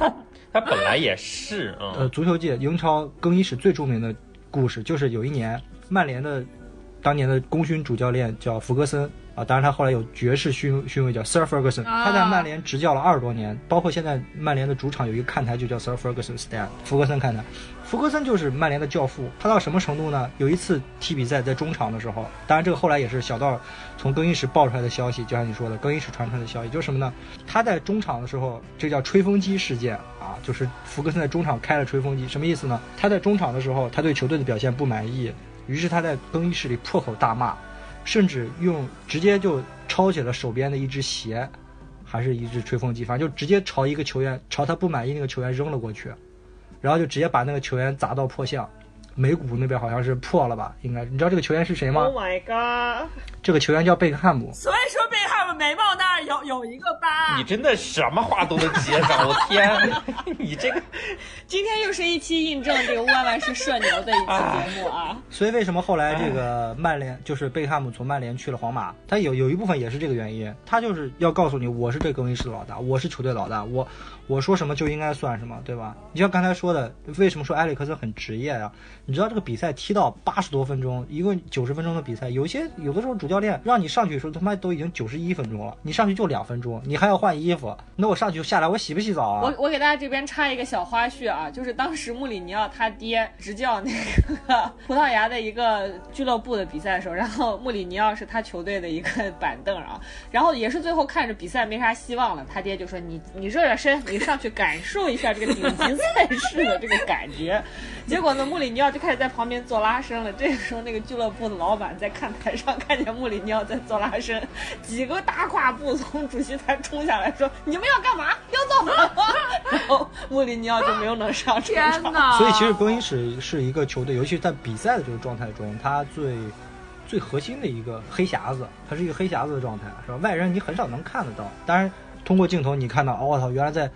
Speaker 6: 啊！
Speaker 1: 他本来也是，
Speaker 3: 呃，
Speaker 1: 嗯，
Speaker 3: 足球界英超更衣室最著名的故事，就是有一年曼联的当年的功勋主教练叫弗格森啊，当然他后来有爵士勋勋位叫 Sir Ferguson，他在曼联执教了二十多年，包括现在曼联的主场有一个看台就叫 Sir Ferguson Stand，福格森看台。福格森就是曼联的教父，他到什么程度呢？有一次踢比赛在中场的时候，当然这个后来也是小道从更衣室爆出来的消息，就像你说的，更衣室传出来的消息，就是什么呢？他在中场的时候，这叫吹风机事件啊，就是福格森在中场开了吹风机，什么意思呢？他在中场的时候，他对球队的表现不满意，于是他在更衣室里破口大骂，甚至用直接就抄起了手边的一只鞋，还是一只吹风机，反正就直接朝一个球员，朝他不满意那个球员扔了过去，然后就直接把那个球员砸到破相。眉骨那边好像是破了吧？应该，你知道这个球员是谁吗
Speaker 6: ？Oh my god！
Speaker 3: 这个球员叫贝克汉姆。
Speaker 5: 所以说贝克汉姆眉毛那儿有有一个疤。
Speaker 1: 你真的什么话都能接上，我天，你这个
Speaker 6: 今天又是一期印证这个万万是社牛的一期节目啊！
Speaker 3: 所以为什么后来这个曼联就是贝克汉姆从曼联去了皇马，他有有一部分也是这个原因，他就是要告诉你我是这更衣室的老大，我是球队老大，我我说什么就应该算什么，对吧？你像刚才说的，为什么说埃里克森很职业啊？你知道这个比赛踢到八十多分钟，一共九十分钟的比赛，有些有的时候主教练让你上去的时候，他妈都已经九十一分钟了，你上去就两分钟，你还要换衣服，那我上去就下来，我洗不洗澡啊？
Speaker 6: 我我给大家这边插一个小花絮啊，就是当时穆里尼奥他爹执教那个葡萄牙的一个俱乐部的比赛 的时候，然后穆里尼奥是他球队的一个板凳啊，然后也是最后看着比赛没啥希望了，他爹就说你你热热身，你上去感受一下这个顶级 赛事的这个感觉。结果呢，穆里尼奥就开始在旁边做拉伸了。这个时候，那个俱乐部的老板在看台上看见穆里尼奥在做拉伸，几个大跨步从主席台冲下来说：“你们要干嘛？要做好吗？” 然后穆里尼奥就没有能上场。
Speaker 5: 天哪！
Speaker 3: 所以其实更衣室是一个球队，尤其在比赛的这个状态中，他最最核心的一个黑匣子，它是一个黑匣子的状态，是吧？外人你很少能看得到。当然，通过镜头你看到，哦，我操，原来在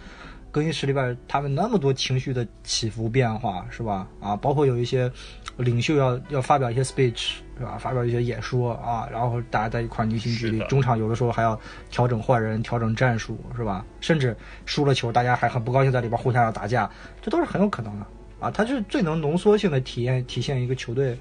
Speaker 3: 更衣室里边，他们那么多情绪的起伏变化，是吧？啊，包括有一些领袖要要发表一些 speech，是吧？发表一些演说啊，然后大家在一块儿凝心聚力，中场有的时候还要调整换人、调整战术，是吧？甚至输了球，大家还很不高兴，在里边互相要打架，这都是很有可能的啊。它是最能浓缩性的体验体现一个球队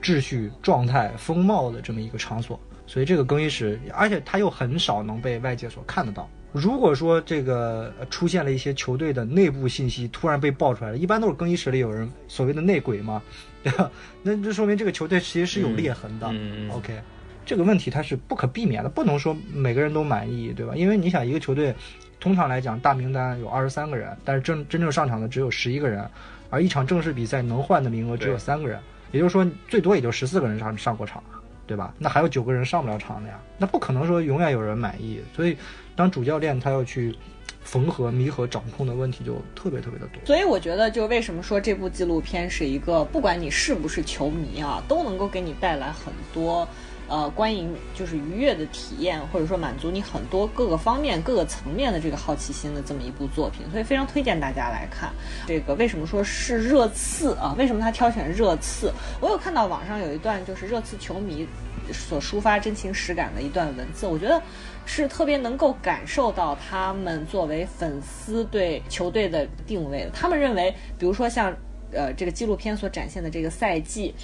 Speaker 3: 秩序、状态、风貌的这么一个场所。所以这个更衣室，而且它又很少能被外界所看得到。如果说这个呃出现了一些球队的内部信息突然被爆出来了，一般都是更衣室里有人所谓的内鬼嘛，对吧？那这说明这个球队其实是有裂痕的。
Speaker 1: 嗯嗯嗯
Speaker 3: OK，这个问题它是不可避免的，不能说每个人都满意，对吧？因为你想，一个球队通常来讲大名单有二十三个人，但是真真正上场的只有十一个人，而一场正式比赛能换的名额只有
Speaker 1: 对
Speaker 3: 三个人，也就是说最多也就十四个人上上过场。对吧？那还有九个人上不了场的呀，那不可能说永远有人满意。所以，当主教练他要去缝合、弥合、掌控的问题就特别特别的多。
Speaker 6: 所以我觉得，就为什么说这部纪录片是一个，不管你是不是球迷啊，都能够给你带来很多。
Speaker 2: 呃观影就是愉悦的体验，或者说满足你很多各个方面、各个层面的这个好奇心的这么一部作品，所以非常推荐大家来看。这个为什么说是热刺啊？为什么他挑选热刺？我有看到网上有一段就是热刺球迷所抒发真情实感的一段文字，我觉得是特别能够感受到他们作为粉丝对球队的定位。他们认为，比如说像呃这个纪录片所展现的这个赛季。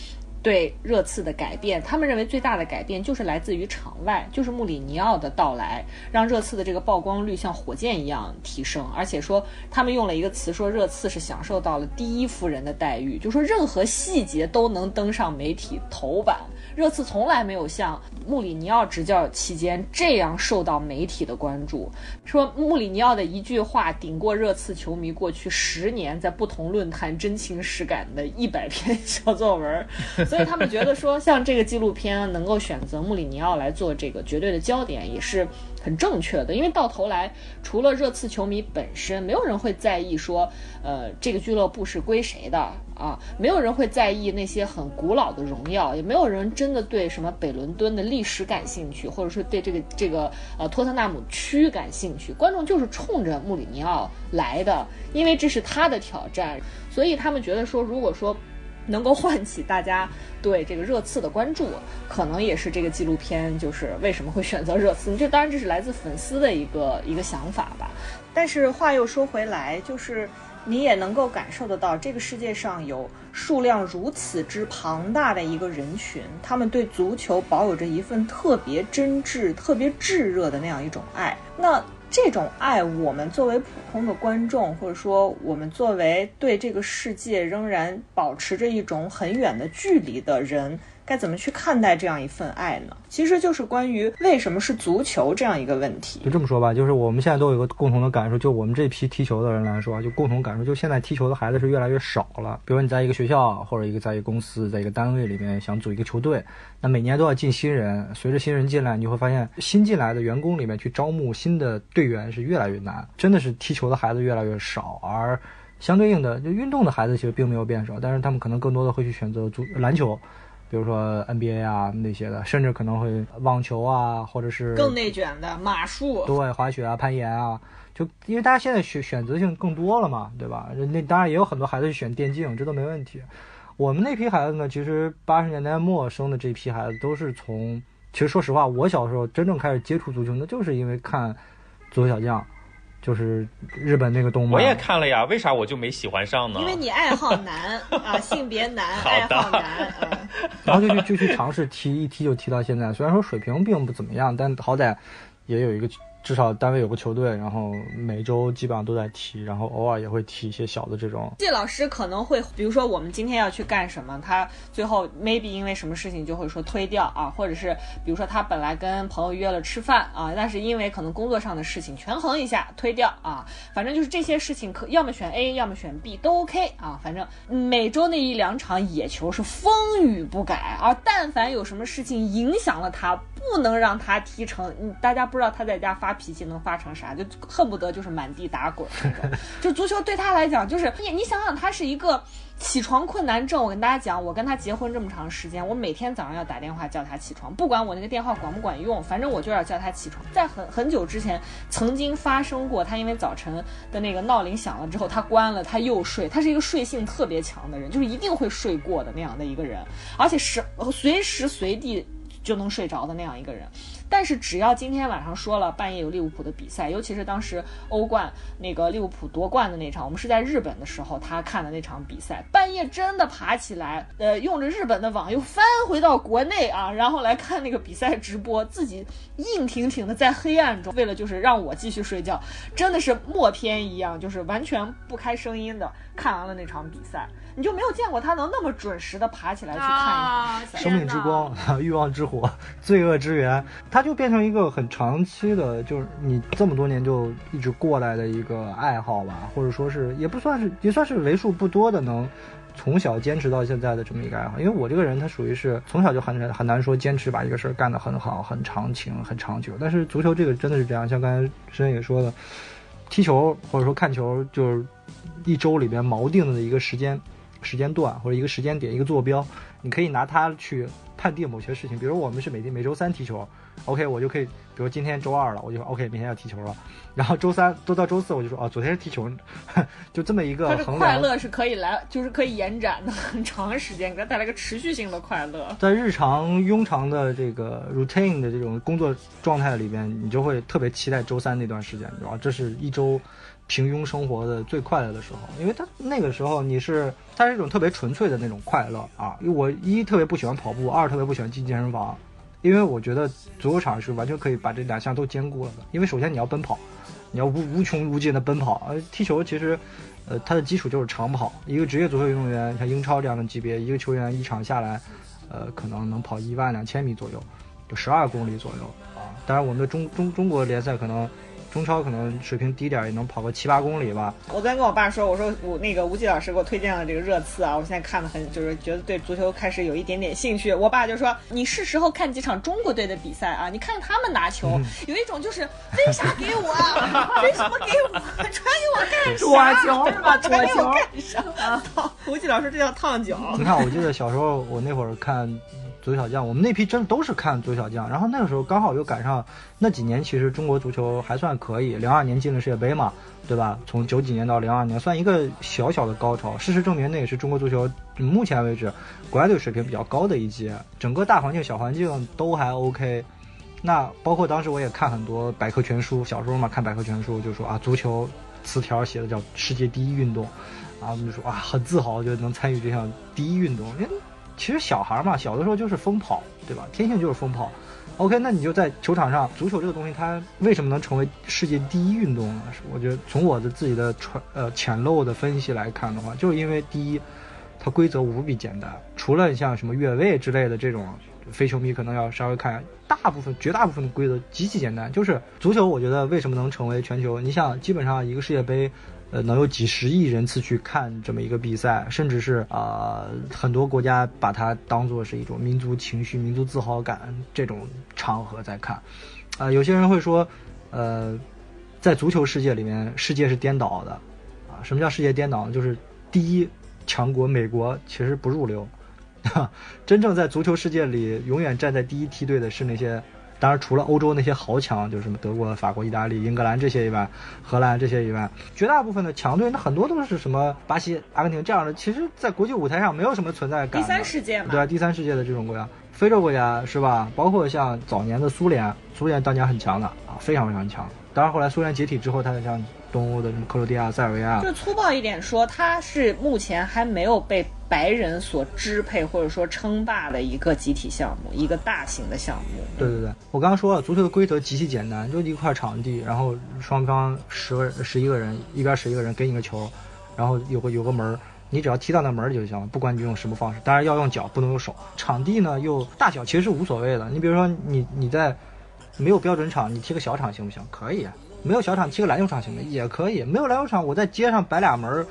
Speaker 2: 对热刺的改变，他们认为最大的改变就是来自于场外，就是穆里尼奥的到来，让热刺的这个曝光率像火箭一样提升，而且说他们用了一个词说热刺是享受到了第一夫人的待遇，就说任何细节都能登上媒体头版。热刺从来没有像穆里尼奥执教期间这样受到媒体的关注。说穆里尼奥的一句话顶过热刺球迷过去十年在不同论坛真情实感的一百篇 小作文，所以他们觉得说像这个纪录片能够选择穆里尼奥来做这个绝对的焦点，也是很正确的。因为到头来，除了热刺球迷本身，没有人会在意说，呃，这个俱乐部是归谁的啊，没有人会在意那些很古老的荣耀，也没有人真的对什么北伦敦的历史感兴趣，或者说对这个这个呃托特纳姆区感兴趣。观众就是冲着穆里尼奥来的，因为这是他的挑战，所以他们觉得说，如果说能够唤起大家对这个热刺的关注，可能也是这个纪录片就是为什么会选择热刺。这当然这是来自粉丝的一个一个想法吧。但是话又说回来，就是你也能够感受得到，这个世界上有数量如此之庞大的一个人群，他们对足球保有着一份特别真挚、特别炙热的那样一种爱。那这种爱，我们作为普通的观众，或者说我们作为对这个世界仍然保持着一种很远的距离的人，该怎么去看待这样一份爱呢？其实就是关于为什么是足球这样一个问题。
Speaker 3: 就这么说吧，就是我们现在都有一个共同的感受，就我们这批踢球的人来说，就共同感受，就现在踢球的孩子是越来越少了。比如你在一个学校或者一个在一个公司，在一个单位里面想组一个球队，那每年都要进新人，随着新人进来，你会发现新进来的员工里面去招募新的队员是越来越难，真的是踢球的孩子越来越少，而相对应的，就运动的孩子其实并没有变少，但是他们可能更多的会去选择足篮球。比如说 NBA 啊那些的，甚至可能会网球啊，或者是
Speaker 2: 更内卷的马术，
Speaker 3: 对滑雪啊、攀岩啊，就因为大家现在选选择性更多了嘛，对吧？那当然也有很多孩子去选电竞，这都没问题。我们那批孩子呢，其实八十年代末生的这批孩子都是从，其实说实话，我小时候真正开始接触足球，那就是因为看《足球小将》，就是日本那个动漫。
Speaker 1: 我也看了呀，为啥我就没喜欢上呢？
Speaker 2: 因为你爱好男 啊，性别男，
Speaker 1: 好的
Speaker 2: 爱好男，嗯。
Speaker 3: 然后就去就去尝试踢，一踢就踢到现在。虽然说水平并不怎么样，但好歹也有一个至少单位有个球队，然后每周基本上都在踢，然后偶尔也会踢一些小的这种。
Speaker 2: 谢老师可能会，比如说我们今天要去干什么，他最后 maybe 因为什么事情就会说推掉啊，或者是比如说他本来跟朋友约了吃饭啊，但是因为可能工作上的事情权衡一下推掉啊，反正就是这些事情可要么选 A，要么选 B 都 OK 啊，反正每周那一两场野球是风雨不改，而但凡有什么事情影响了他，不能让他踢成，大家不知道他在家发脾气能发成啥，就恨不得就是满地打滚那种。就足球对他来讲，就是你你想想，他是一个起床困难症。我跟大家讲，我跟他结婚这么长时间，我每天早上要打电话叫他起床，不管我那个电话管不管用，反正我就要叫他起床。在很很久之前，曾经发生过，他因为早晨的那个闹铃响了之后，他关了，他又睡。他是一个睡性特别强的人，就是一定会睡过的那样的一个人，而且是随时随地就能睡着的那样一个人。但是只要今天晚上说了半夜有利物浦的比赛，尤其是当时欧冠那个利物浦夺冠的那场，我们是在日本的时候他看的那场比赛，半夜真的爬起来，呃，用着日本的网又翻回到国内啊，然后来看那个比赛直播，自己硬挺挺的在黑暗中，为了就是让我继续睡觉，真的是默片一样，就是完全不开声音的看完了那场比赛。你就没有见过他能那么准时的爬起来去看一场比赛。
Speaker 3: 生命之光、欲望之火、罪恶之源，他就变成一个很长期的，就是你这么多年就一直过来的一个爱好吧，或者说是也不算是，也算是为数不多的能从小坚持到现在的这么一个爱好。因为我这个人，他属于是从小就很很难说坚持把一个事儿干得很好、很长情、很长久。但是足球这个真的是这样，像刚才申也说的，踢球或者说看球，就是一周里边锚定的一个时间。时间段或者一个时间点、一个坐标，你可以拿它去判定某些事情。比如我们是每天每周三踢球，OK，我就可以，比如今天周二了，我就说 OK，明天要踢球了。然后周三都到周四，我就说哦，昨天是踢球，就这么一个。
Speaker 2: 快乐是可以来，就是可以延展的很长时间，给它带来个持续性的快乐。
Speaker 3: 在日常庸常的这个 routine 的这种工作状态里边，你就会特别期待周三那段时间，然后这是一周平庸生活的最快乐的时候，因为他那个时候你是它是一种特别纯粹的那种快乐啊。因为我一特别不喜欢跑步，二特别不喜欢进健身房，因为我觉得足球场是完全可以把这两项都兼顾了的。因为首先你要奔跑，你要无无穷无尽的奔跑，而踢球其实。呃，它的基础就是长跑。一个职业足球运动员，像英超这样的级别，一个球员一场下来，呃，可能能跑一万两千米左右，就十二公里左右啊。当然，我们的中中中国联赛可能中超可能水平低点儿，也能跑个七八公里吧。
Speaker 2: 我昨天跟我爸说，我说我那个吴忌老师给我推荐了这个热刺啊，我现在看的很，就是觉得对足球开始有一点点兴趣。我爸就说，你是时候看几场中国队的比赛啊，你看看他们拿球，有一种就是为啥给我啊？为什么给我？传给我干
Speaker 5: 桌
Speaker 2: 啥？
Speaker 5: 球是吧？桌
Speaker 2: 传给我
Speaker 5: 球。
Speaker 2: 干啥？烫吴忌老师这叫烫脚。
Speaker 3: 你看，我记得小时候我那会儿看足球小将，我们那批真的都是看足球小将。然后那个时候刚好又赶上那几年，其实中国足球还算可以。零二年进了世界杯嘛，对吧？从九几年到零二年，算一个小小的高潮。事实证明，那也是中国足球目前为止国家队水平比较高的一届。整个大环境、小环境都还 OK。那包括当时我也看很多百科全书，小时候嘛看百科全书就说啊，足球词条写的叫世界第一运动，啊，我们就说啊，很自豪，就能参与这项第一运动。其实小孩嘛，小的时候就是疯跑，对吧？天性就是疯跑。OK，那你就在球场上，足球这个东西它为什么能成为世界第一运动呢？我觉得从我的自己的传呃浅陋的分析来看的话，就是因为第一，它规则无比简单，除了你像什么越位之类的这种，非球迷可能要稍微看，大部分绝大部分的规则极其简单。就是足球，我觉得为什么能成为全球？你想，基本上一个世界杯。呃，能有几十亿人次去看这么一个比赛，甚至是啊、很多国家把它当做是一种民族情绪、民族自豪感这种场合在看。啊、有些人会说，呃，在足球世界里面，世界是颠倒的。啊，什么叫世界颠倒呢？就是第一强国美国其实不入流，真正在足球世界里永远站在第一梯队的是那些。当然，除了欧洲那些豪强，就是什么德国、法国、意大利、英格兰这些以外，荷兰这些以外，绝大部分的强队，那很多都是什么巴西、阿根廷这样的，其实，在国际舞台上没有什么存在感。
Speaker 2: 第三世界嘛
Speaker 3: 对啊，第三世界的这种国家，非洲国家是吧？包括像早年的苏联，苏联当年很强的啊，非常非常强。当然，后来苏联解体之后，它像东欧的什么克罗地亚、塞尔维亚
Speaker 2: 就，粗暴一点说，它是目前还没有被白人所支配或者说称霸的一个集体项目，一个大型的项目。
Speaker 3: 对对对，我刚刚说了，足球的规则极其简单，就一块场地，然后双方十个十一个人，一边十一个人给你个球，然后有个有个门儿，你只要踢到那门里就行了，不管你用什么方式，当然要用脚，不能用手。场地呢又大小其实是无所谓的，你比如说你你在没有标准场，你踢个小场行不行？可以。没有小场踢个篮球场行不行？也可以。没有篮球场，我在街上摆俩门儿，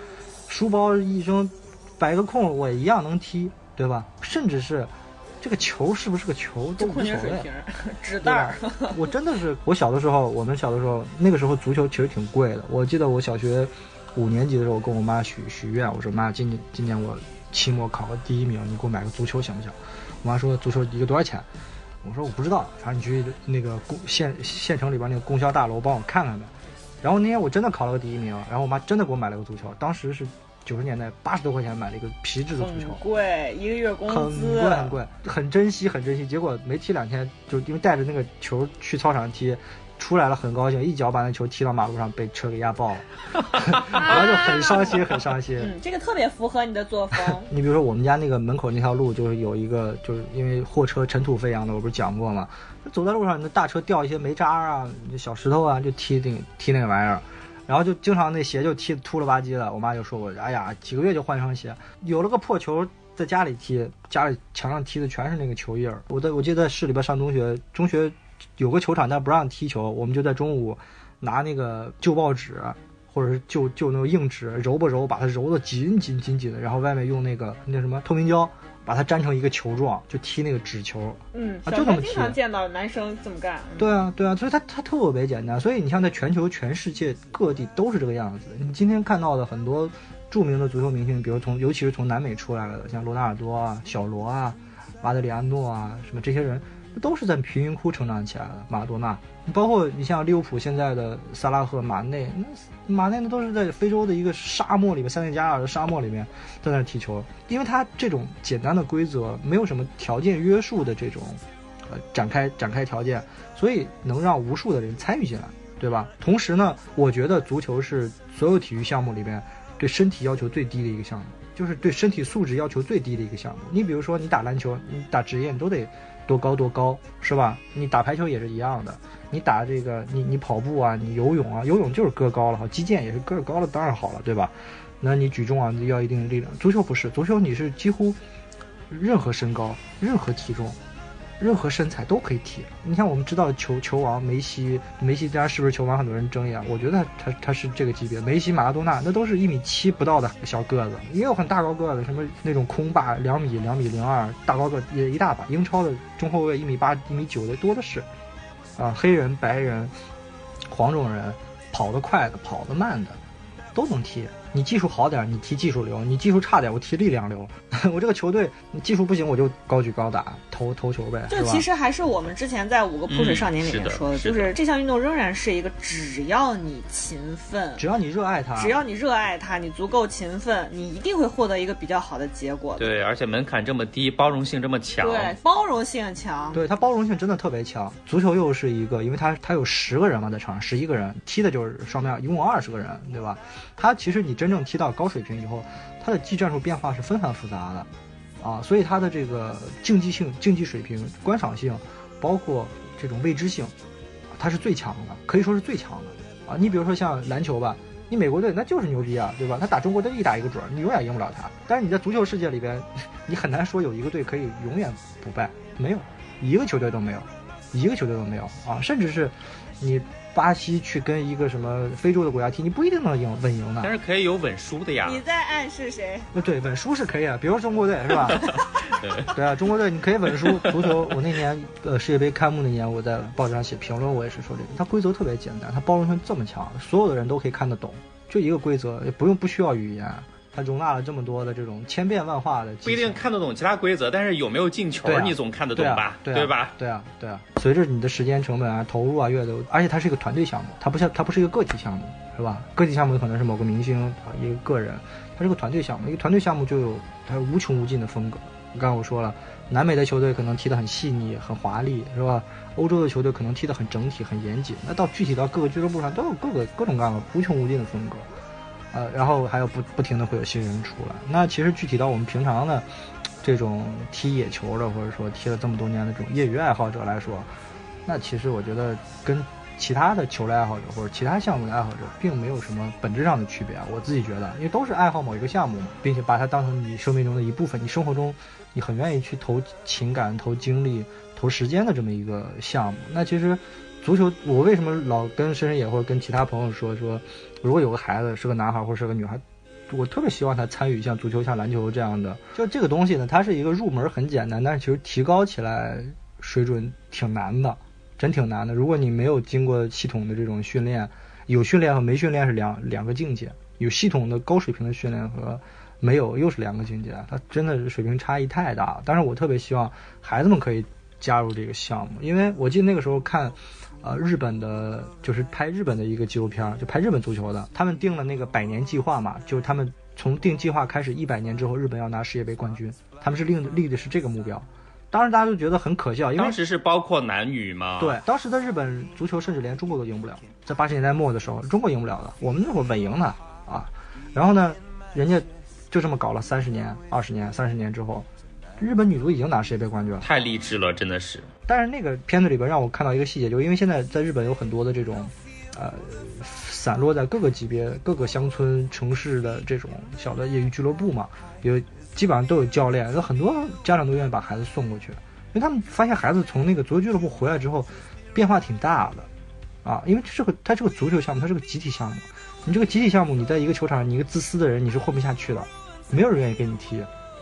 Speaker 3: 书包一扔，摆个空，我一样能踢，对吧？甚至是这个球是不是个球都无所谓。
Speaker 2: 纸袋儿，
Speaker 3: 我真的是，我小的时候，我们小的时候，那个时候足球其实挺贵的。我记得我小学五年级的时候，我跟我妈许许愿，我说妈，今年今年我期末考个第一名，你给我买个足球行不行？我妈说足球一个多少钱？我说我不知道，反正你去那个公县县城里边那个供销大楼帮我看看呗。然后那天我真的考了个第一名，然后我妈真的给我买了个足球，当时是九十年代八十多块钱买了一个皮质的足球
Speaker 2: 很，贵，一个月工资很
Speaker 3: 贵很贵，很珍惜很珍惜。结果没踢两天，就因为带着那个球去操场踢，出来了很高兴，一脚把那球踢到马路上，被车给压爆了，然后就很伤心很伤心。
Speaker 2: 嗯，这个特别符合你的作风。
Speaker 3: 你比如说我们家那个门口那条路，就是有一个，就是因为货车尘土飞扬的，我不是讲过吗？走在路上，那大车掉一些煤渣啊、小石头啊，就踢那个踢那个玩意儿，然后就经常那鞋就踢得秃了吧唧的。我妈就说我，哎呀，几个月就换一双鞋，有了个破球。在家里踢，家里墙上踢的全是那个球印儿。我在我记得在市里边上中学，中学有个球场，但不让踢球，我们就在中午拿那个旧报纸或者是旧旧那种硬纸揉吧揉，把它揉得紧紧紧紧的，然后外面用那个那什么透明胶把它粘成一个球状，就踢那个纸球。
Speaker 2: 嗯，
Speaker 3: 啊就这么踢
Speaker 2: 学经常见到男生这么干。嗯
Speaker 3: 对啊，对啊，所以它它特别简单。所以你像在全球全世界各地都是这个样子。你今天看到的很多著名的足球明星，比如从尤其是从南美出来的，像罗纳尔多啊、小罗啊、马德里安诺啊，什么这些人，都是在贫民窟成长起来的。马拉多纳，包括你像利物浦现在的萨拉赫、马内，那马内那都是在非洲的一个沙漠里面，塞内加尔的沙漠里面在那踢球，因为他这种简单的规则，没有什么条件约束的这种。呃，展开展开条件，所以能让无数的人参与进来，对吧？同时呢，我觉得足球是所有体育项目里边对身体要求最低的一个项目，就是对身体素质要求最低的一个项目。你比如说，你打篮球，你打职业，你都得多高多高，是吧？你打排球也是一样的，你打这个，你你跑步啊，你游泳啊，游泳就是个高了哈，击剑也是个高了，当然好了，对吧？那你举重啊，要一定的力量。足球不是，足球你是几乎任何身高、任何体重。任何身材都可以踢。你像我们知道球球王梅西，梅西当然是不是球王，很多人争议啊。我觉得他他他是这个级别，梅西、马拉多纳那都是一米七不到的小个子，也有很大高个子，什么那种空霸两米、两米零二大高个也一大把。英超的中后卫一米八、一米九的多的是，啊，黑人、白人、黄种人，跑得快的、跑得慢的，都能踢。你技术好点，你踢技术流；你技术差点，我踢力量流。我这个球队，你技术不行，我就高举高打，投投球呗，
Speaker 6: 就？其实还是我们之前在五个扑水少年里面
Speaker 1: 嗯是的
Speaker 6: 说的，
Speaker 1: 是的
Speaker 6: 就是这项运动仍然是一个只要你勤奋，
Speaker 3: 只要你热爱它，
Speaker 6: 只要你热爱它，你足够勤奋，你一定会获得一个比较好的结果的。
Speaker 1: 对，而且门槛这么低，包容性这么强，
Speaker 6: 对，包容性强。
Speaker 3: 对它包容性真的特别强。足球又是一个，因为它它有十个人嘛，在场上十一个人踢的就是双面，一共二十个人，对吧？它其实你真正踢到高水平以后，它的技战术变化是纷繁复杂的，啊，所以它的这个竞技性、竞技水平、观赏性，包括这种未知性，它是最强的，可以说是最强的啊。你比如说像篮球吧。你美国队那就是牛逼啊，对吧？他打中国队一打一个准儿，你永远赢不了他。但是你在足球世界里边，你很难说有一个队可以永远不败，没有，一个球队都没有，一个球队都没有啊！甚至是你巴西去跟一个什么非洲的国家踢，你不一定能赢稳赢的
Speaker 1: 但。是可以有稳输的呀。
Speaker 6: 你在暗示谁？
Speaker 3: 呃，对，稳输是可以啊，比如说中国队是吧？
Speaker 1: 对，
Speaker 3: 对啊，中国队你可以稳输。足球，我那年呃世界杯开幕那年，我在报纸上写评论，我也是说这个，它规则特别简单，它包容性这么强，所有的人都可以看得懂，就一个规则，也不用不需要语言，它容纳了这么多的这种千变万化的，
Speaker 1: 不一定看得懂其他规则，但是有没有进球你总看得懂
Speaker 3: 对啊
Speaker 1: 吧？
Speaker 3: 对啊
Speaker 1: 吧？
Speaker 3: 对啊，对啊。随着你的时间成本啊、投入啊越多，而且它是一个团队项目，它不像它不是一个个体项目，是吧？个体项目有可能是某个明星啊，一个个人，它是个团队项目，一个团队项目就有它无穷无尽的风格。刚才我说了，南美的球队可能踢得很细腻、很华丽，是吧？欧洲的球队可能踢得很整体、很严谨。那到具体到各个俱乐部上，都有各个各种各样的无穷无尽的风格。呃，然后还有不不停的会有新人出来。那其实具体到我们平常的这种踢野球的，或者说踢了这么多年的这种业余爱好者来说，那其实我觉得跟其他的球类爱好者或者其他项目的爱好者并没有什么本质上的区别啊。我自己觉得，因为都是爱好某一个项目，并且把它当成你生命中的一部分，你生活中你很愿意去投情感、投精力、投时间的这么一个项目。那其实足球，我为什么老跟深深野或者跟其他朋友说说，如果有个孩子是个男孩或者是个女孩，我特别希望他参与像足球、像篮球这样的。就这个东西呢，它是一个入门很简单，但是其实提高起来水准挺难的，真挺难的。如果你没有经过系统的这种训练，有训练和没训练是两两个境界，有系统的高水平的训练和没有又是两个境界，它真的是水平差异太大。但是我特别希望孩子们可以加入这个项目，因为我记得那个时候看。呃，日本的就是拍日本的一个纪录片儿，就拍日本足球的。他们定了那个百年计划嘛，就是他们从定计划开始，一百年之后日本要拿世界杯冠军，他们是立立的是这个目标。当时大家都觉得很可笑，因为
Speaker 1: 当时是包括男女嘛？
Speaker 3: 对，当时的日本足球甚至连中国都赢不了，在八十年代末的时候，中国赢不了的，我们那会儿稳赢呢啊。然后呢，人家就这么搞了三十年、二十年、三十年之后，日本女足已经拿世界杯冠军了。
Speaker 1: 太励志了，真的是。
Speaker 3: 但是那个片子里边让我看到一个细节，就是因为现在在日本有很多的这种，呃，散落在各个级别、各个乡村、城市的这种小的业余俱乐部嘛，有基本上都有教练，有很多家长都愿意把孩子送过去，因为他们发现孩子从那个足球俱乐部回来之后，变化挺大的，啊，因为这是个它是个足球项目，它是个集体项目，你这个集体项目，你在一个球场上，你一个自私的人你是混不下去的，没有人愿意跟你踢，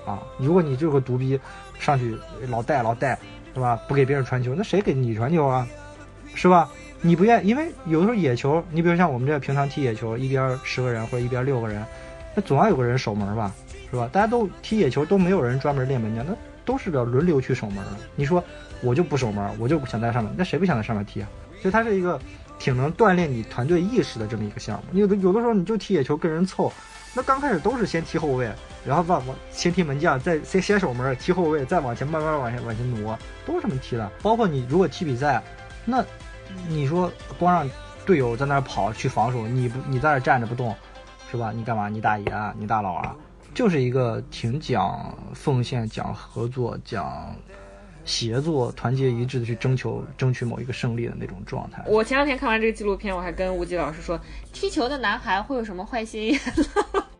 Speaker 3: 啊，如果你就是个独逼，上去老带老带。是吧？不给别人传球，那谁给你传球啊？是吧？你不愿，因为有的时候野球，你比如像我们这平常踢野球，一边十个人或者一边六个人，那总要有个人守门吧，是吧？大家都踢野球都没有人专门练门将，那都是要轮流去守门的。你说我就不守门，我就想在上面，那谁不想在上面踢啊？所以它是一个挺能锻炼你团队意识的这么一个项目。有的有的时候你就踢野球跟人凑，那刚开始都是先踢后卫，然后往往先踢门将，再先先守门，踢后卫，再往前慢慢往前往前挪，都是这么踢的。包括你如果踢比赛，那你说光让队友在那儿跑去防守，你不你在那儿站着不动，是吧？你干嘛？你大爷啊？你大佬啊？就是一个挺讲奉献、讲合作、讲协作、团结一致的去争求争取某一个胜利的那种状态。
Speaker 2: 我前两天看完这个纪录片，我还跟吴极老师说，踢球的男孩会有什么坏心眼？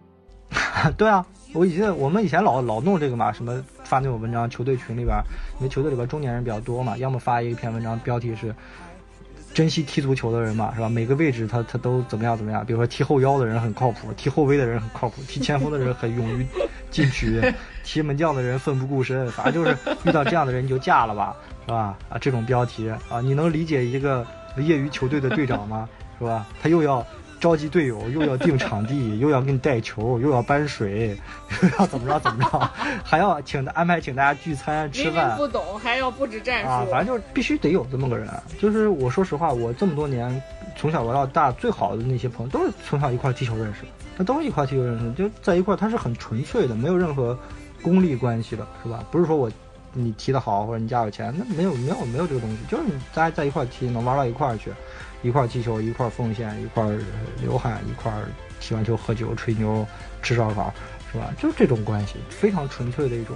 Speaker 3: 对啊，我以前我们以前老老弄这个嘛，什么发那种文章，球队群里边，因为球队里边中年人比较多嘛，要么发一篇文章，标题是珍惜踢足球的人嘛，是吧？每个位置他他都怎么样怎么样，比如说踢后腰的人很靠谱，踢后卫的人很靠谱，踢前锋的人很勇于进取，踢门将的人奋不顾身，反正就是遇到这样的人你就嫁了吧，是吧？啊，这种标题啊，你能理解一个业余球队的队长吗？是吧？他又要召集队友，又要定场地，又要给你带球，又要搬水，又要怎么着怎么着，还要请他安排请大家聚餐吃饭。
Speaker 2: 不懂，还要布置战术。
Speaker 3: 啊，反正就是必须得有这么个人。就是我说实话，我这么多年从小玩到大，最好的那些朋友都是从小一块踢球认识的，那都是一块踢球认识的，就在一块，他是很纯粹的，没有任何功利关系的，是吧？不是说我你踢得好或者你家有钱，那没有没有没有这个东西，就是你大家在一块儿踢，能玩到一块儿去，一块儿踢球，一块儿奉献，一块儿流汗，一块儿踢完球喝酒吹牛吃烧烤，是吧？就是这种关系，非常纯粹的一种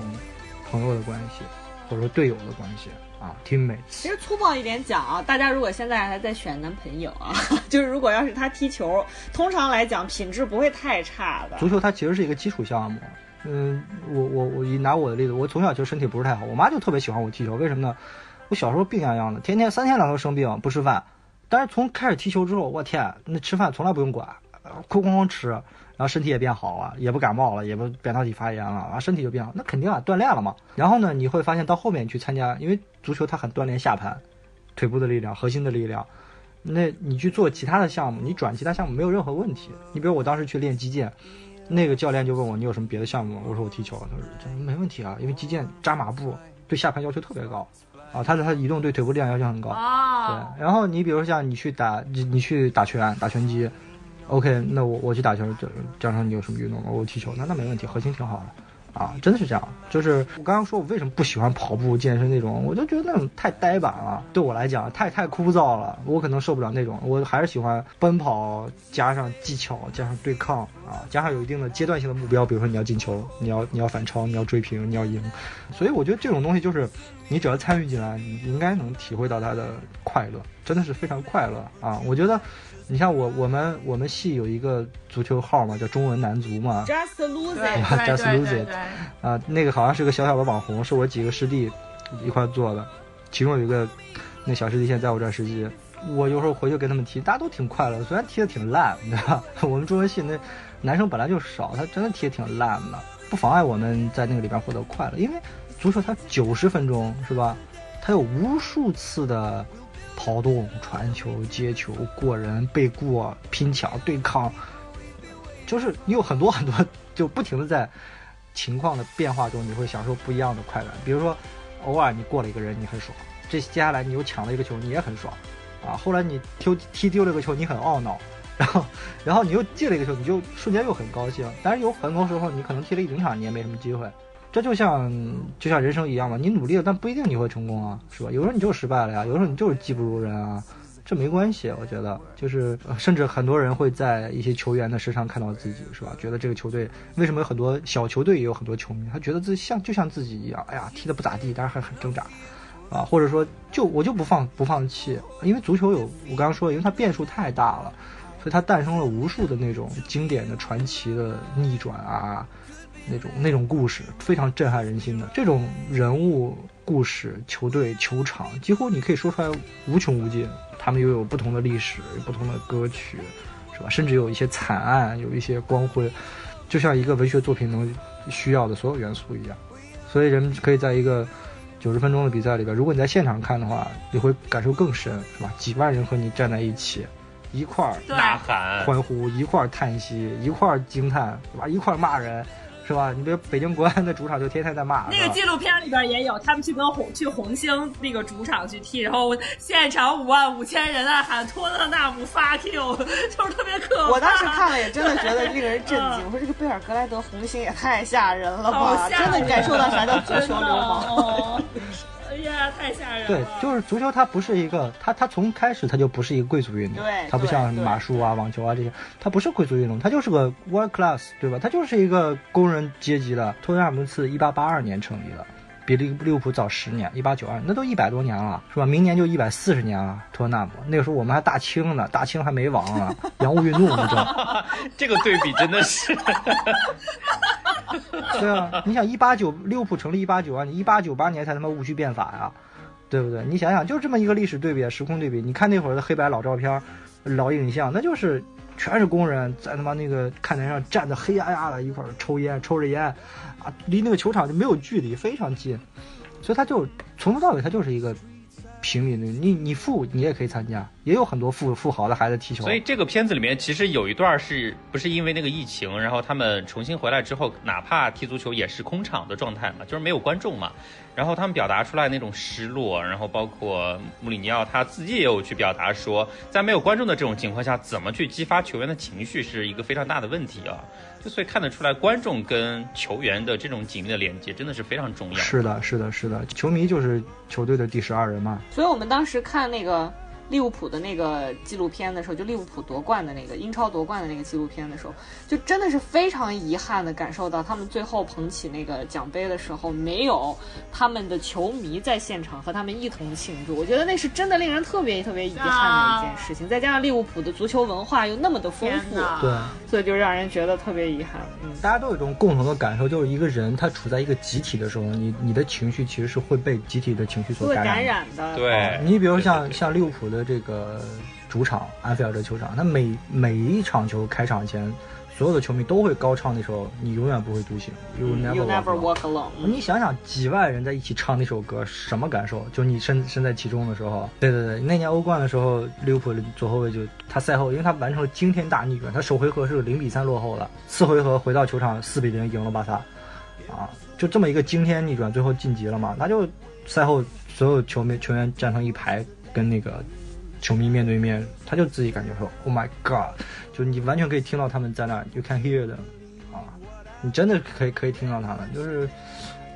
Speaker 3: 朋友的关系，或者说队友的关系啊，teammates。
Speaker 2: 其实粗暴一点讲啊，大家如果现在还在选男朋友啊，就是如果要是他踢球，通常来讲品质不会太差的。
Speaker 3: 足球它其实是一个基础项目。嗯，我我我以拿我的例子，我从小就身体不是太好，我妈就特别喜欢我踢球，为什么呢？我小时候病殃殃的，天天三天两头生病，不吃饭。但是从开始踢球之后，我天，那吃饭从来不用管，哐哐哐吃，然后身体也变好了，也不感冒了，也不扁桃体发炎了，啊，身体就变好，那肯定啊，锻炼了嘛。然后呢，你会发现到后面去参加，因为足球它很锻炼下盘、腿部的力量、核心的力量。那你去做其他的项目，你转其他项目没有任何问题。你比如我当时去练击剑，那个教练就问我你有什么别的项目吗？我说我踢球。他说这没问题啊，因为击剑扎马步对下盘要求特别高啊，他的他移动对腿部力量要求很高。
Speaker 2: 哦，
Speaker 3: 对，然后你比如像你去打你你去打拳打拳击，OK，那我我去打球，这加上你有什么运动吗？我踢球，那那没问题，核心挺好的。啊，真的是这样，就是我刚刚说我为什么不喜欢跑步健身那种，我就觉得那种太呆板了，对我来讲太太枯燥了，我可能受不了那种，我还是喜欢奔跑加上技巧加上对抗啊，加上有一定的阶段性的目标，比如说你要进球，你要你要反超，你要追平，你要赢，所以我觉得这种东西就是你只要参与进来，你应该能体会到它的快乐，真的是非常快乐啊！我觉得。你像我我们我们系有一个足球号嘛，叫中文男足嘛
Speaker 2: ，，just lose
Speaker 5: 对
Speaker 2: it。
Speaker 3: Just lose
Speaker 5: 对
Speaker 3: it
Speaker 5: 对，
Speaker 3: 啊，那个好像是个小小的网红，是我几个师弟一块做的，其中有一个那小师弟现在在我这儿实习，我有时候回去跟他们踢，大家都挺快乐，虽然踢的挺烂，你知道吧？我们中文系那男生本来就少，他真的踢的挺烂的，不妨碍我们在那个里边获得快乐，因为足球它九十分钟是吧？它有无数次的跑动、传球、接球、过人、背过、拼抢、对抗，就是你有很多很多，就不停的在情况的变化中，你会享受不一样的快感。比如说，偶尔你过了一个人，你很爽；这接下来你又抢了一个球，你也很爽，啊，后来你丢踢丢了个球，你很懊恼，然后然后你又进了一个球，你就瞬间又很高兴。但是有很多时候，你可能踢了一整场，你也没什么机会。这就像就像人生一样嘛，你努力了，但不一定你会成功啊，是吧？有时候你就是失败了呀，有时候你就是技不如人啊，这没关系，我觉得就是，呃甚至很多人会在一些球员的身上看到自己，是吧？觉得这个球队为什么有很多小球队也有很多球迷，他觉得自己像就像自己一样，哎呀，踢得不咋地，但是还很挣扎，啊，或者说就我就不放不放弃，因为足球有我刚刚说，因为它变数太大了，所以它诞生了无数的那种经典的传奇的逆转啊，那种那种故事，非常震撼人心的这种人物故事、球队、球场，几乎你可以说出来无穷无尽。他们又有不同的历史、有不同的歌曲，是吧？甚至有一些惨案，有一些光辉，就像一个文学作品能需要的所有元素一样。所以人们可以在一个九十分钟的比赛里边，如果你在现场看的话，你会感受更深，是吧？几万人和你站在一起，一块儿
Speaker 1: 呐喊，
Speaker 3: 欢呼，一块儿叹息，一块儿惊叹，对吧？一块儿骂人，是吧？你比如北京国安的主场就天天在骂，
Speaker 5: 那个纪录片里边也有，他们去跟红去红星那个主场去踢，然后现场五万五千人啊喊托特纳姆 fuck you，就是特别可怕。
Speaker 2: 我当时看了也真的觉得令人震惊。我说这个贝尔格莱德红星也太吓人了吧！真的感受到啥叫足球 流氓。
Speaker 3: 对，就是足球，它不是一个，它它从开始它就不是一个贵族运动，
Speaker 2: 对对
Speaker 3: 它不像马术啊、网球啊这些，它不是贵族运动，它就是个 world class，对吧？它就是一个工人阶级的。托特纳姆是一八八二年成立的，比利利物浦早十年，一八九二，那都一百多年了，是吧？明年就一百四十年了。托特纳姆那个时候我们还大清呢，大清还没亡啊，洋务运动呢正。
Speaker 1: 这个对比真的是，
Speaker 3: 对啊，你想一八九利物浦成立一八九二年，一八九八年才他妈戊戌变法呀，对不对？你想想，就这么一个历史对比，时空对比。你看那会儿的黑白老照片、老影像，那就是全是工人在他妈那个看台上站的黑压压的，一块抽烟，抽着烟，啊，离那个球场就没有距离，非常近，所以他就从头到尾他就是一个平民的。你你富你也可以参加，也有很多富富豪的孩子踢球。
Speaker 1: 所以这个片子里面其实有一段是不是因为那个疫情，然后他们重新回来之后，哪怕踢足球也是空场的状态嘛，就是没有观众嘛。然后他们表达出来那种失落，然后包括穆里尼奥他自己也有去表达说，在没有观众的这种情况下，怎么去激发球员的情绪是一个非常大的问题啊。就所以看得出来，观众跟球员的这种紧密的连接真的是非常重要。
Speaker 3: 是的，是的，是的，球迷就是球队的第十二人嘛。
Speaker 2: 所以我们当时看那个利物浦的那个纪录片的时候，就利物浦夺冠的那个英超夺冠的那个纪录片的时候，就真的是非常遗憾的感受到，他们最后捧起那个奖杯的时候，没有他们的球迷在现场和他们一同庆祝。我觉得那是真的令人特别特别遗憾的一件事情。再加上利物浦的足球文化又那么的丰富，
Speaker 3: 对。
Speaker 2: 所以就让人觉得特别遗憾。嗯，
Speaker 3: 大家都有一种共同的感受，就是一个人他处在一个集体的时候，你你的情绪其实是会被集体的情绪所感染的。
Speaker 2: 染的。
Speaker 1: 对，
Speaker 3: 你比如像像利物浦的这个主场安菲尔德球场，他每每一场球开场前，所有的球迷都会高唱那首“你永远不会独行 ”，You never walk alone。你想想，几万人在一起唱那首歌，什么感受？就你身身在其中的时候，对对对，那年欧冠的时候，利物浦的左后卫就他赛后，因为他完成了惊天大逆转，他首回合是零比三落后了，次回合回到球场四比零赢了巴萨，啊，就这么一个惊天逆转，最后晋级了嘛？他就赛后所有球迷球员站成一排，跟那个球迷面对面，他就自己感觉说，Oh my God，就你完全可以听到他们在那，You can hear them，啊，你真的可以可以听到他们，就是。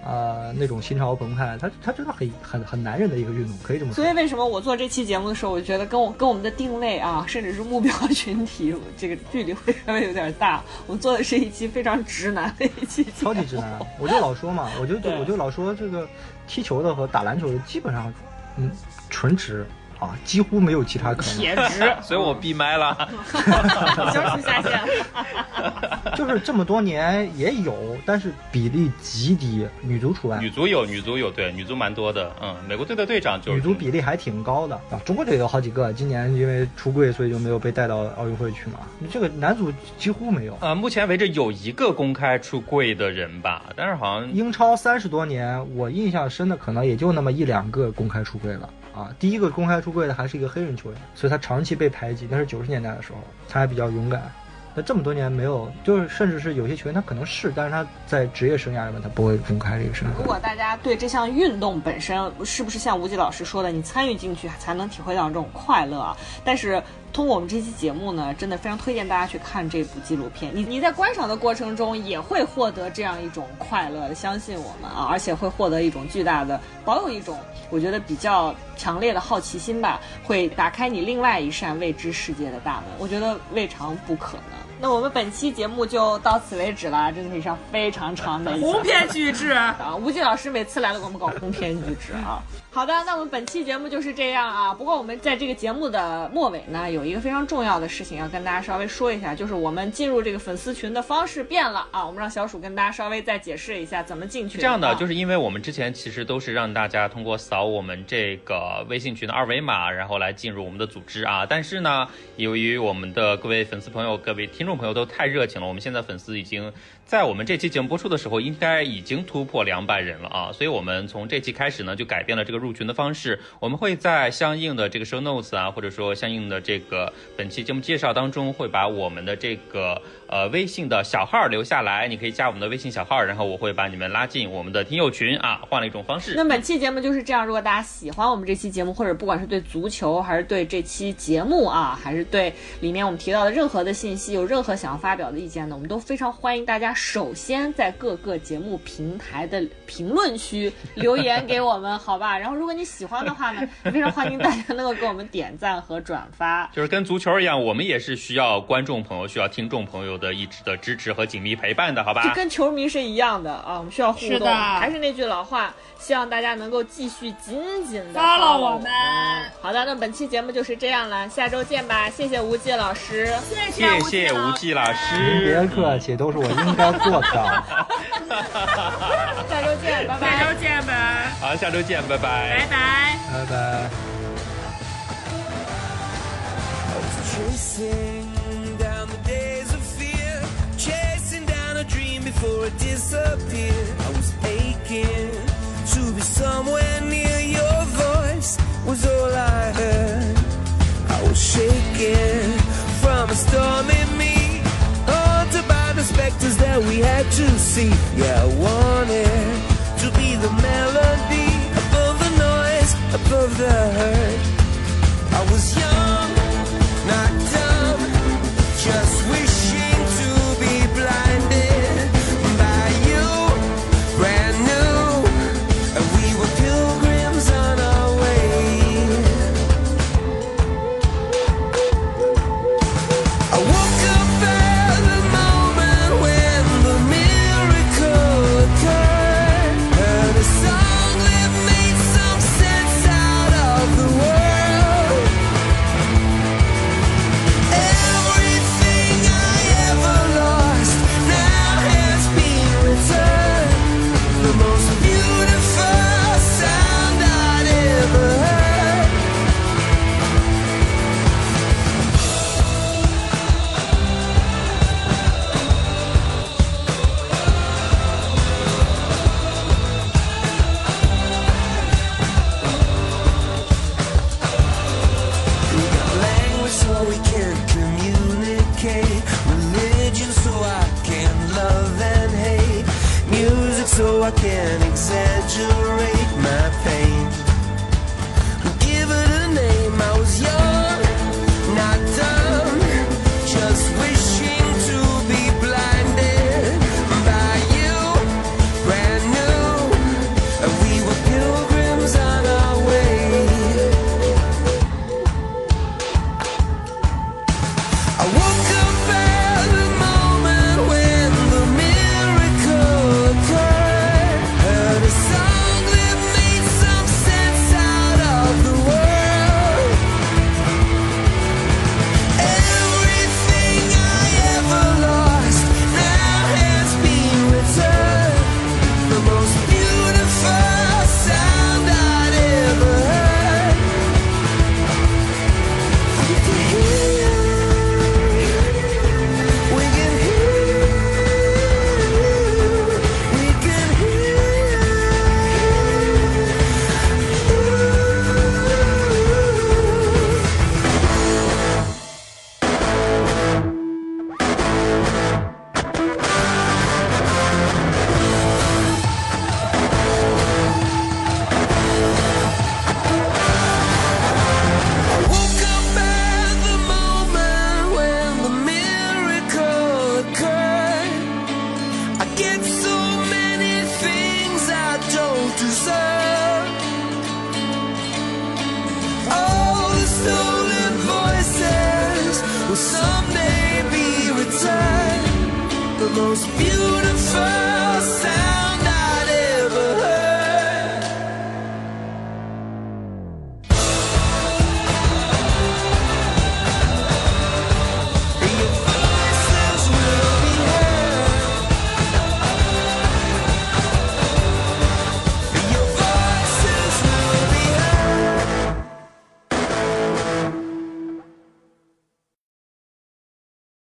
Speaker 3: 呃，那种心潮澎湃，他他真的很很很男人的一个运动，可以这么说。
Speaker 2: 所以为什么我做这期节目的时候，我觉得跟我跟我们的定位啊，甚至是目标群体这个距离会稍微有点大。我们做的是一期非常直男的一期节目
Speaker 3: 超级直男，我就老说嘛，我就就我就老说这个踢球的和打篮球的基本上，嗯，纯直啊，几乎没有其他可能。
Speaker 2: 铁直，
Speaker 1: 所以我闭麦了。
Speaker 2: 消失下线。
Speaker 3: 就是这么多年也有，但是比例极低，女足除外。
Speaker 1: 女足有，女足有，对，女足蛮多的。嗯，美国队的队长就是
Speaker 3: 女足比例还挺高的啊，中国队有好几个，今年因为出柜，所以就没有被带到奥运会去嘛。这个男足几乎没有。
Speaker 1: 呃，目前为止有一个公开出柜的人吧，但是好像
Speaker 3: 英超三十多年，我印象深的可能也就那么一两个公开出柜了啊。第一个公开出柜的还是一个黑人球员，所以他长期被排挤。那是九十年代的时候，他还比较勇敢。那这么多年没有，就是甚至是有些球员他可能是，但是他在职业生涯里面他不会公开这个身份。
Speaker 2: 如果大家对这项运动本身是不是像吴极老师说的，你参与进去才能体会到这种快乐啊？但是通过我们这期节目呢，真的非常推荐大家去看这部纪录片。你你在观赏的过程中也会获得这样一种快乐的，相信我们啊，而且会获得一种巨大的，保有一种我觉得比较强烈的好奇心吧，会打开你另外一扇未知世界的大门。我觉得未尝不可能。那我们本期节目就到此为止了，真的是一场非常长的
Speaker 5: 鸿篇巨制。
Speaker 2: 啊，吴极老师每次来都给我们搞鸿篇巨制啊。好的，那我们本期节目就是这样啊。不过我们在这个节目的末尾呢，有一个非常重要的事情要跟大家稍微说一下，就是我们进入这个粉丝群的方式变了啊。我们让小鼠跟大家稍微再解释一下怎么进去。
Speaker 1: 这样的，就是因为我们之前其实都是让大家通过扫我们这个微信群的二维码，然后来进入我们的组织啊。但是呢，由于我们的各位粉丝朋友、各位听众朋友都太热情了，我们现在粉丝已经在我们这期节目播出的时候，应该已经突破两百人了啊！所以我们从这期开始呢，就改变了这个入群的方式，我们会在相应的这个 show notes 啊，或者说相应的这个本期节目介绍当中，会把我们的这个呃微信的小号留下来，你可以加我们的微信小号，然后我会把你们拉进我们的听友群啊，换了一种方式。
Speaker 2: 那本期节目就是这样。如果大家喜欢我们这期节目，或者不管是对足球，还是对这期节目啊，还是对里面我们提到的任何的信息，有任何想要发表的意见呢，我们都非常欢迎大家首先在各个节目平台的评论区留言给我们，好吧？然后如果你喜欢的话呢，非常欢迎大家能够给我们点赞和转发。
Speaker 1: 就是跟足球一样，我们也是需要观众朋友、需要听众朋友的一直的支持和紧密陪伴的，好吧
Speaker 2: 就？跟球迷是一样的啊，我们需要互动。
Speaker 5: 是
Speaker 2: 还是那句老话，希望大家能够继续紧紧的
Speaker 5: follow 我们
Speaker 2: 好的，那本期节目就是这样了，下周见吧，谢谢无忌老师。
Speaker 5: 谢
Speaker 1: 谢谢吴
Speaker 5: 忌
Speaker 1: 忌老
Speaker 3: 师别，客气，都是我应该做的。
Speaker 2: 下周见，拜拜。
Speaker 5: 下周见吧，
Speaker 1: 好，下周见，拜拜
Speaker 5: 拜拜。
Speaker 3: 拜拜。
Speaker 4: Before it disappeared. I was aching to be somewhere near your voice, was all I heard. I was shaking from a storm in me, haunted by the specters that we had to see. Yeah, I wanted to be the melody above the noise, above the hurt. I was young, not I can't exaggerate